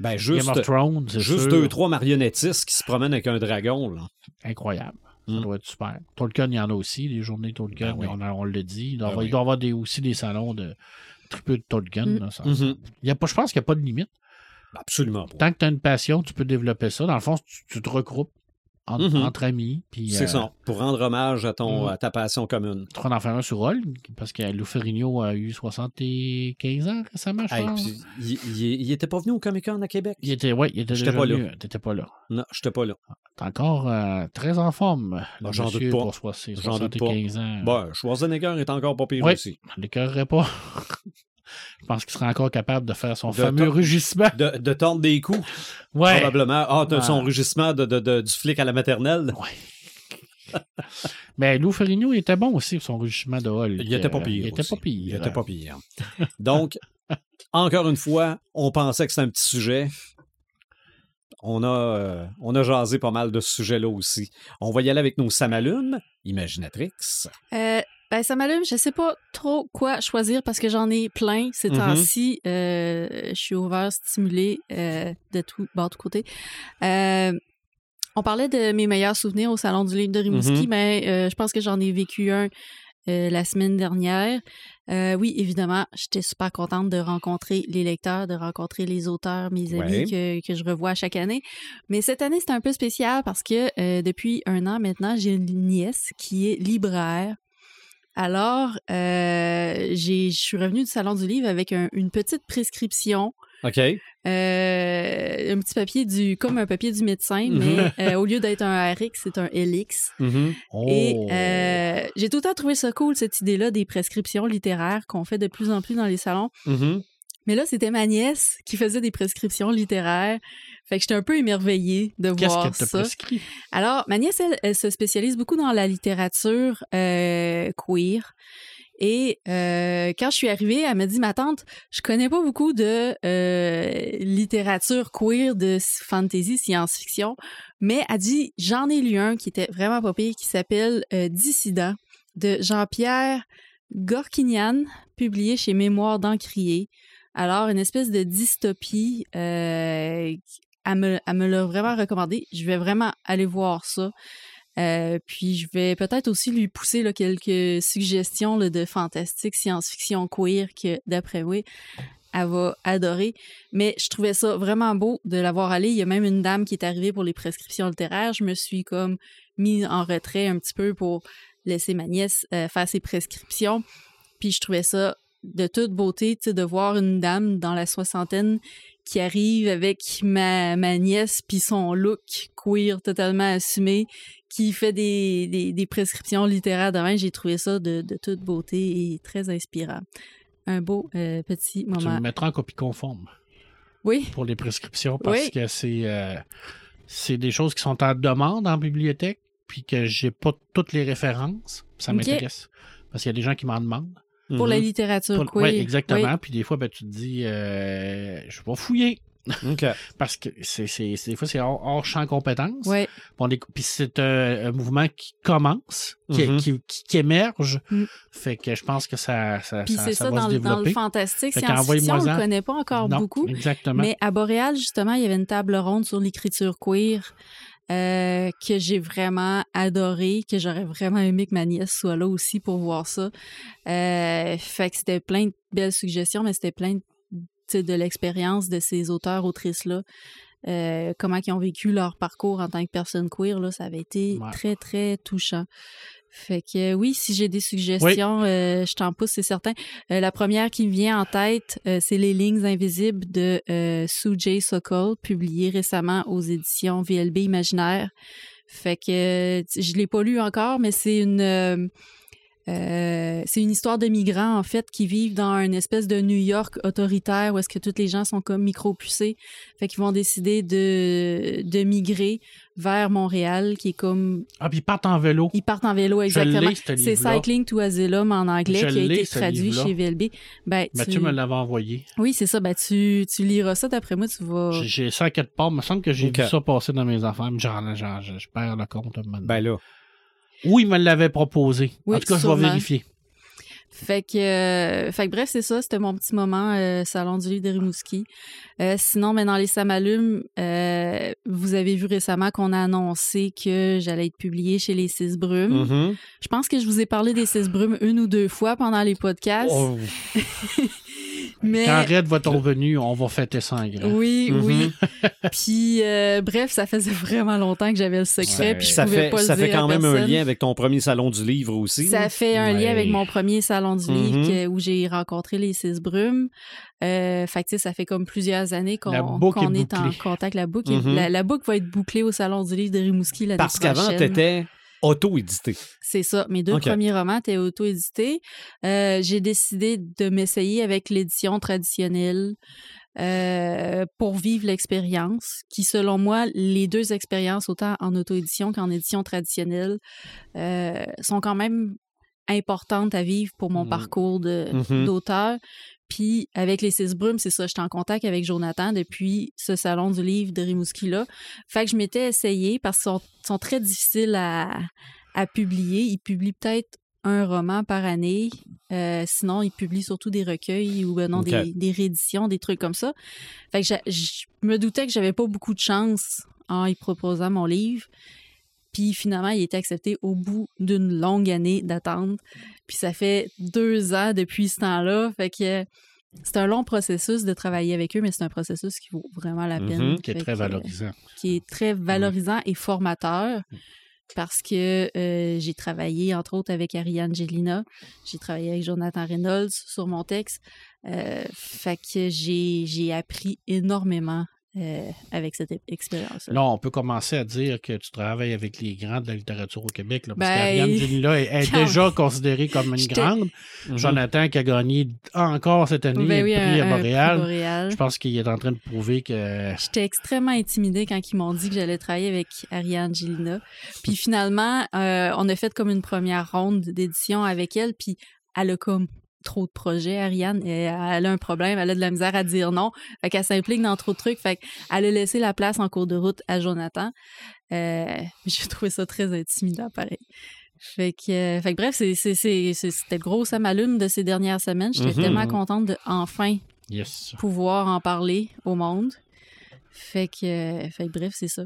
Ben, Game juste, of Thrones. juste sûr. deux, trois marionnettistes qui se promènent avec un dragon. Là. Incroyable. Ça Mm. doit être super. Tolkien, il y en a aussi, les journées Tolkien, Ben oui. on, a- on le dit. Il doit, Ben avoir, il oui. doit y avoir des, aussi des salons de triple de Tolkien. Mm. là, ça- Mhm. ça- il y a pas, je pense qu'il n'y a pas de limite. Absolument pas. Tant que tu as une passion, tu peux développer ça. Dans le fond, tu, tu te regroupes en- Mhm. entre amis. C'est euh, ça. Pour rendre hommage à, ton, Mm. à ta passion commune. Tu en faire un sur Hulk, parce que Lou Ferrigno a eu 75 ans récemment, je Hey, pense. il, il- il était pas venu au Comic Con à Québec? Il était, ouais, il était déjà pas là. venu. T'étais pas là. Non, j'étais pas là. T'es encore euh, très en forme, le Ah, j'en doute pas. pour soi- ses J'en doute pas. 75 ans. Bon, Schwarzenegger est encore pas pire Ouais. aussi. Je l'écœurerais pas. Je pense qu'il serait encore capable de faire son De fameux to- rugissement. De, de tendre des coups, Ouais. probablement. Ah, Ouais. son rugissement de, de- de- du flic à la maternelle. Mais Lou Ferrigno il était bon aussi pour son rugissement de hall. Il était pas pire. Il était pas pire. Il était pas pire. Donc, encore une fois, on pensait que c'était un petit sujet. On a, euh, on a jasé pas mal de ce sujet-là aussi. On va y aller avec nos samalumes, Imaginatrix. Euh, ben, ça m'allume. Je sais pas trop quoi choisir parce que j'en ai plein ces Mhm. temps-ci. Euh, je suis ouvert, stimulé euh, de tout, bord, de côté. Euh, on parlait de mes meilleurs souvenirs au Salon du Livre de Rimouski, Mhm. mais euh, je pense que j'en ai vécu un la semaine dernière. Oui, évidemment, j'étais super contente de rencontrer les lecteurs, de rencontrer les auteurs, mes amis Ouais. que, que je revois chaque année. Mais cette année, c'est un peu spécial parce que depuis un an maintenant, j'ai une nièce qui est libraire. Alors, euh, je suis revenue du Salon du Livre avec un- une petite prescription, OK. euh, un petit papier du, comme un papier du médecin, Mhm. mais euh, au lieu d'être un RX, c'est un LX. Mhm. Oh. Et euh, j'ai tout le temps trouvé ça cool, cette idée-là des prescriptions littéraires qu'on fait de plus en plus dans les salons. Mhm. Mais là, c'était ma nièce qui faisait des prescriptions littéraires. Fait que j'étais un peu émerveillée de voir ça. prescrit? Alors, ma nièce, elle, elle se spécialise beaucoup dans la littérature euh, queer. Et euh, quand je suis arrivée, elle m'a dit, ma tante, je connais pas beaucoup de euh, littérature queer, de fantasy, science-fiction, mais elle dit, j'en ai lu un qui était vraiment pas pire, qui s'appelle euh, Dissident, de Jean-Pierre Gorkinian, publié chez Mémoire d'Encrier. Alors, une espèce de dystopie, elle me, elle l'a vraiment recommandé. Je vais vraiment aller voir ça. Euh, puis je vais peut-être aussi lui pousser quelques suggestions de fantastique, science-fiction queer que d'après moi, elle va adorer. Mais je trouvais ça vraiment beau de l'avoir allé. Il y a même une dame qui est arrivée pour les prescriptions littéraires. Je me suis comme mis en retrait un petit peu pour laisser ma nièce euh, faire ses prescriptions. Puis je trouvais ça de toute beauté, de voir une dame dans la soixantaine qui arrive avec ma, ma nièce puis son look queer totalement assumé, qui fait des, des, des prescriptions littéraires demain. J'ai trouvé ça de, de toute beauté et très inspirant. Un beau euh, petit Tu moment. le mettras en copie conforme Oui, pour les prescriptions parce Oui. que c'est euh, c'est des choses qui sont en demande en bibliothèque puis que j'ai pas toutes les références. Ça m'intéresse. Parce qu'il y a des gens qui m'en demandent. Pour la Mhm. littérature Pour- queer. ouais, exactement. Oui. Puis des fois, ben, tu te dis, euh, je vais fouiller. Parce que c'est, des fois, c'est hors, hors champ compétence. Ouais. Puis c'est un, un mouvement qui commence, qui, Mhm. qui, qui- qui émerge. Mm. Fait que je pense que ça, ça, Puis ça, c'est ça ça, va dans, se le- dans le développer. fantastique, Fait science-fiction, on le connaît pas encore Non, beaucoup. Exactement. Mais à Boréal, justement, il y avait une table ronde sur l'écriture queer euh, que j'ai vraiment adoré, que j'aurais vraiment aimé que ma nièce soit là aussi pour voir ça. Euh, fait que c'était plein de belles suggestions, mais c'était plein de, l'expérience de ces auteurs, autrices-là. Euh, comment ils ont vécu leur parcours en tant que personne queer, là, ça avait été Ouais. très, très touchant. Fait que euh, oui, si j'ai des suggestions, euh, je t'en pousse, c'est certain. Euh, la première qui me vient en tête, euh, c'est Les lignes invisibles de euh, Sue J. Sokol, publié récemment aux éditions VLB Imaginaire. Fait que je l'ai pas lu encore, mais c'est une euh, c'est une histoire de migrants en fait qui vivent dans une espèce de New York autoritaire où est-ce que tous les gens sont comme micro-pucés. Fait qu'ils vont décider de de migrer vers Montréal, qui est comme Ah, puis ils partent en vélo. ils partent en vélo exactement. C'est. Cycling to Asylum en anglais Je qui a été traduit chez VLB. Ben, tu... Mathieu me l'avait envoyé. Oui, c'est ça. Ben, tu, tu liras ça. D'après moi, tu vas. J'ai- ça à quelque part. Il me semble que j'ai Ok. vu ça passer dans mes affaires. mais Genre, genre, je, je perds le compte. donné. Ben là. Ou il me l'avait proposé. Oui, en tout cas, je vais vérifier. Fait que, euh, fait que bref, c'est ça. C'était mon petit moment euh, salon du livre de Rimouski. Euh, sinon, mais dans les Samalumes, vous avez vu récemment qu'on a annoncé que j'allais être publiée chez les Six Brumes. Mhm. Je pense que je vous ai parlé des Six Brumes une ou deux fois pendant les podcasts. Oh, mais Quand Red va ton revenu, on va fêter ça en grand. oui, Mhm. oui. puis euh, bref, ça faisait vraiment longtemps que j'avais le secret. Ouais. puis je ça pouvais fait, pas le ça fait dire quand même un lien avec ton premier salon du livre aussi. Ça fait un Ouais. lien avec mon premier salon du livre Mhm. que- où j'ai rencontré les six brumes. Euh, fait que, tu ça fait comme plusieurs années qu'on La est est, en contact. La boucle, est- Mhm. la, la boucle va être bouclée au salon du livre de Rimouski l'année Parce qu'avant, prochaine. t'étais auto-édité. C'est ça. Mes deux premiers romans étaient auto-édités. Euh, j'ai décidé de m'essayer avec l'édition traditionnelle euh, pour vivre l'expérience, qui, selon moi, les deux expériences, autant en auto-édition qu'en édition traditionnelle, euh, sont quand même importantes à vivre pour mon Mhm. parcours de- Mhm. Puis avec les six brumes, c'est ça, j'étais en contact avec Jonathan depuis ce salon du livre de Rimouski-là. Fait que je m'étais essayée parce qu'ils sont, sont très difficiles à, à publier. Ils publient peut-être un roman par année. Euh, sinon, ils publient surtout des recueils ou ben non, des, des rééditions, des trucs comme ça. Fait que je me doutais que j'avais pas beaucoup de chance en y proposant mon livre. Puis finalement, il était accepté au bout d'une longue année d'attente. Puis ça fait deux ans depuis ce temps-là. Fait que c'est un long processus de travailler avec eux, mais c'est un processus qui vaut vraiment la peine. Mhm, Qui est très que, valorisant. qui est très valorisant et formateur parce que euh, j'ai travaillé entre autres avec Ariane Gelina, j'ai travaillé avec Jonathan Reynolds sur mon texte. Euh, fait que j'ai j'ai appris énormément euh, avec cette expérience. Là, on peut commencer à dire que tu travailles avec les grands de la littérature au Québec. Là, parce Ben, qu'Ariane est, déjà considérée comme une grande. Mhm. Jonathan qui a gagné encore cette année Ben oui, prix un- à un prix Montréal. Je pense qu'il est en train de prouver que J'étais extrêmement intimidée quand ils m'ont dit que j'allais travailler avec Ariane Gélina. Puis finalement, euh, on a fait comme une première ronde d'édition avec elle, puis elle a comme trop de projets, Ariane. Elle a un problème, elle a de la misère à dire non. Fait qu'elle s'implique dans trop de trucs. Fait qu'elle a laissé la place en cours de route à Jonathan. Euh, J'ai trouvé ça très intimidant, pareil. Fait que, euh, fait que bref, c'était gros, ça m'allume de ces dernières semaines. J'étais Mhm. tellement contente de enfin yes. pouvoir en parler au monde. Fait que, euh, fait que bref, c'est ça.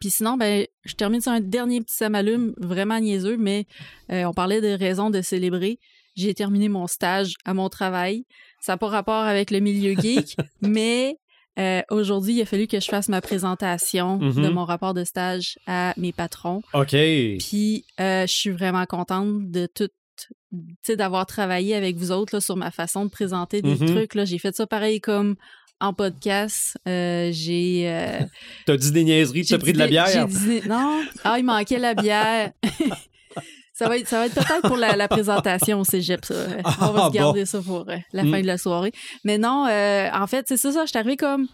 Puis sinon, ben, je termine sur un dernier petit samalume, vraiment niaiseux, mais on parlait de raisons de célébrer. J'ai terminé mon stage à mon travail. Ça n'a pas rapport avec le milieu geek, mais euh, aujourd'hui, il a fallu que je fasse ma présentation de mon rapport de stage à mes patrons. OK. Puis euh, je suis vraiment contente de tout tu sais d'avoir travaillé avec vous autres là, sur ma façon de présenter des Mhm. trucs j'ai fait ça pareil comme en podcast, Euh, j'ai euh, T'as dit des niaiseries, j'ai t'as pris de la bière? dit- non, ah il manquait la bière. ça va être ça va être peut-être pour la, la présentation au cégep ça. On va Ah, se garder ça pour euh, la Mm. fin de la soirée. Mais non, euh, en fait, c'est ça ça, je suis arrivée comme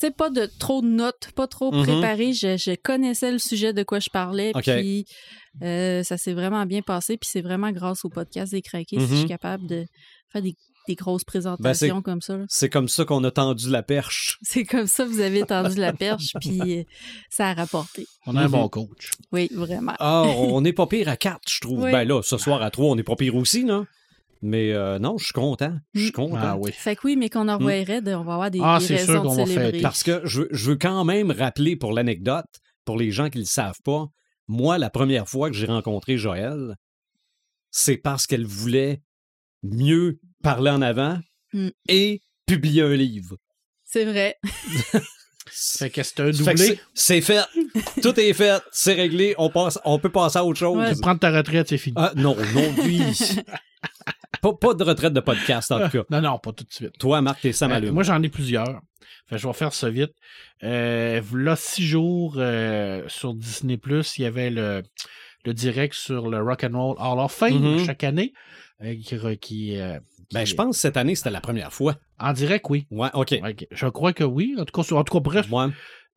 tu sais, pas de trop de notes, pas trop préparé. Je, je connaissais le sujet de quoi je parlais. Puis euh, ça s'est vraiment bien passé. Puis c'est vraiment grâce au podcast des craqués si Mhm. je suis capable de faire des, des grosses présentations comme ça. C'est comme ça qu'on a tendu la perche. C'est comme ça que vous avez tendu la perche. Puis euh, ça a rapporté. On a un Mhm. bon coach. Oui, vraiment. Ah, on n'est pas pire à quatre, je trouve. Oui. Ben là, ce soir à trois, on n'est pas pire aussi, non? Mais euh, non, je suis content. Je suis Mm. content. Ah oui. Fait que oui, mais qu'on envoie Red, on va avoir des, Ah, des c'est sûr raisons qu'on de va célébrer. fêter. Parce que je, veux- je veux quand même rappeler pour l'anecdote, pour les gens qui ne le savent pas, moi, la première fois que j'ai rencontré Joël, c'est parce qu'elle voulait mieux parler en avant Mm. et publier un livre. C'est vrai. Fait que c'est un doublé. c'est- fait. Tout est fait. C'est réglé. On, passe, on peut passer à autre chose. Ouais. Prendre ta retraite, c'est fini. Ah, non, non, oui. pas, pas de retraite de podcast, en tout cas. Non, non, pas tout de suite. Toi, Marc, t'es Sam Euh, moi, j'en ai plusieurs. Fait je vais faire ça vite. Euh, là, six jours euh, sur Disney Plus, il y avait le, le direct sur le Rock and Roll Hall of Fame Mhm. chaque année. euh, qui, qui, euh, Ben, je pense que cette année, c'était la première fois. En direct, oui. Ouais, OK. Je crois que oui. En tout cas, en tout cas bref, Ouais.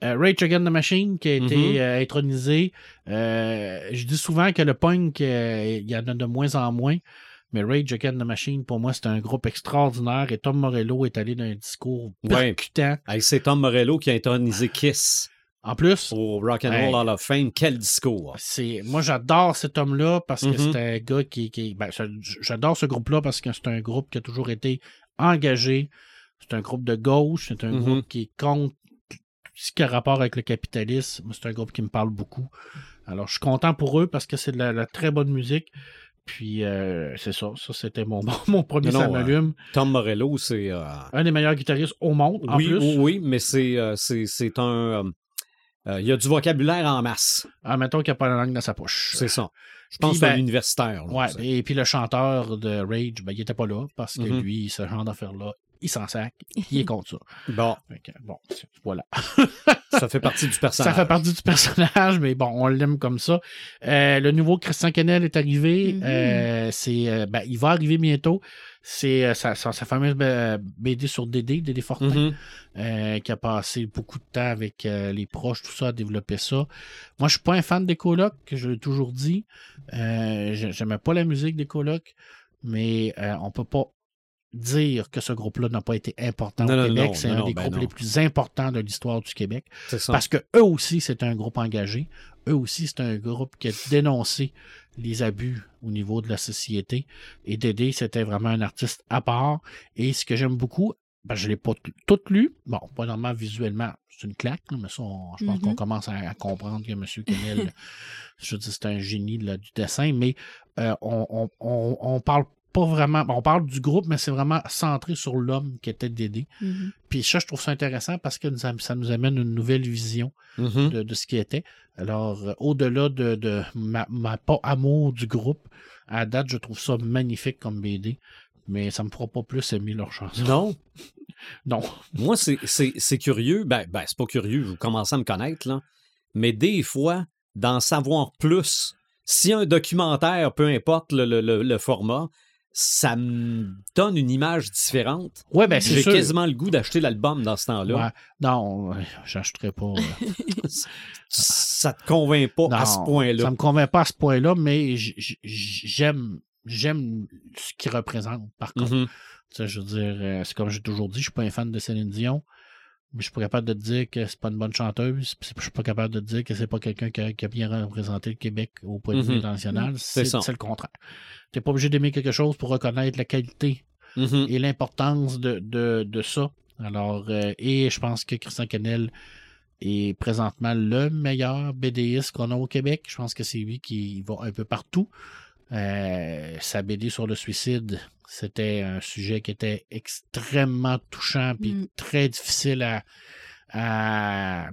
euh, Rage Against the Machine qui a été Mhm. euh, intronisé. Euh, je dis souvent que le punk, euh, il y en a de moins en moins. Mais Rage Against the Machine, pour moi, c'est un groupe extraordinaire et Tom Morello est allé d'un discours Ouais. percutant. C'est Tom Morello qui a intronisé Kiss En plus, au Rock and. Roll Hall of Fame. Quel discours. c'est moi j'adore cet homme-là parce que Mhm. c'est un gars qui, qui ben, j'adore ce groupe-là parce que c'est un groupe qui a toujours été engagé. C'est un groupe de gauche, c'est un Mhm. groupe qui tout ce qui a rapport avec le capitalisme. C'est un groupe qui me parle beaucoup. Alors je suis content pour eux parce que c'est de la, la très bonne musique. Puis euh, c'est ça, ça c'était mon, mon premier Non, ça m'allume. Tom Morello, c'est. euh, Un des meilleurs guitaristes au monde en oui, plus. oui, mais euh, c'est un. Euh, euh, Il y a du vocabulaire en masse. Ah, mettons qu'il n'y a pas la langue dans sa poche. C'est ça. Je pense Puis, que c'est ben, un universitaire. là, Ouais, et puis le chanteur de Rage, ben, il était pas là parce que Mhm. lui, ce genre d'affaire-là, il s'en sac, il est contre ça. Bon, que, bon, voilà. ça fait partie du personnage. Ça fait partie du personnage, mais bon, on l'aime comme ça. Euh, le nouveau Christian Kennel est arrivé. Mhm. Euh, c'est, euh, ben, il va arriver bientôt. C'est euh, sa, sa, sa fameuse euh, BD sur Dédé, Dédé Fortin, Mhm. euh, qui a passé beaucoup de temps avec euh, les proches, tout ça, à développer ça. Moi, je suis pas un fan des colocs, je l'ai toujours dit. Euh, j'ai- J'aimais pas la musique des colocs, mais on peut pas dire que ce groupe-là n'a pas été important Non, au non, Québec. C'est un non, des ben groupes les plus importants de l'histoire du Québec. C'est ça. Parce que eux aussi, c'est un groupe engagé. Eux aussi, c'est un groupe qui a dénoncé les abus au niveau de la société. Et Dédé, c'était vraiment un artiste à part. Et ce que j'aime beaucoup, ben, je ne l'ai pas tout lu. Bon, pas normalement visuellement, c'est une claque, mais ça, on- je pense Mhm. qu'on commence à, à comprendre que M. Kennel, je veux dire, c'est un génie du dessin, mais euh, on, on, on, on parle pas vraiment, on parle du groupe, mais c'est vraiment centré sur l'homme qui était Dédé. Mhm. Puis ça, je trouve ça intéressant parce que ça nous amène une nouvelle vision Mhm. de, de ce qui était. Alors, euh, au-delà de, de ma, ma pas amour du groupe, à date, je trouve ça magnifique comme BD, mais ça me fera pas plus aimer leur chanson. Non? Non. Moi, c'est- curieux. Ben, ben c'est pas curieux, vous commencez à me connaître, là. Mais des fois, d'en savoir plus, si un documentaire, peu importe le, le- le- le format, ça me donne une image différente. Ouais, ben J'ai quasiment le goût d'acheter l'album dans ce temps-là. Ouais. Non, ouais, j'achèterai pas. euh, Ça te convainc pas à ce point-là. Ça me convainc pas à ce point-là, mais j'aime j'aime ce qu'il représente, par contre. Mhm. Je veux dire, euh, c'est comme j'ai toujours dit, je suis pas un fan de Céline Dion, je suis pas capable de te dire que c'est pas une bonne chanteuse, puis je suis pas capable de te dire que c'est pas quelqu'un qui, a- qui a bien représenté le Québec au point de vue Mhm. international. C'est C'est le contraire. T'es pas obligé d'aimer quelque chose pour reconnaître la qualité Mhm. et l'importance de, de, de ça. Alors, euh, et je pense que Christian Kennel est présentement le meilleur BDiste qu'on a au Québec. Je pense que c'est lui qui va un peu partout. Euh, sa BD sur le suicide, c'était un sujet qui était extrêmement touchant puis Mm. très difficile à, à,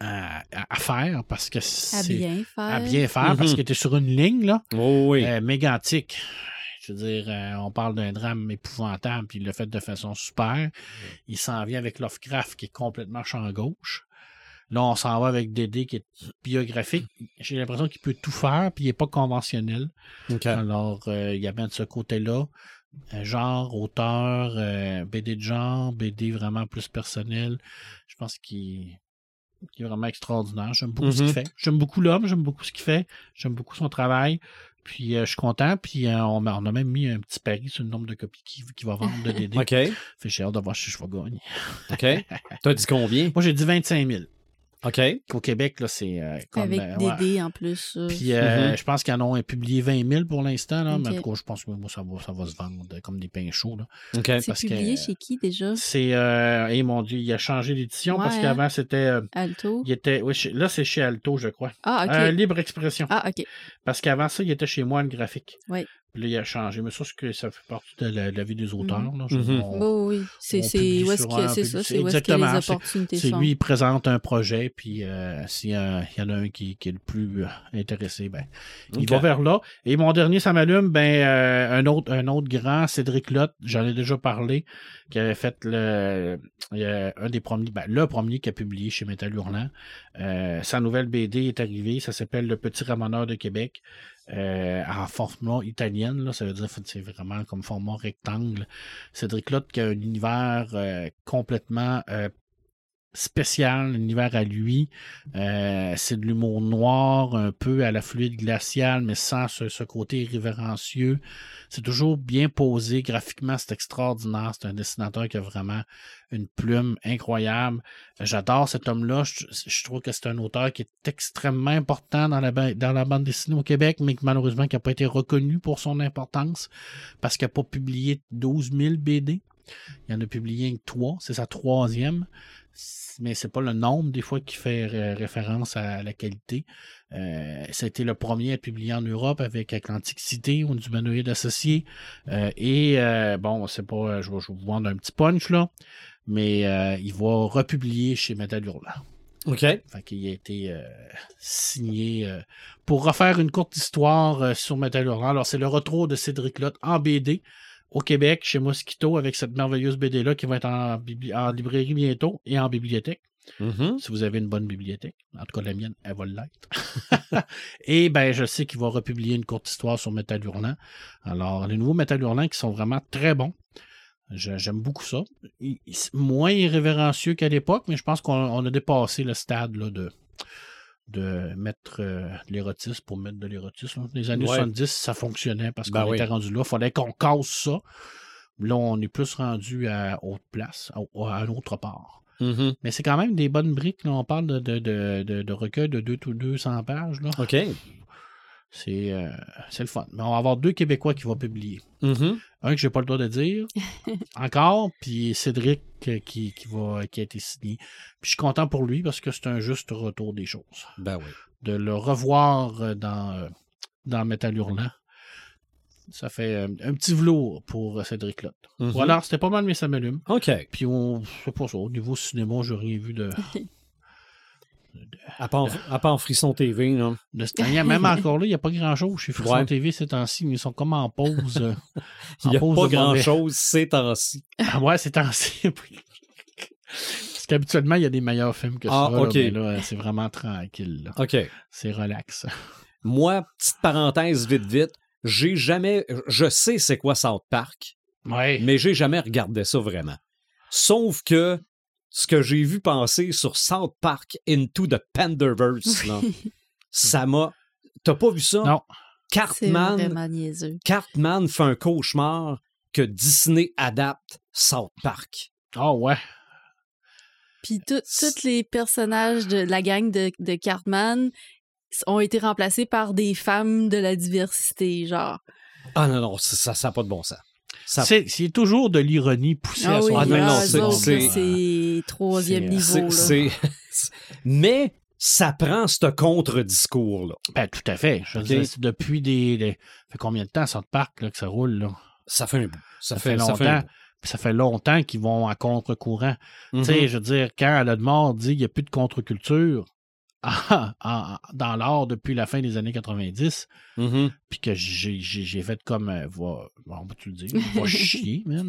à, à faire parce que À c'est bien faire. à bien faire parce Mhm. qu'il était sur une ligne là. Oh oui. Euh, mégantique. Je veux dire, euh, on parle d'un drame épouvantable, puis il l'a fait de façon super. Il s'en vient avec Lovecraft, qui est complètement champ gauche. Là, on s'en va avec Dédé, qui est biographique. J'ai l'impression qu'il peut tout faire, puis il n'est pas conventionnel. OK. Alors, euh, il y a bien de ce côté-là. Euh, genre, auteur, euh, BD de genre, BD vraiment plus personnel. Je pense qu'il est vraiment extraordinaire. J'aime beaucoup ce Mhm. qu'il fait. J'aime beaucoup l'homme, j'aime beaucoup ce qu'il fait. J'aime beaucoup son travail. Puis euh, je suis content. Puis euh, on, a- on a même mis un petit pari sur le nombre de copies qu'il va vendre de DD. OK. Fait j'ai hâte de voir si je vais gagner. OK. T'as dit combien? Moi, j'ai dit 25 000. OK. Au Québec, là, c'est euh, comme... Avec euh, ouais. dés en plus. euh, Puis euh, Mhm. je pense qu'ils en ont publié 20 000 pour l'instant, là, mais en Ok. tout cas, je pense que moi, ça, va, ça va se vendre euh, comme des pains chauds. Là. OK. c'est parce que- publié chez qui déjà? C'est, euh, eh mon Dieu, il a changé d'édition parce qu'avant, c'était, euh, Alto? il était, oui, chez- là, c'est chez Alto, je crois. Ah, ok. Euh, Libre Expression. Ah, ok. Parce qu'avant ça, il était chez Moine Graphique. Oui. Puis là, il a changé. Mais ça, c'est que ça fait partie de la, de la vie des auteurs. là. On- Bon, oui. C'est où est-ce ça, c'est où est-ce que Exactement, les c'est- opportunités C'est sont? lui, il présente un projet, puis euh, s'il y, a- il y en a un qui, qui est le plus euh, intéressé, ben, il OK. va vers là. Et mon dernier, ça m'allume, ben, euh, un, autre, un autre grand, Cédric Lotte, j'en ai déjà parlé, qui avait fait le, euh, un des premiers, ben, le premier qui a publié chez Métal Hurlant. Euh, sa nouvelle BD est arrivée, ça s'appelle Le Petit Ramoneur de Québec. Euh, en format italienne, là, ça veut dire c'est vraiment comme format rectangle. Cédric Lotte qui a un univers euh, complètement euh, spécial, un univers à lui. Euh, c'est de l'humour noir, un peu à la fluide glaciale, mais sans ce, ce côté irrévérencieux. C'est toujours bien posé. Graphiquement, c'est extraordinaire. C'est un dessinateur qui a vraiment une plume incroyable. J'adore cet homme-là. Je, trouve que c'est un auteur qui est extrêmement important dans la, dans la bande dessinée au Québec, mais malheureusement qui n'a pas été reconnu pour son importance parce qu'il n'a pas publié 12 000 BD. Il en a publié que trois. C'est sa troisième. Mais c'est pas le nombre des fois qui fait ré- référence à la qualité. Euh, ça a été le premier à être publié en Europe avec Atlantic City ou du humanoïde associé. Euh, et euh, bon, c'est pas. Je vais, je vais vous vendre un petit punch là. Mais euh, il va republier chez Metal Hurlant. OK. Fait qu'il a été euh, signé euh, pour refaire une courte histoire euh, sur Metal Hurlant. Alors, c'est le retour de Cédric Lotte en BD. Au Québec, chez Mosquito, avec cette merveilleuse BD-là qui va être en, librairie bientôt et en bibliothèque. Mhm. Si vous avez une bonne bibliothèque. En tout cas, la mienne, elle va l'être. et ben, je sais qu'il va republier une courte histoire sur Métal Hurlant. Alors, les nouveaux Métal Hurlant qui sont vraiment très bons. J'aime beaucoup ça. Moins irrévérencieux qu'à l'époque, mais je pense qu'on on a dépassé le stade là, de, de mettre euh, de l'érotisme pour mettre de l'érotisme. Les années Ouais. 70, ça fonctionnait parce Ben qu'on oui. était rendu là. Il fallait qu'on casse ça. Là, on est plus rendu à autre place, à, à autre part. Mhm. Mais c'est quand même des bonnes briques. Là. On parle de, de, de, de, recueils de 2 ou 200 pages. Là. OK. C'est, euh, c'est le fun. Mais on va avoir deux Québécois qui vont publier. Mhm. Un que j'ai pas le droit de dire encore, puis Cédric euh, qui, qui, va, qui a été signé. Puis je suis content pour lui parce que c'est un juste retour des choses. Ben oui. De le revoir euh, dans, dans Metal Hurlant, ça fait un petit velours pour Cédric Lotte. Mhm. Voilà, c'était pas mal mes samelumes. OK. Puis on, c'est pas ça, au niveau cinéma, j'ai rien vu de, À part, à part Frisson TV, là. de cette manière. Même encore là, il n'y a pas grand-chose chez Frisson Ouais. TV ces temps-ci, mais ils sont comme en pause. euh, Il n'y a pas grand-chose ces temps-ci. Ah ouais, ces temps-ci. Parce qu'habituellement, il y a des meilleurs films que Ah, ça. là, ok. mais là, c'est vraiment tranquille. là. OK. C'est relax. Moi, petite parenthèse vite, vite, j'ai jamais... Je sais c'est quoi South Park, Ouais. mais j'ai jamais regardé ça vraiment. Sauf que ce que j'ai vu passer sur South Park Into the Panderverse, là, ça m'a... T'as pas vu ça? Non. Cartman. Cartman fait un cauchemar que Disney adapte South Park. Ah ouais. Puis tous les personnages de la gang de, de Cartman ont été remplacés par des femmes de la diversité, genre. Ah non, non, ça n'a pas de bon sens. Ça- C'est, c'est toujours de l'ironie poussée à Ah son oui, Ah non, niveau. non, c'est- troisième c'est- niveau. c'est- là. c'est- Mais ça prend ce contre-discours-là. Ben, tout à fait. Je veux Ok. dire, c'est depuis des, des- Ça fait combien de temps, ça, de parc, là, que ça roule, là? Ça fait un bout. Ça, Ça fait, fait ça fait un longtemps. Ça fait longtemps qu'ils vont à contre-courant. Tu sais, Mhm. je veux dire, quand Alain de Mort dit qu'il n'y a plus de contre-culture dans l'art depuis la fin des années 90, Mhm. puis que j'ai, j'ai, j'ai fait comme euh, va, on va tu le dire, va chier, man.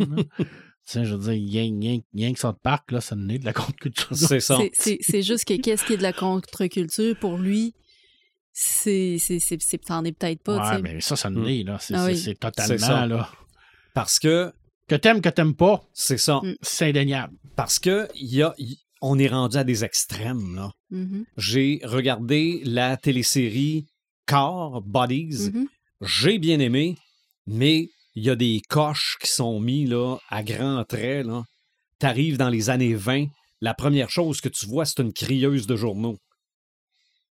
sais, je veux dire, rien, rien, rien que ça de parc, là, ça naît de la contre-culture. C'est ça. C'est- juste que qu'est-ce qui est de la contre-culture pour lui, c'est c'est- c'est- c'est- t'en es peut-être pas, tu Ouais, mais ça, ça Mm. naît, là. C'est, Ah c'est- oui. C'est ça. totalement, là. Parce que, Que t'aimes, que t'aimes pas, c'est ça. Mm. c'est indéniable. Parce que, il y a, on est rendu à des extrêmes, là. Mhm, J'ai regardé la télésérie Car, Bodies. mhm. J'ai bien aimé, mais il y a des coches qui sont mis là, à grands traits. Là. T'arrives dans les années 20, la première chose que tu vois, c'est une crieuse de journaux.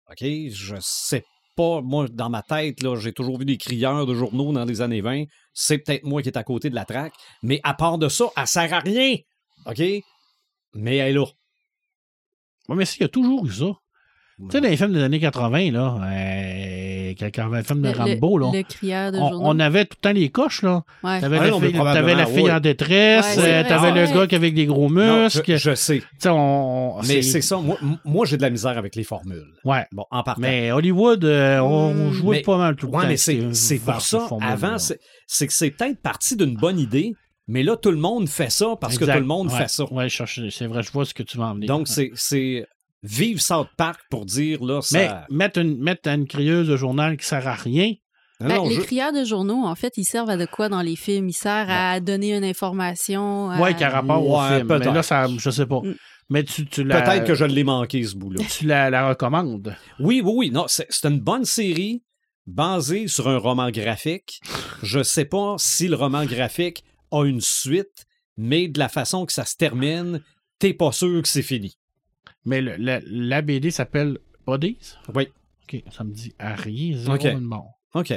OK? Je sais pas, moi, dans ma tête, là, j'ai toujours vu des crieurs de journaux dans les années 20. C'est peut-être moi qui est à côté de la traque. Mais à part de ça, elle sert à rien. OK? Mais elle est là. Ouais, mais ça, il y a toujours eu ça. Tu sais, dans les films des années 80, là, euh, le film de Le- Rambo, là, le, le crieur de on, avait tout le temps les coches, là. Ouais. T'avais Ah la, fille, t'avais la fille oui. en détresse, euh, t'avais le gars qui avec des gros Non, muscles. je, je sais. On, Mais c'est ça. Moi, moi, j'ai de la misère avec les formules. Ouais. Bon, en partant. Mais Hollywood, euh, on Mm. jouait Mais- pas mal tout le Ouais, temps. mais c'est, pour ça, avant, c'est, c'est que c'est peut-être parti d'une bonne idée, mais là, tout le monde fait ça parce que tout le monde Ouais. fait ça. Ouais, je cherche- c'est vrai, je vois ce que tu en venir. Donc, c'est, c'est vive South Park pour dire, là, Mais mettre une, mettre une crieuse de journal qui sert à rien, Non, Ben, non, les je- crieurs de journaux, en fait, ils servent à de quoi dans les films? Ils servent à donner une information. à- ouais, qui a rapport au Ouais, film. Mais peut-être. là, ça, je sais pas. Mm. Mais tu, tu la, Peut-être que je l'ai manqué, ce bout-là. tu la, la recommandes. Oui, oui, oui. Non, c'est, c'est une bonne série basée sur un roman graphique. Je sais pas si le roman graphique a une suite, mais de la façon que ça se termine, t'es pas sûr que c'est fini. Mais le- la, la BD s'appelle Bodies? Oui. OK, ça me dit à rien, zéro OK. une mort. OK.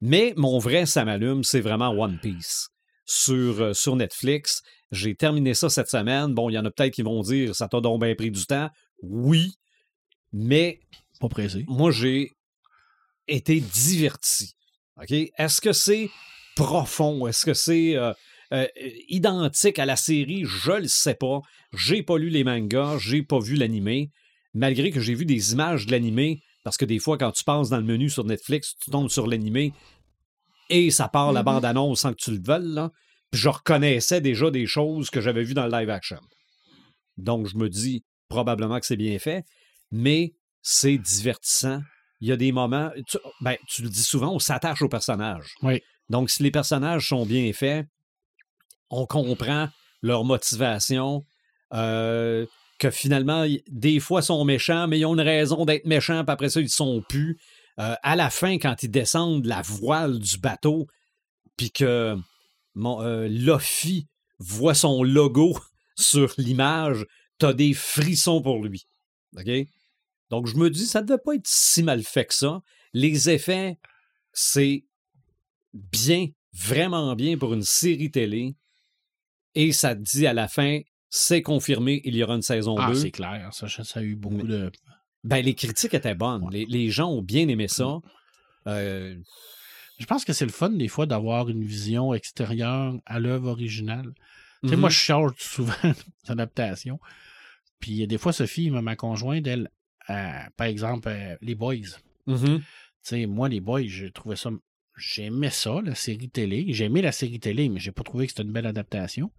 Mais mon vrai ça m'allume, c'est vraiment One Piece. Sur, euh, sur Netflix. J'ai terminé ça cette semaine. Bon, il y en a peut-être qui vont dire ça t'a donc bien pris du temps. Oui. Mais Pas pressé. moi, j'ai été diverti. OK? Est-ce que c'est profond? Est-ce que c'est euh, euh, identique à la série? Je le sais pas. J'ai pas lu les mangas, j'ai pas vu l'animé. Malgré que j'ai vu des images de l'animé, parce que des fois, quand tu passes dans le menu sur Netflix, tu tombes sur l'animé, et ça part la Mhm. bande-annonce sans que tu le veuilles, là. Puis je reconnaissais déjà des choses que j'avais vues dans le live action. Donc, je me dis probablement que c'est bien fait, mais c'est divertissant. Il y a des moments, tu, ben, tu le dis souvent, on s'attache aux personnages. Oui. Donc, si les personnages sont bien faits, on comprend leur motivation, euh, que finalement, des fois, ils sont méchants, mais ils ont une raison d'être méchants, puis après ça, ils sont plus. Euh, à la fin, quand ils descendent la voile du bateau, puis que mon, euh, voit son logo sur l'image, t'as des frissons pour lui. OK? Donc, je me dis, ça ne devait pas être si mal fait que ça. Les effets, c'est bien, vraiment bien pour une série télé. Et ça dit à la fin, c'est confirmé, il y aura une saison Ah, 2. c'est clair. Ça, ça a eu beaucoup de. Ben, les critiques étaient bonnes. Les, les gens ont bien aimé ça. Euh, Je pense que c'est le fun, des fois, d'avoir une vision extérieure à l'œuvre originale. Tu sais, moi, je charge souvent des adaptations. Puis, des fois, Sophie, ma conjointe, elle, euh, par exemple, euh, les Boys. Mhm. Tu sais, moi, les Boys, j'ai trouvé ça. J'aimais ça, la série télé. J'ai aimé la série télé, mais j'ai pas trouvé que c'était une belle adaptation.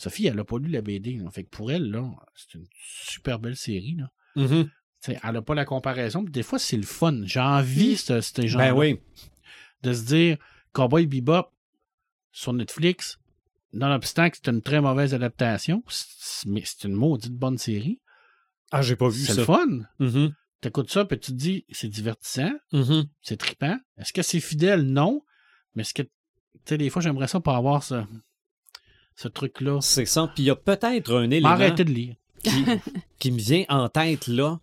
Sophie, elle a pas lu la BD. là. Fait que pour elle, là, c'est une super belle série. Là. Mhm. Sais, elle n'a pas la comparaison. Des fois, c'est le fun. J'ai envie, ce, ces gens Ben oui. de se dire Cowboy Bebop sur Netflix, nonobstant que c'est une très mauvaise adaptation, c'est- mais c'est une maudite bonne série. Ah, j'ai pas vu C'est ça. le fun. Mhm. T'écoutes ça, puis tu te dis, c'est divertissant, Mhm. c'est trippant. Est-ce que c'est fidèle? Non. Mais est-ce que, tu sais, des fois, j'aimerais ça pour avoir ce, ce truc-là. C'est ça. Puis il y a peut-être un élément Arrêtez de lire. qui, qui me vient en tête là,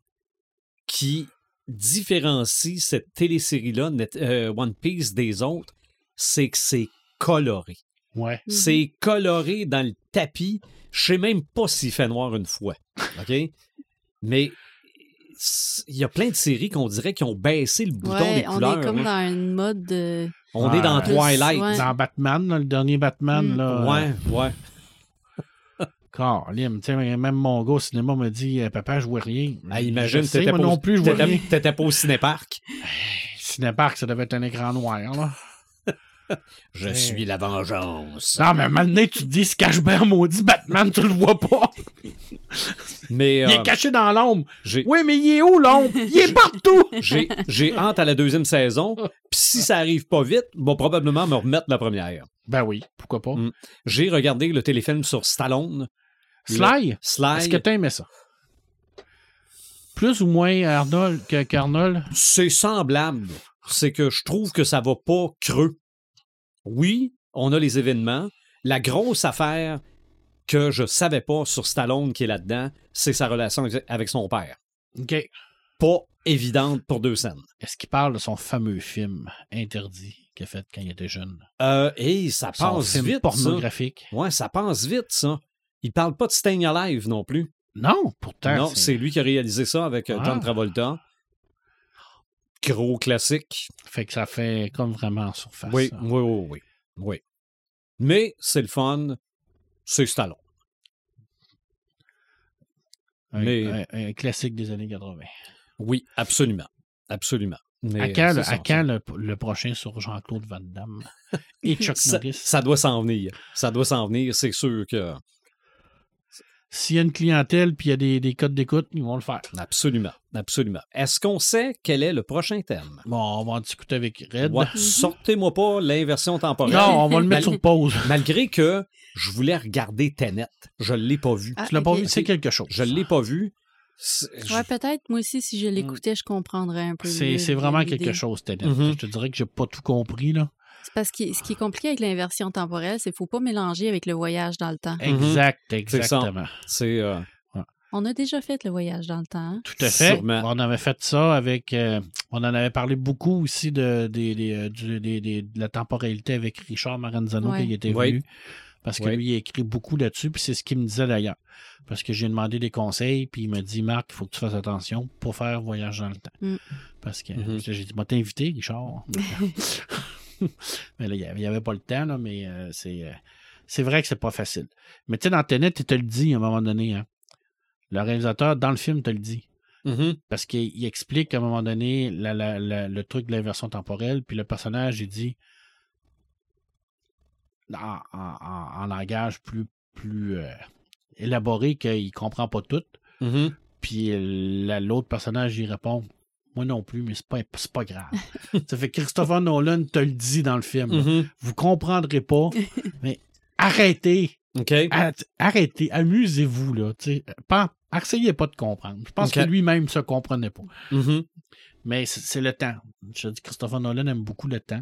qui différencie cette télésérie-là, Net- euh, One Piece, des autres, c'est que c'est coloré. Ouais. Mhm. C'est coloré dans le tapis. Je sais même pas s'il fait noir une fois. OK? Mais il y a plein de séries qu'on dirait qui ont baissé le bouton Ouais, des on couleurs. est comme là. dans une mode de. On est dans Ouais. Twilight. Ouais. Dans Batman, là, le dernier Batman, Mm. là. Ouais, ouais. Caroline, tu sais, même mon gars au cinéma me dit euh, Papa, je vois rien. Ah, imagine, je sais, t'étais moi pas, au- non plus, je vois rien. t'étais pas au cinéparc. Cinépark, ça devait être un écran noir, là. Je Ouais. suis la vengeance. Non, mais maintenant, tu te dis, se cache bien, maudit Batman, tu le vois pas. Mais Il euh, est caché dans l'ombre. Oui, mais il est où, l'ombre? Il est partout! j'ai- hâte à la deuxième saison. Puis si ça arrive pas vite, va probablement me remettre la première. Ben oui, pourquoi pas. Mm. J'ai regardé le téléfilm sur Stallone. Sly, Sly. est-ce que t'as aimé ça? Plus ou moins Arnold qu'Arnold? C'est semblable. C'est que je trouve que ça va pas creux. Oui, on a les événements. La grosse affaire que je savais pas sur Stallone qui est là-dedans, c'est sa relation avec- son père. OK. Pas évidente pour deux scènes. Est-ce qu'il parle de son fameux film interdit qu'il a fait quand il était jeune? Euh, et ça Son passe film vite, ça. pornographique? Ouais, ça passe vite, ça. Il parle pas de Staying Alive non plus. Non, pourtant. non, c'est lui qui a réalisé ça avec euh, John Ah. Travolta. Gros classique. Fait que ça fait comme vraiment en surface. Oui, ça. oui, oui, oui, oui. Mais c'est le fun. C'est Stallone. Un, mais- un- un classique des années 80. Oui, absolument. Absolument. Mais, à euh, quand, c'est le, ça, à ça. quand le, le prochain sur Jean-Claude Van Damme? Et Chuck ça, Norris? ça doit s'en venir. Ça doit s'en venir, c'est sûr que. S'il y a une clientèle puis il y a des, des codes d'écoute, ils vont le faire. Absolument. Absolument. Est-ce qu'on sait quel est le prochain thème? Bon, on va en discuter avec Red. Ouais, Sortez-moi pas l'inversion temporelle. Non, on va le mettre Mal- sur pause. Malgré que je voulais regarder Tenet. Je ne l'ai pas vu. Ah, Tu l'as pas ok. vu, c'est quelque chose. Je ne l'ai pas vu. C'est- je- Ouais, peut-être, moi aussi, si je l'écoutais, je comprendrais un peu. C'est mieux c'est vraiment quelque chose, Tenet. Mhm. Je te dirais que j'ai pas tout compris, là. C'est parce que ce qui est compliqué avec l'inversion temporelle, c'est qu'il ne faut pas mélanger avec le voyage dans le temps. Exact, ça. exactement. C'est. euh, On a déjà fait le voyage dans le temps. hein? Tout à fait. Sûrement. On avait fait ça avec. euh, on en avait parlé beaucoup aussi de, euh, de la temporalité avec Richard Maranzano Ouais. qui était Oui. venu. Parce que lui, il a écrit beaucoup là-dessus, puis c'est ce qu'il me disait d'ailleurs. Parce que j'ai demandé des conseils, puis il m'a dit Marc, il faut que tu fasses attention pour faire voyage dans le temps. Mm. Parce que Mhm. j'ai dit, moi, t'invité, Richard. mais là, il n'y avait, pas le temps, là, mais euh, c'est, euh, c'est vrai que c'est pas facile. Mais tu sais, dans Tenet, il te le dit à un moment donné. Hein. Le réalisateur, dans le film, te le dit. mhm. Parce qu'il il explique à un moment donné la- la- la- le truc de l'inversion temporelle, puis le personnage, il dit en, en- langage plus, plus euh, élaboré qu'il comprend pas tout. Mhm. Puis la- l'autre personnage, il répond Moi non plus, mais c'est pas, c'est pas grave. ça fait que Christopher Nolan te le dit dans le film. là. Mhm. Vous comprendrez pas, mais arrêtez. Arrêtez, amusez-vous, là. Pas, essayez pas de comprendre. Je pense que lui-même se comprenait pas. Mhm. Mais c'est c'est le temps. Je dis Christopher Nolan aime beaucoup le temps.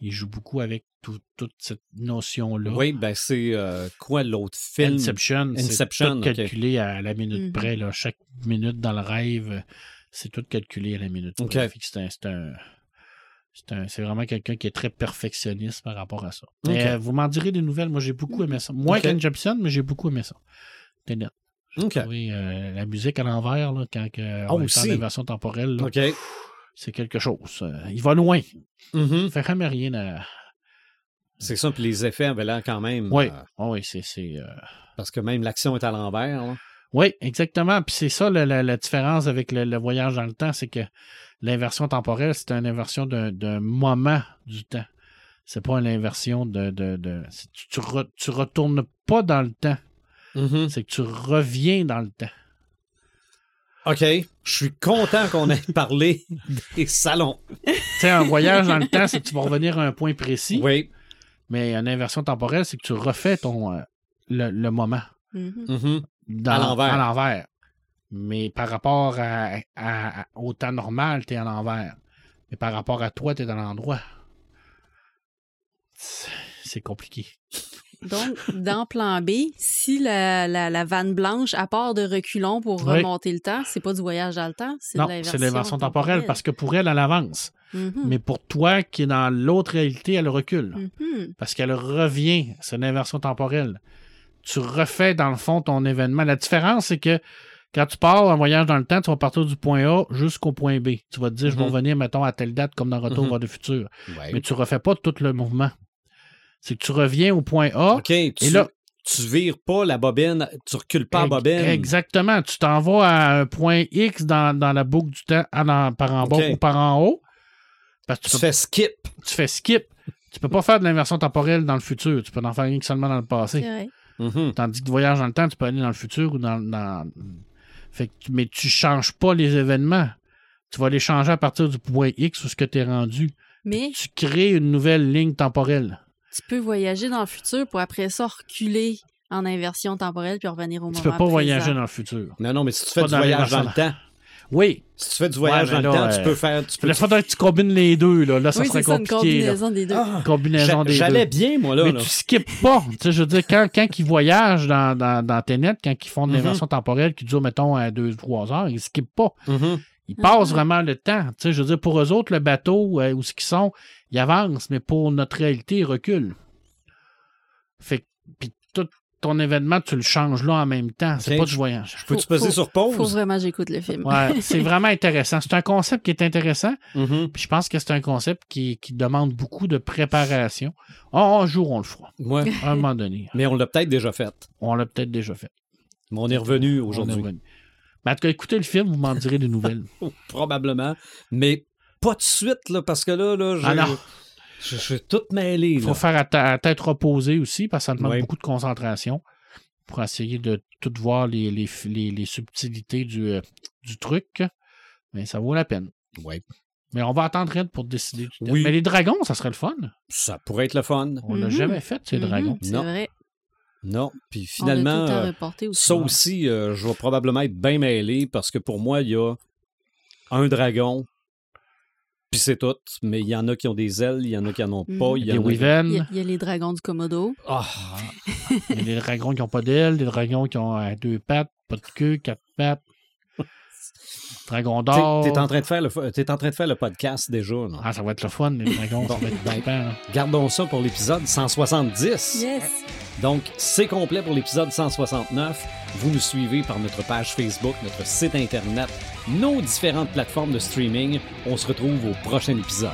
Il joue beaucoup avec tout- toute cette notion-là. Oui, ben c'est euh, quoi l'autre film? Inception, c'est Inception, tout calculé à la minute Mhm. près. Là. Chaque minute dans le rêve, c'est tout calculé à la minute C'est un- c'est un- c'est un- c'est vraiment quelqu'un qui est très perfectionniste par rapport à ça. Ok. Mais, euh, vous m'en direz des nouvelles. Moi, j'ai beaucoup aimé ça. Moins Ok. qu'Inception, mais j'ai beaucoup aimé ça. OK. Oui, euh, la musique à l'envers, là, quand Ah, on est en inversion temporelle, c'est quelque chose. Euh, il va loin. Mhm. Il fait jamais rien à. C'est ça, puis les effets avaient l'air quand même. Oui, euh, oui, c'est. c'est, euh, parce que même l'action est à l'envers. Oui, exactement. Puis c'est ça la, la- la différence avec le, le voyage dans le temps, c'est que l'inversion temporelle, c'est une inversion d'un d'un moment du temps. C'est pas une inversion de. de, tu, tu, re- tu retournes pas dans le temps. Mhm. C'est que tu reviens dans le temps. OK. Je suis content qu'on ait parlé des salons. Tu sais, un voyage dans le temps, c'est que tu vas revenir à un point précis. Oui. Mais une inversion temporelle, c'est que tu refais ton, euh, le, le moment. Mhm. Mhm. Dans- À l'envers. À l'envers. Mais par rapport à, à- à- au temps normal, tu es à l'envers. Mais par rapport à toi, tu es dans l'endroit. C'est- compliqué. Donc, dans plan B, si la, la, la vanne blanche, à part de reculons pour Oui. remonter le temps, c'est pas du voyage dans le temps, c'est Non, de l'inversion c'est l'inversion temporelle parce que pour elle, elle avance. Mhm. Mais pour toi qui est dans l'autre réalité, elle recule. Mhm. Parce qu'elle revient. C'est une inversion temporelle. Tu refais, dans le fond, ton événement. La différence, c'est que quand tu pars en voyage dans le temps, tu vas partir du point A jusqu'au point B. Tu vas te dire, je vais Mhm. revenir, mettons, à telle date, comme dans Retour Mhm. vers le futur. Ouais. Mais tu refais pas tout le mouvement. C'est que tu reviens au point A. OK. Tu, Et là- tu vires pas la bobine, tu recules pas la Ex- bobine. Exactement. Tu t'en vas à un point X dans, dans la boucle du temps, par en bas ou par en haut. Parce que Tu tu, peux- fais skip. tu fais skip. Tu peux pas faire de l'inversion temporelle dans le futur. Tu peux en faire rien que seulement dans le passé. Mhm. Tandis que voyage dans le temps, tu peux aller dans le futur ou dans. dans... Fait que, mais tu changes pas les événements. Tu vas les changer à partir du point X où ce que tu es rendu. Mais Tu crées une nouvelle ligne temporelle. tu peux voyager dans le futur pour après ça reculer en inversion temporelle puis revenir au moment Tu peux pas présent. voyager dans le futur. Non, non, mais si tu fais Pas du dans voyage dans le temps, Oui. si tu fais du voyage Ouais, le là, temps, tu euh, peux faire. Tu peux Il faudrait que tu combines les deux. Là, là ça Oui, serait c'est ça, une compliqué. là. combinaison des deux. Ah, Combinaison des J'allais deux. bien, moi, là. Mais là. tu skippes pas. Tu sais, je veux dire, quand, quand ils voyagent dans, dans, dans Tenet, quand ils font de Mhm. l'inversion temporelle qui dure, mettons, à 2-3 heures, ils skippent pas. Mhm. Ils passent Mhm. vraiment le temps. Tu sais, je veux dire, pour eux autres, le bateau, euh, où ce qu'ils sont, ils avancent, mais pour notre réalité, ils reculent. Fait que, puis ton événement, tu le changes là en même temps. C'est pas du voyage. Peux-tu Faut- peser faut- sur Faut pause? vraiment que j'écoute le film. Ouais, c'est vraiment intéressant. C'est un concept qui est intéressant. Mhm. Puis je pense que c'est un concept qui, qui demande beaucoup de préparation. Oh, un jour, on le fera. Ouais. À un moment donné. Mais on l'a peut-être déjà fait. On l'a peut-être déjà fait. Mais on est revenu aujourd'hui. Mais en tout cas, écoutez le film, vous m'en direz des nouvelles. Probablement. Mais pas de suite, là, parce que là, là, je, Ah. Je, je suis tout mêlé. Il là. faut faire à, ta- à tête reposée aussi, parce que ça demande beaucoup de concentration pour essayer de tout voir les, les, les, les subtilités du, euh, du truc. Mais ça vaut la peine. Ouais. Mais on va attendre Red pour décider. Oui. Mais les dragons, ça serait le fun. Ça pourrait être le fun. On l'a Mhm. jamais fait, ces Mhm, dragons. C'est Non. vrai. Non. Puis finalement, euh, aussi. ça aussi, euh, je vais probablement être bien mêlé parce que pour moi, il y a un dragon, puis c'est tout. Mais il y en a qui ont des ailes, il y en a qui en ont pas. Mhm. Il y a, y a les dragons du Komodo. Ah, il y a des dragons qui n'ont pas d'ailes, des dragons qui ont euh, deux pattes, pas de queue, quatre pattes. Dragon t'es, d'or. t'es en train de faire le, t'es en train de faire le podcast déjà. Ah, ça va être le fun, les dragons. ça va être Ben. Gardons ça pour l'épisode 170. Yes! Donc, c'est complet pour l'épisode 169. Vous nous suivez par notre page Facebook, notre site Internet, nos différentes plateformes de streaming. On se retrouve au prochain épisode.